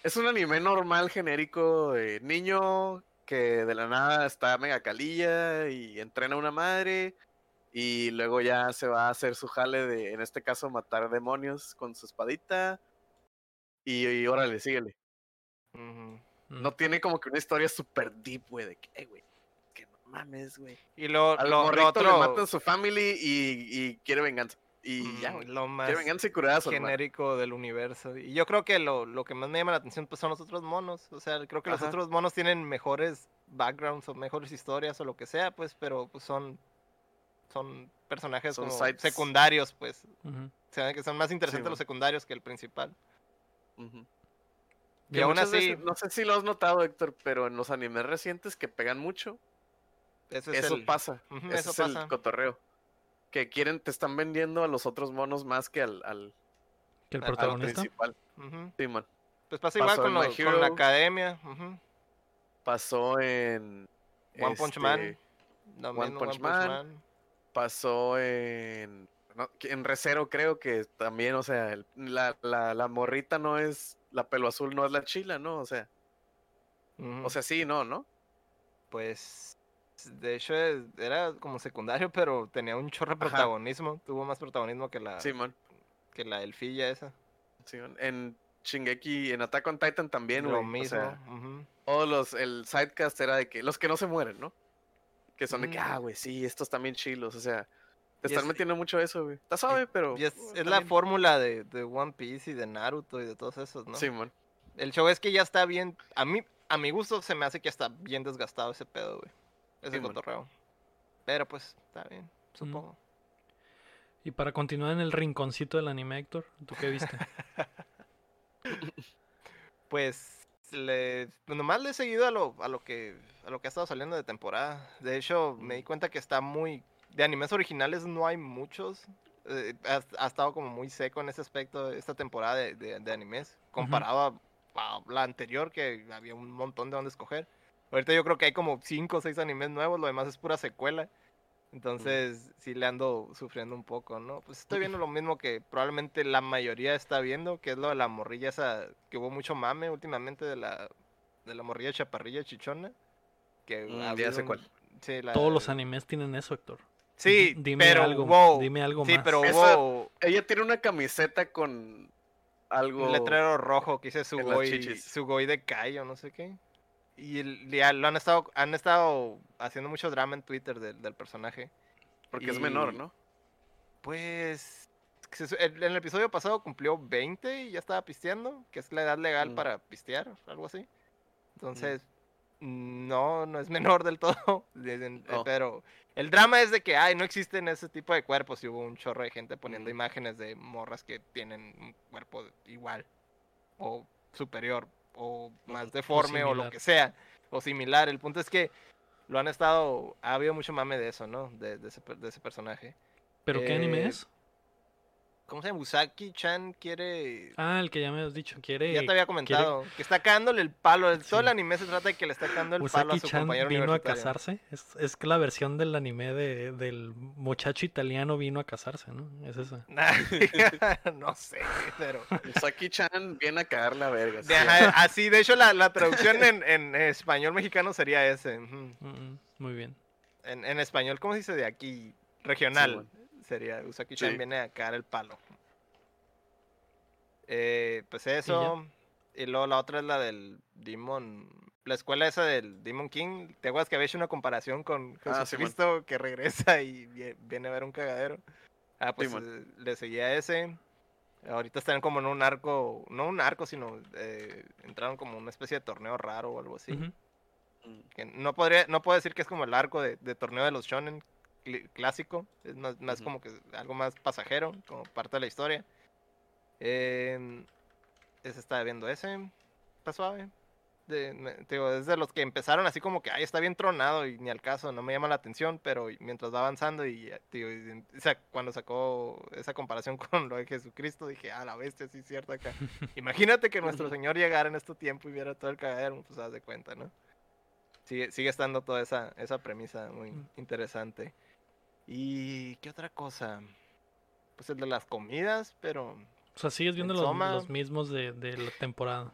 Es un anime normal, genérico, de niño que de la nada está mega calilla y entrena a una madre. Y luego ya se va a hacer su jale de, en este caso, matar demonios con su espadita. Y, y órale, síguele. No tiene como que una historia súper deep, güey, de que, "Eh, güey, que no mames, güey. Y lo, Al lo, lo otro... le matan su family y, y quiere venganza. Y ya, mm, güey. Lo más genérico del universo. Y yo creo que lo, lo que más me llama la atención pues, son los otros monos. O sea, creo que los otros monos tienen mejores backgrounds o mejores historias o lo que sea, pues, pero pues son son personajes Son como secundarios, pues. O sea, que son más interesantes los secundarios que el principal. Y aún así, veces- no sé si lo has notado, Héctor, pero en los animes recientes que pegan mucho, ese es eso el- pasa. Eso es pasa. el cotorreo. Que quieren, te están vendiendo a los otros monos más que al, al, Que el protagonista. principal. Sí, man. Pues pasa Pasó igual con, en lo- My con la Hero. academia. Pasó en. One Punch Man. este, Lo One Punch Man. Pasó en. no, en Recero, creo que también, o sea, el- la, la, la morrita no es. La pelo azul no es la chila, ¿no? O sea, Ujú. o sea, sí, no, ¿no? Pues, de hecho, era como secundario, pero tenía un chorro de Ajá. protagonismo. Tuvo más protagonismo que la, que la elfilla esa. Sí, man. En Shingeki, en Attack on Titan también, Lo mismo. O sea, todos los, el sidecast era de que los que no se mueren, ¿no? Que son de que, Mm. ah, güey, sí, estos también chilos, o sea, te están es- metiendo mucho eso, güey. Está suave, pero. Y es, uh, es la fórmula de, de One Piece y de Naruto y de todos esos, ¿no? Sí, man. El show es que ya está bien. A mí, a mi gusto, se me hace que ya está bien desgastado ese pedo, güey. Ese Sí, man. cotorreo. Pero pues, está bien, supongo. Y para continuar en el rinconcito del anime, Héctor, ¿tú qué viste? (laughs) Pues le, nomás le he seguido a lo, a lo que a lo que ha estado saliendo de temporada. De hecho, me di cuenta que está muy de animes originales no hay muchos. Eh, ha, ha estado como muy seco en ese aspecto esta temporada de, de- de animes comparado a, a la anterior que había un montón de donde escoger. Ahorita yo creo que hay como 5 o 6 animes nuevos, lo demás es pura secuela. Entonces, sí le ando sufriendo un poco, ¿no? Pues estoy viendo lo mismo que probablemente la mayoría está viendo, que es lo de la morrilla esa, que hubo mucho mame últimamente de la, de la morrilla chaparrilla chichona. Que Mm, ya sé un- cuál. sí, la- Todos los animes tienen eso, Héctor. Sí, Dime pero algo, dime algo Sí, más. pero Esa- hubo... Ella tiene una camiseta con algo. Un letrero rojo que dice Sugoi. Sugoi de Kai o no sé qué. Y el- ya lo han estado, han estado haciendo mucho drama en Twitter del, del personaje. Porque es menor, ¿no? Pues en el episodio pasado cumplió 20 y ya estaba pisteando, que es la edad legal Mm. para pistear, algo así. Entonces, no, no es menor del todo. (laughs) eh, No. Pero el drama es de que, ay, no existen ese tipo de cuerpos. Y hubo un chorro de gente poniendo Ujú. imágenes de morras que tienen un cuerpo igual, o superior, o más deforme, o, lo similar. que sea, o similar. El punto es que lo han estado, ha habido mucho mame de eso, ¿no? De, de ese, de ese personaje. ¿Pero qué anime Eh, es? ¿Cómo se llama? Usaki-chan quiere... Ah, el que ya me has dicho. Quiere. ya te había comentado. Que está cagándole el palo. el- Todo el Sí. anime se trata de que le está cagando el palo a su Usaki-chan compañero vino a casarse. Es, es que la versión del anime de, del muchacho italiano vino a casarse, ¿no? Es esa. (laughs) no sé, pero... Saki-chan viene a cagar la verga. sí. de- ajá, así, de hecho, la, la traducción en, en español mexicano sería ese. Mm, mm, muy bien. En, en español, ¿cómo se dice de aquí? Regional. bueno. Sería Usaki-chan Sí. viene a cagar el palo. Eh, pues eso. Y, luego la otra es la del Demon. La escuela esa del Demon King. ¿Te acuerdas que había hecho una comparación con Ah, Jesucristo que regresa y vie- viene a ver un cagadero? Ah, pues eh, le seguía ese. Ahorita están como en un arco, no un arco, sino eh, entraron como una especie de torneo raro o algo así. Que no podría, no puedo decir que es como el arco de, de torneo de los shonen cl- clásico, es más, más Ujú. como que algo más pasajero, como parte de la historia. Eh, ese estaba viendo ese, está suave. De, te digo, es de los que empezaron así como que, ay, está bien tronado y ni al caso, no me llama la atención, pero mientras va avanzando y, eh, digo, y sea, cuando sacó esa comparación (laughs) con lo de Jesucristo, dije, ah, la bestia, sí es cierto acá. (laughs) Imagínate que nuestro Señor llegara en este tiempo y viera todo el cagadero, pues haz de cuenta, ¿no? Sigue, sigue estando toda esa, esa premisa muy Mm. interesante. ¿Y qué otra cosa? Pues el de las comidas, pero... O sea, sigues viendo En los, los mismos de, de la temporada.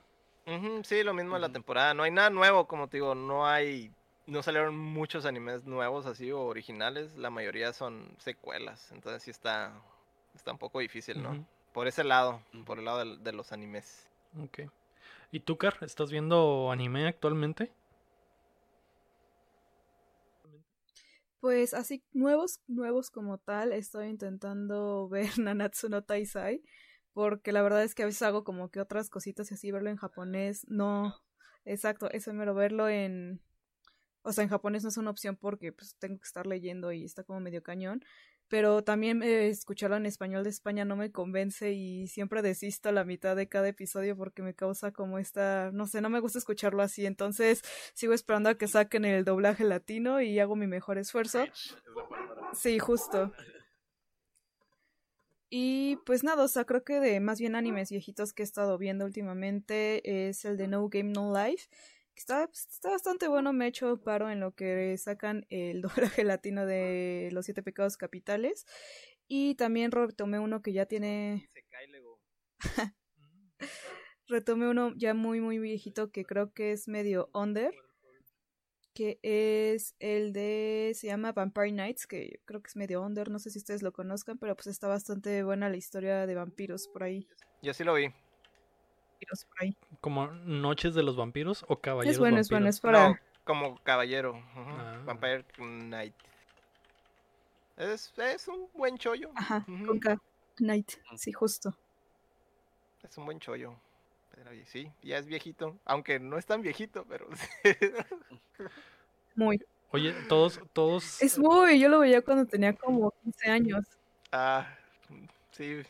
Sí, lo mismo de la temporada. No hay nada nuevo, como te digo, no hay... No salieron muchos animes nuevos así o originales. La mayoría son secuelas. Entonces sí está, está un poco difícil, ¿no? Por ese lado, por el lado de, los animes. Ok. ¿Y tú, Car? ¿Estás viendo anime actualmente? Pues así, nuevos, nuevos como tal, estoy intentando (laughs) ver Nanatsu no Taisai, porque la verdad es que a veces hago como que otras cositas y así, verlo en japonés, no, exacto, eso mero, verlo en, o sea, en japonés no es una opción porque pues tengo que estar leyendo y está como medio cañón, pero también eh, escucharlo en español de España no me convence y siempre desisto a la mitad de cada episodio porque me causa como esta, no sé, no me gusta escucharlo así, entonces sigo esperando a que saquen el doblaje latino y hago mi mejor esfuerzo. Sí, justo. Y pues nada, o sea, creo que de más bien animes viejitos que he estado viendo últimamente es el de No Game No Life. Está, pues, está bastante bueno, me he hecho paro en lo que sacan el (laughs) doblaje latino de Los Siete Pecados Capitales. Y también retomé uno que ya tiene Se cae luego. (laughs) retomé uno ya muy muy viejito que creo que es medio under que es el de se llama Vampire Nights que creo que es medio under no sé si ustedes lo conozcan pero pues está bastante buena la historia de vampiros por ahí Yo sí lo vi. Vampiros por ahí ¿Como Noches de los Vampiros o Caballeros es bueno es bueno es para No, como caballero. Ah. Vampire Knight. Es, es un buen chollo. ajá Ujú. con K Night sí justo Es un buen chollo. Pero sí, ya es viejito. Aunque no es tan viejito, pero. (laughs) muy Oye, todos, todos. es muy yo lo veía cuando tenía como 15 años ah, sí.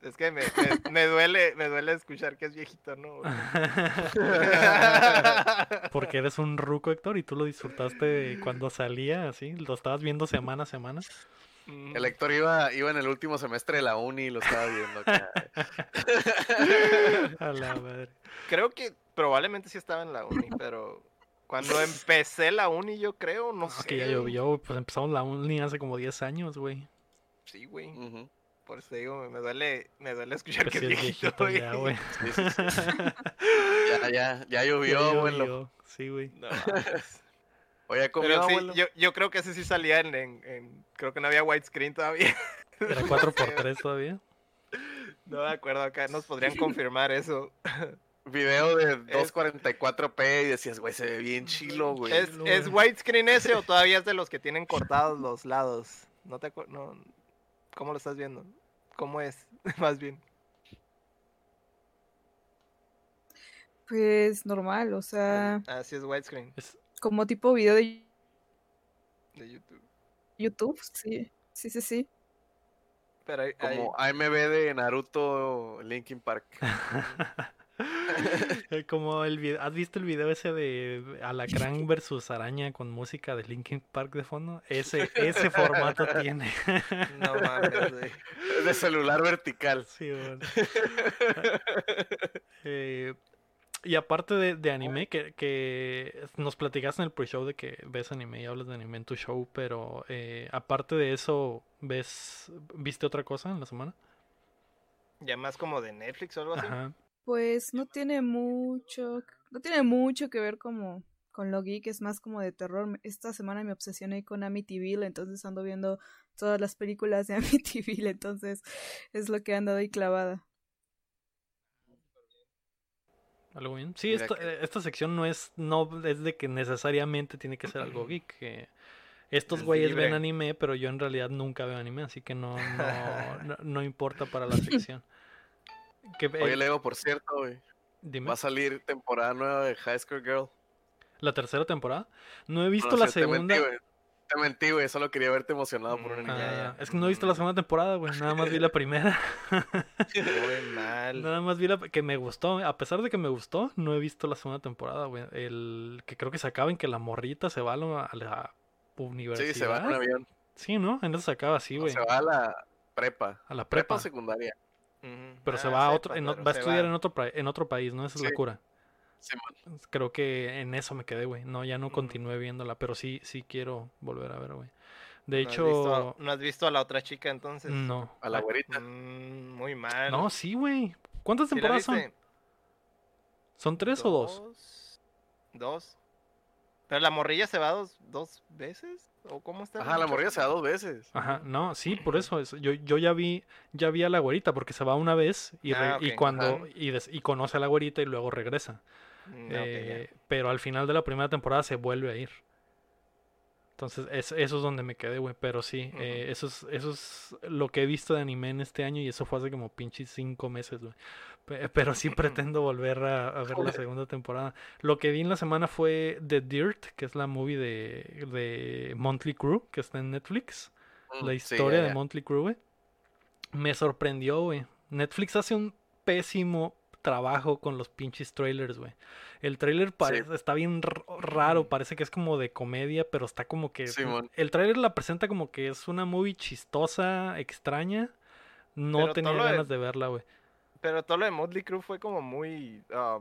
Es que me, me, me duele, me duele escuchar que es viejito, ¿no? (laughs) Porque (laughs) eres un ruco, Héctor, y tú lo disfrutaste cuando salía, así, lo estabas viendo semana a semana. El Héctor iba, iba en el último semestre de la uni y lo estaba viendo acá. (laughs) A la madre. Creo que probablemente sí estaba en la uni, pero cuando empecé la uni, yo creo, no Ah, sé. que ya llovió, pues empezamos la uni hace como 10 años, güey. Sí, güey. Por eso te digo, me- duele, me duele escuchar Pues que es viejito, ya, güey. (laughs) Sí, sí, sí. Ya, ya, ya (laughs) llovió, Ya abuelo. llovió, Sí, güey. No. Oye, comió, Pero sí, abuelo. yo, yo creo que ese sí salía en, en- en- Creo que no había widescreen todavía. (laughs) Era 4x3 todavía. No me acuerdo acá, nos podrían confirmar eso. Video de 244p y decías, güey, se ve bien chilo, güey. ¿Es, ¿Es widescreen ese o todavía es de los que tienen cortados los lados? No te no ¿Cómo lo estás viendo? ¿Cómo es? (laughs) Más bien. Pues normal, o sea, Ah, sí es widescreen como tipo video de de YouTube. YouTube, sí. Sí, sí, sí. Pero hay, hay- Como AMB de Naruto Linkin Park. (laughs) (laughs) Como el video, ¿has visto el video ese de Alacrán (laughs) versus Araña con música de Linkin Park de fondo? Ese, ese formato (laughs) tiene. no mames, güey. De celular vertical. Sí, bueno. Eh, y aparte de, de anime, que, que nos platicaste en el pre-show de que ves anime y hablas de anime en tu show, pero eh, aparte de eso, ¿ves, ¿viste otra cosa en la semana? Ya más como de Netflix o algo así. Ajá. Pues no tiene mucho, no tiene mucho que ver como con lo geek, es más como de terror. Esta semana me obsesioné con Amityville, entonces ando viendo todas las películas de (laughs) Amityville, entonces es lo que ando ahí clavada. ¿Algo bien? Sí, esta, que- eh, esta sección no es, no es de que necesariamente tiene que ser algo geek. que estos Es güeyes ven anime, pero yo en realidad nunca veo anime, así que no, no, (laughs) no, no importa para la sección. Que, eh, Oye, Leo, por cierto, güey. dime, Va a salir temporada nueva de High School Girl. ¿la tercera temporada? No he visto No, la sí, te mentí, segunda. güey. Te mentí, güey. Solo quería verte emocionado por una Mm, niña. Ah, es que no he visto la segunda temporada, güey. Nada más vi la primera. Muy (laughs) mal. Nada más vi la que me gustó. A pesar de que me gustó, no he visto la segunda temporada, güey. El que creo que se acaba en que la morrita se va a la, universidad. Sí, se va en un avión. Sí, ¿no? En eso se acaba así, No, güey. se va a la prepa. A la Prepa prepa. o Pero se Ah, va a otro, en va a estudiar va. en otro, en otro país, ¿no? Esa es la cura. Creo que en eso me quedé, güey. No, ya no continué viéndola, pero sí, sí quiero volver a ver, güey. De ¿No has hecho, visto- ¿No has visto a la otra chica entonces? no. A la Ay, güerita. Mm, muy mal. No, sí, güey. ¿Cuántas ¿Sí la temporadas son? ¿Son tres o dos? Dos. Dos. Pero la morrilla se va dos, dos veces. ¿O cómo está? Ajá, la morrilla se da dos veces. Ajá, no, sí, por eso es. Yo, yo ya vi, ya vi a la güerita, porque se va una vez y, re- Ah, y cuando y, des- y conoce a la güerita y luego regresa. Mm. Eh, pero al final de la primera temporada se vuelve a ir. Entonces, es- eso es donde me quedé, güey. Pero sí, eh, eso, es, eso es lo que he visto de anime en este año y eso fue hace como pinches cinco meses, güey. Pe- (laughs) Pero sí pretendo volver a, a ver la segunda temporada. Lo que vi en la semana fue The Dirt, que es la movie de, de Monthly Crew, que está en Netflix. Mm, La sí, historia de. Monthly Crew, güey. Me sorprendió, güey. Netflix hace un pésimo trabajo con los pinches trailers, güey. El trailer parece, está bien raro, parece que es como de comedia, pero está como que... El trailer la presenta como que es una movie chistosa, extraña. No Pero tenía de- ganas de verla, güey. Pero todo lo de Motley Crue fue como muy. ah,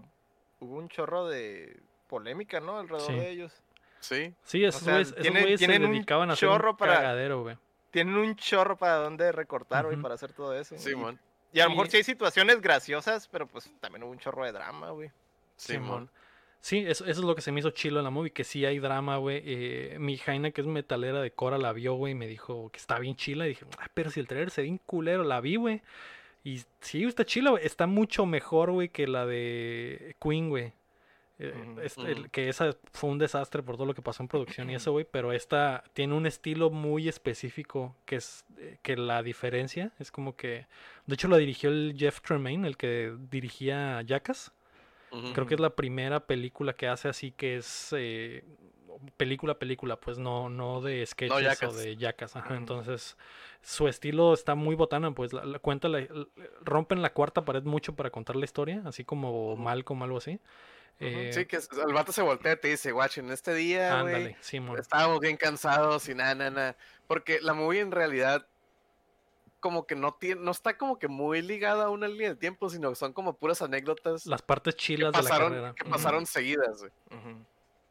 hubo un chorro de polémica, ¿no? Alrededor Sí. de ellos. Sí. Sí, esos güeyes, güeyes se dedicaban a hacer un para- cagadero, güey. Tienen un chorro para dónde recortar, güey, para hacer todo eso. Simón. Y a lo Sí. mejor sí hay situaciones graciosas, pero pues también hubo un chorro de drama, güey. Simón. Simón. Sí, eso, eso es lo que se me hizo chilo en la movie, que sí hay drama, güey. Eh, mi Jaina, que es metalera de Cora, la vio, güey, y me dijo que está bien chila. Y dije, "Ah, pero si el trailer se ve bien culero, la vi, güey. Y sí, está chila, güey. Está mucho mejor, güey, que la de Queen, güey. Eh, el- que esa fue un desastre por todo lo que pasó en producción y eso, güey. Pero esta tiene un estilo muy específico que es eh, que la diferencia es como que... De hecho, la dirigió el Jeff Tremaine, el que dirigía Jackass. Creo que es la primera película que hace así que es eh, película película, pues no no de sketches o de yacas. Ajá, entonces su estilo está muy botana, pues la, la- cuenta la- rompen la cuarta pared mucho para contar la historia, así como. Malcolm algo así. Eh, Sí, que el vato se voltea y te dice, guacho, en este día, estábamos bien cansados y nada, nada, nada. Porque la movie en realidad como que no tiene, no está como que muy ligada a una línea de tiempo, sino que son como puras anécdotas Las partes que chilas de la pasaron, carrera. que pasaron seguidas, güey.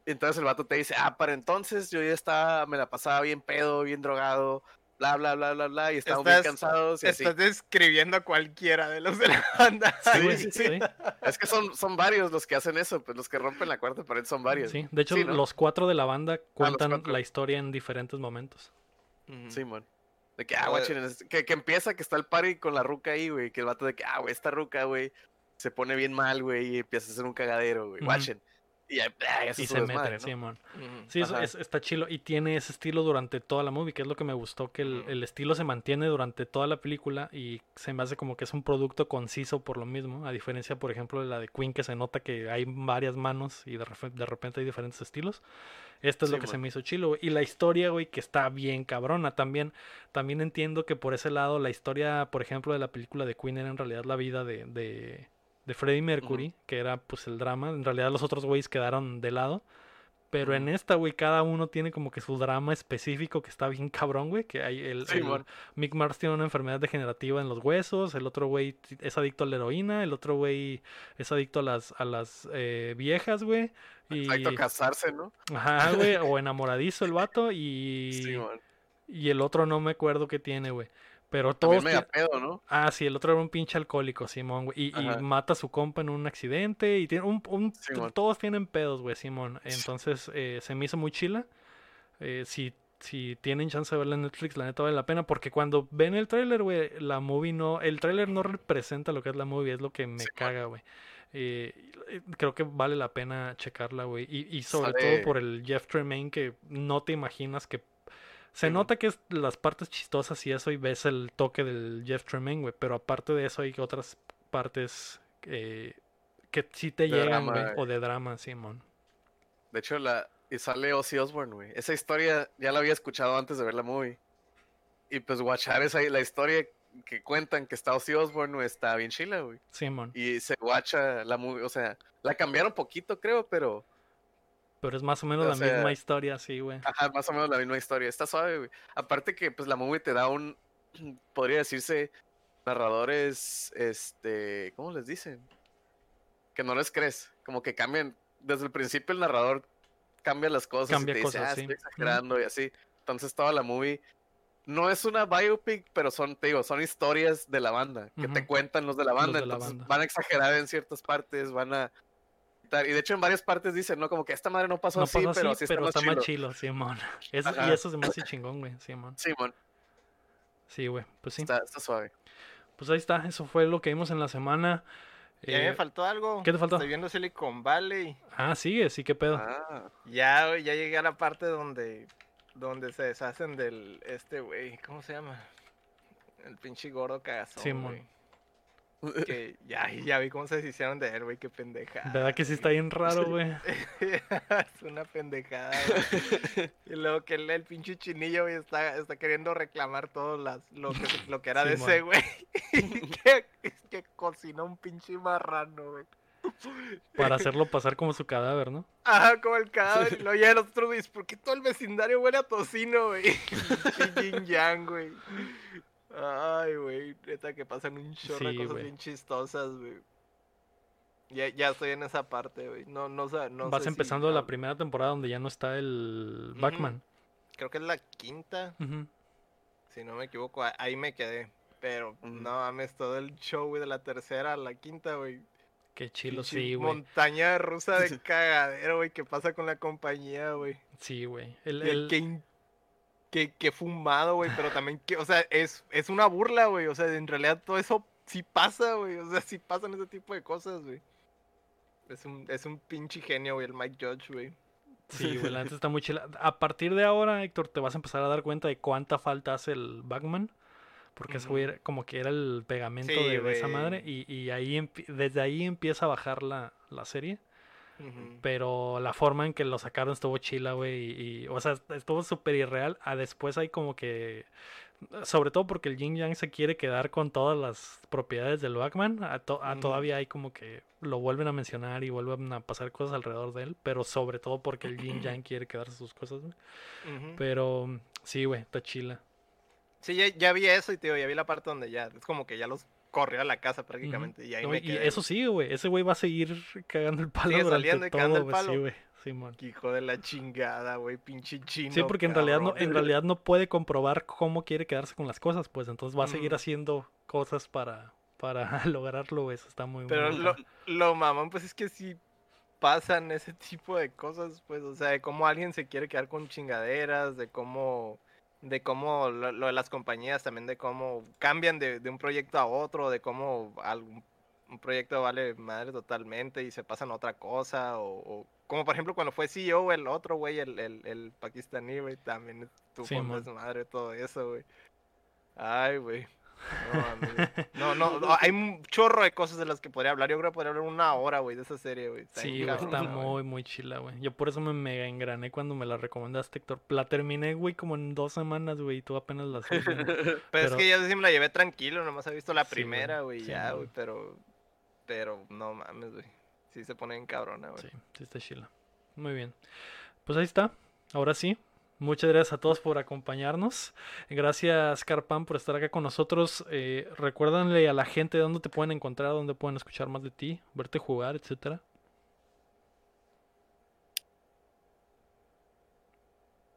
Entonces el vato te dice, ah, para entonces yo ya estaba, me la pasaba bien pedo, bien drogado, bla, bla, bla, bla, bla, y estábamos bien Estás- cansados y así. Estás describiendo a cualquiera de los de la (laughs) banda. Sí, Sí, sí, sí. sí. Es que son, son varios los que hacen eso, pues los que rompen la cuarta pared son varios. Sí, de hecho Sí, ¿no? Ah, los cuatro de la banda cuentan cuatro. la historia en diferentes momentos. Ujú. Simón. De que, ah, Eh. guachen, es- que, que empieza que está el party con la ruca ahí, güey. Que el vato de que, ah, güey, esta ruca, güey, se pone bien mal, güey, y empieza a hacer un cagadero, güey. Ujú. Guachen. Y ah, Y se desmadre, mete, ¿no? Simón. Sí, eso Ajá. es- está chilo. Y tiene ese estilo durante toda la movie, que es lo que me gustó, que el, el estilo se mantiene durante toda la película y se me hace como que es un producto conciso por lo mismo, a diferencia, por ejemplo, de la de Queen, que se nota que hay varias manos y de, de repente hay diferentes estilos. Esto es lo Sí, que se me hizo chilo. Y la historia, güey, que está bien cabrona. También, también entiendo que por ese lado, la historia, por ejemplo, de la película de Queen era en realidad la vida de, de, de Freddie Mercury, que era pues el drama. En realidad los otros güeyes quedaron de lado. Pero en esta, güey, cada uno tiene como que su drama específico que está bien cabrón, güey. Que hay el, Sí, el-. Mick Mars tiene una enfermedad degenerativa en los huesos, el otro güey es adicto a la heroína, el otro güey es adicto a las, a las eh, viejas, güey. Y, Exacto, casarse, ¿no? ajá, güey, o enamoradizo el vato y, (laughs) Sí, y el otro no me acuerdo qué tiene, güey. Pero También todos... mega ti- pedo, ¿no? Ah, sí, el otro era un pinche alcohólico, Simón, güey. Y, mata a su compa en un accidente. Y tiene un, un- todos tienen pedos, güey, Simón. Entonces eh, se me hizo muy chila. Eh, si, si tienen chance de verla en Netflix, la neta vale la pena. Porque cuando ven el tráiler, güey, la movie no. El tráiler no representa lo que es la movie, es lo que me caga, güey. Eh, creo que vale la pena checarla, güey. Y, y sobre todo por el Jeff Tremaine, que no te imaginas que se Sí, nota que es las partes chistosas y eso y ves el toque del Jeff Tremaine, güey, pero aparte de eso hay otras partes eh, que sí te De llegan, drama, güey, güey. o de drama, Simón. De hecho, la... Y sale Ozzy Osbourne, güey. Esa historia ya la había escuchado antes de ver la movie. Y pues watchar esa, la historia que cuentan que está Ozzy Osbourne, está bien chila, güey. Simón. Y se watcha la movie, o sea, la cambiaron poquito, creo, pero... Pero es más o menos o la misma historia, sí, güey. Ajá, más o menos la misma historia. Está suave, güey. Aparte que, pues, la movie te da un... (clears throat) Podría decirse... Narradores, este... ¿Cómo les dicen? Que no les crees. Como que cambian... Desde el principio el narrador cambia las cosas Cambia y te dice, ah, sí. estoy exagerando y así. Entonces toda la movie... No es una biopic, pero son, te digo, son historias de la banda. Que te cuentan los de la banda. de la entonces banda. van a exagerar en ciertas partes, van a... Y de hecho en varias partes dicen, ¿no? Como que esta madre no pasó No así, pasó pero así, pero está, está más chilo. Simón. (laughs) Y eso se me hace chingón, güey, Simón. Simón, Sí, güey, pues sí. está, está suave. Pues ahí está, eso fue lo que vimos en la semana. Y Eh, me faltó algo. ¿qué te faltó? Estoy viendo Silicon Valley. ah, sigue, sí, qué pedo. Ah, Ya, ya llegué a la parte donde, donde se deshacen del, este, güey, ¿cómo se llama? El pinche gordo cagazón, Simón. Que ya, ya vi cómo se deshicieron de él, güey, qué pendejada. ¿Verdad que sí está bien raro, (laughs) güey? es una pendejada, güey. Y luego que el, el pinche chinillo, güey, está, está queriendo reclamar todo las, lo, que, lo que era de ese, güey. (laughs) que, que cocinó un pinche marrano, güey. Para hacerlo pasar como su cadáver, ¿no? Ajá, como el cadáver. Y (laughs) luego ya los otros ¿por qué todo el vecindario huele a tocino, güey? Yin yang, güey. Ay, güey, neta que pasan un chorro de Sí, cosas bien chistosas, güey. Ya, ya estoy en esa parte, güey. No, no, sé- no Vas sé si- empezando la primera temporada donde ya no está el. Batman. Creo que es la quinta, si no me equivoco. Ahí me quedé. Pero, no mames, todo el show, güey, de la tercera a la quinta, güey. Qué chilo, sí, güey. Montaña rusa de (laughs) cagadero, güey, que pasa con la compañía, güey. Sí, güey. El, Que, el- que, que, que fumado, güey, pero también que, o sea, es, es una burla, güey. O sea, en realidad todo eso sí pasa, güey. O sea, (laughs) sí pasan ese tipo de cosas, güey. Es un, es un pinche genio, güey, el Mike Judge, güey. Sí, güey, la neta (laughs) está muy chila. A partir de ahora, Héctor, te vas a empezar a dar cuenta de cuánta falta hace el Batman. Porque ese güey era- como que era el pegamento Sí, de, de esa madre. Y, y ahí desde ahí empieza a bajar la, la serie. Pero la forma en que lo sacaron estuvo chila, güey. Y, y, o sea, estuvo súper irreal. A después hay como que. Sobre todo porque el Yin Yang se quiere quedar con todas las propiedades del Batman. A to- a Ujú. todavía hay como que lo vuelven a mencionar y vuelven a pasar cosas alrededor de él. Pero sobre todo porque el Yin Yang quiere quedarse sus cosas, güey. Pero sí, güey, está chila. Sí, ya, ya vi eso y te digo, ya vi la parte donde ya, es como que ya los corrió a la casa prácticamente. Y ahí No, me y quedé. eso sí, güey. Ese güey va a seguir cagando el palo Sigue durante saliendo y cagando todo, el güey. Sí, palo. güey. Hijo de la chingada, güey, pinche chino. Sí, porque en realidad no, en realidad no puede comprobar cómo quiere quedarse con las cosas, pues entonces va a seguir haciendo cosas para, para (laughs) lograrlo, güey. Eso está muy Pero muy lo, mamón, pues es que sí pasan ese tipo de cosas, pues, o sea, de cómo alguien se quiere quedar con chingaderas, de cómo de cómo lo, lo de las compañías, también de cómo cambian de, de un proyecto a otro, de cómo algún un proyecto vale madre totalmente y se pasan a otra cosa, o, o como por ejemplo cuando fue CEO el otro güey, el, el, el pakistaní, güey, también tuvo Sí, desmadre todo eso, güey. Ay, güey. No, no, no, hay un chorro de cosas de las que podría hablar. Yo creo que podría hablar una hora, güey, de esa serie, güey. Está Sí, está muy, muy chila, güey. Yo por eso me mega engrané cuando me la recomendaste, Héctor. La terminé, güey, como en dos semanas, güey, y tú apenas la subes. (laughs) Pero, Pero- es que yo sí me la llevé tranquilo, nomás he visto la Sí, primera, güey, Sí, ya, güey, pero, pero no mames, güey. Sí se pone en cabrona, güey. Sí, sí está chila. Muy bien. Pues ahí está. Ahora sí. Muchas gracias a todos por acompañarnos. Gracias, Carpan, por estar acá con nosotros. Eh, recuérdanle a la gente dónde te pueden encontrar, dónde pueden escuchar más de ti, verte jugar, etcétera.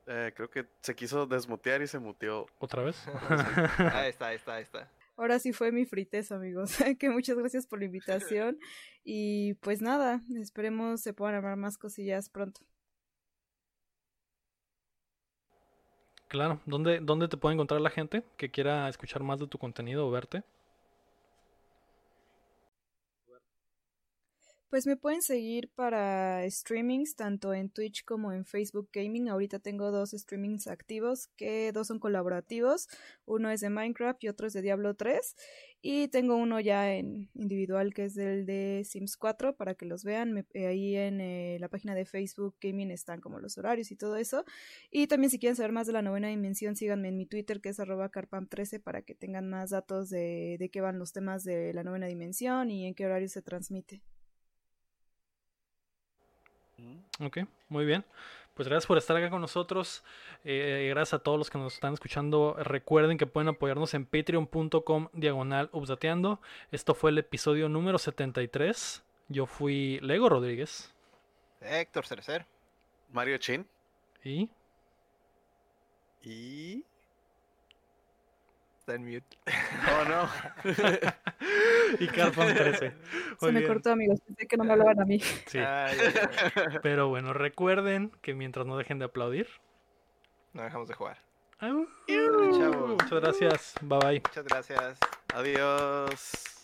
Eh, creo que se quiso desmutear y se muteó. ¿Otra vez? (laughs) Ahí está, ahí está, ahí está. Ahora sí fue mi fritez, amigos. (laughs) que muchas gracias por la invitación. Y pues nada, esperemos se puedan armar más cosillas pronto. Claro. ¿Dónde, ¿Dónde te puede encontrar la gente que quiera escuchar más de tu contenido o verte? Pues me pueden seguir para streamings, tanto en Twitch como en Facebook Gaming. Ahorita tengo dos streamings activos, que dos son colaborativos. Uno es de Minecraft y otro es de Diablo 3. Y tengo uno ya en individual, que es el de Sims 4, para que los vean. Eh, ahí en eh, la página de Facebook Gaming están como los horarios y todo eso. Y también si quieren saber más de la novena dimensión, síganme en mi Twitter, que es arroba carpam13, para que tengan más datos de, de qué van los temas de la novena dimensión y en qué horario se transmite. Ok, muy bien. Pues gracias por estar acá con nosotros. Eh, gracias a todos los que nos están escuchando. Recuerden que pueden apoyarnos en patreon.com diagonal updateando. Esto fue el episodio número 73. Yo fui Lego Rodríguez. Héctor Cerecer. Mario Chin. Y Y. Está en mute. Oh, (laughs) no. (laughs) (laughs) y Carpan 13. Se Muy me bien. cortó, amigos. Pensé que no me hablaban a mí. Sí. Ay, ay, ay. Pero bueno, recuerden que mientras no dejen de aplaudir. No dejamos de jugar. Muchas gracias. Bye bye. Muchas gracias. Adiós.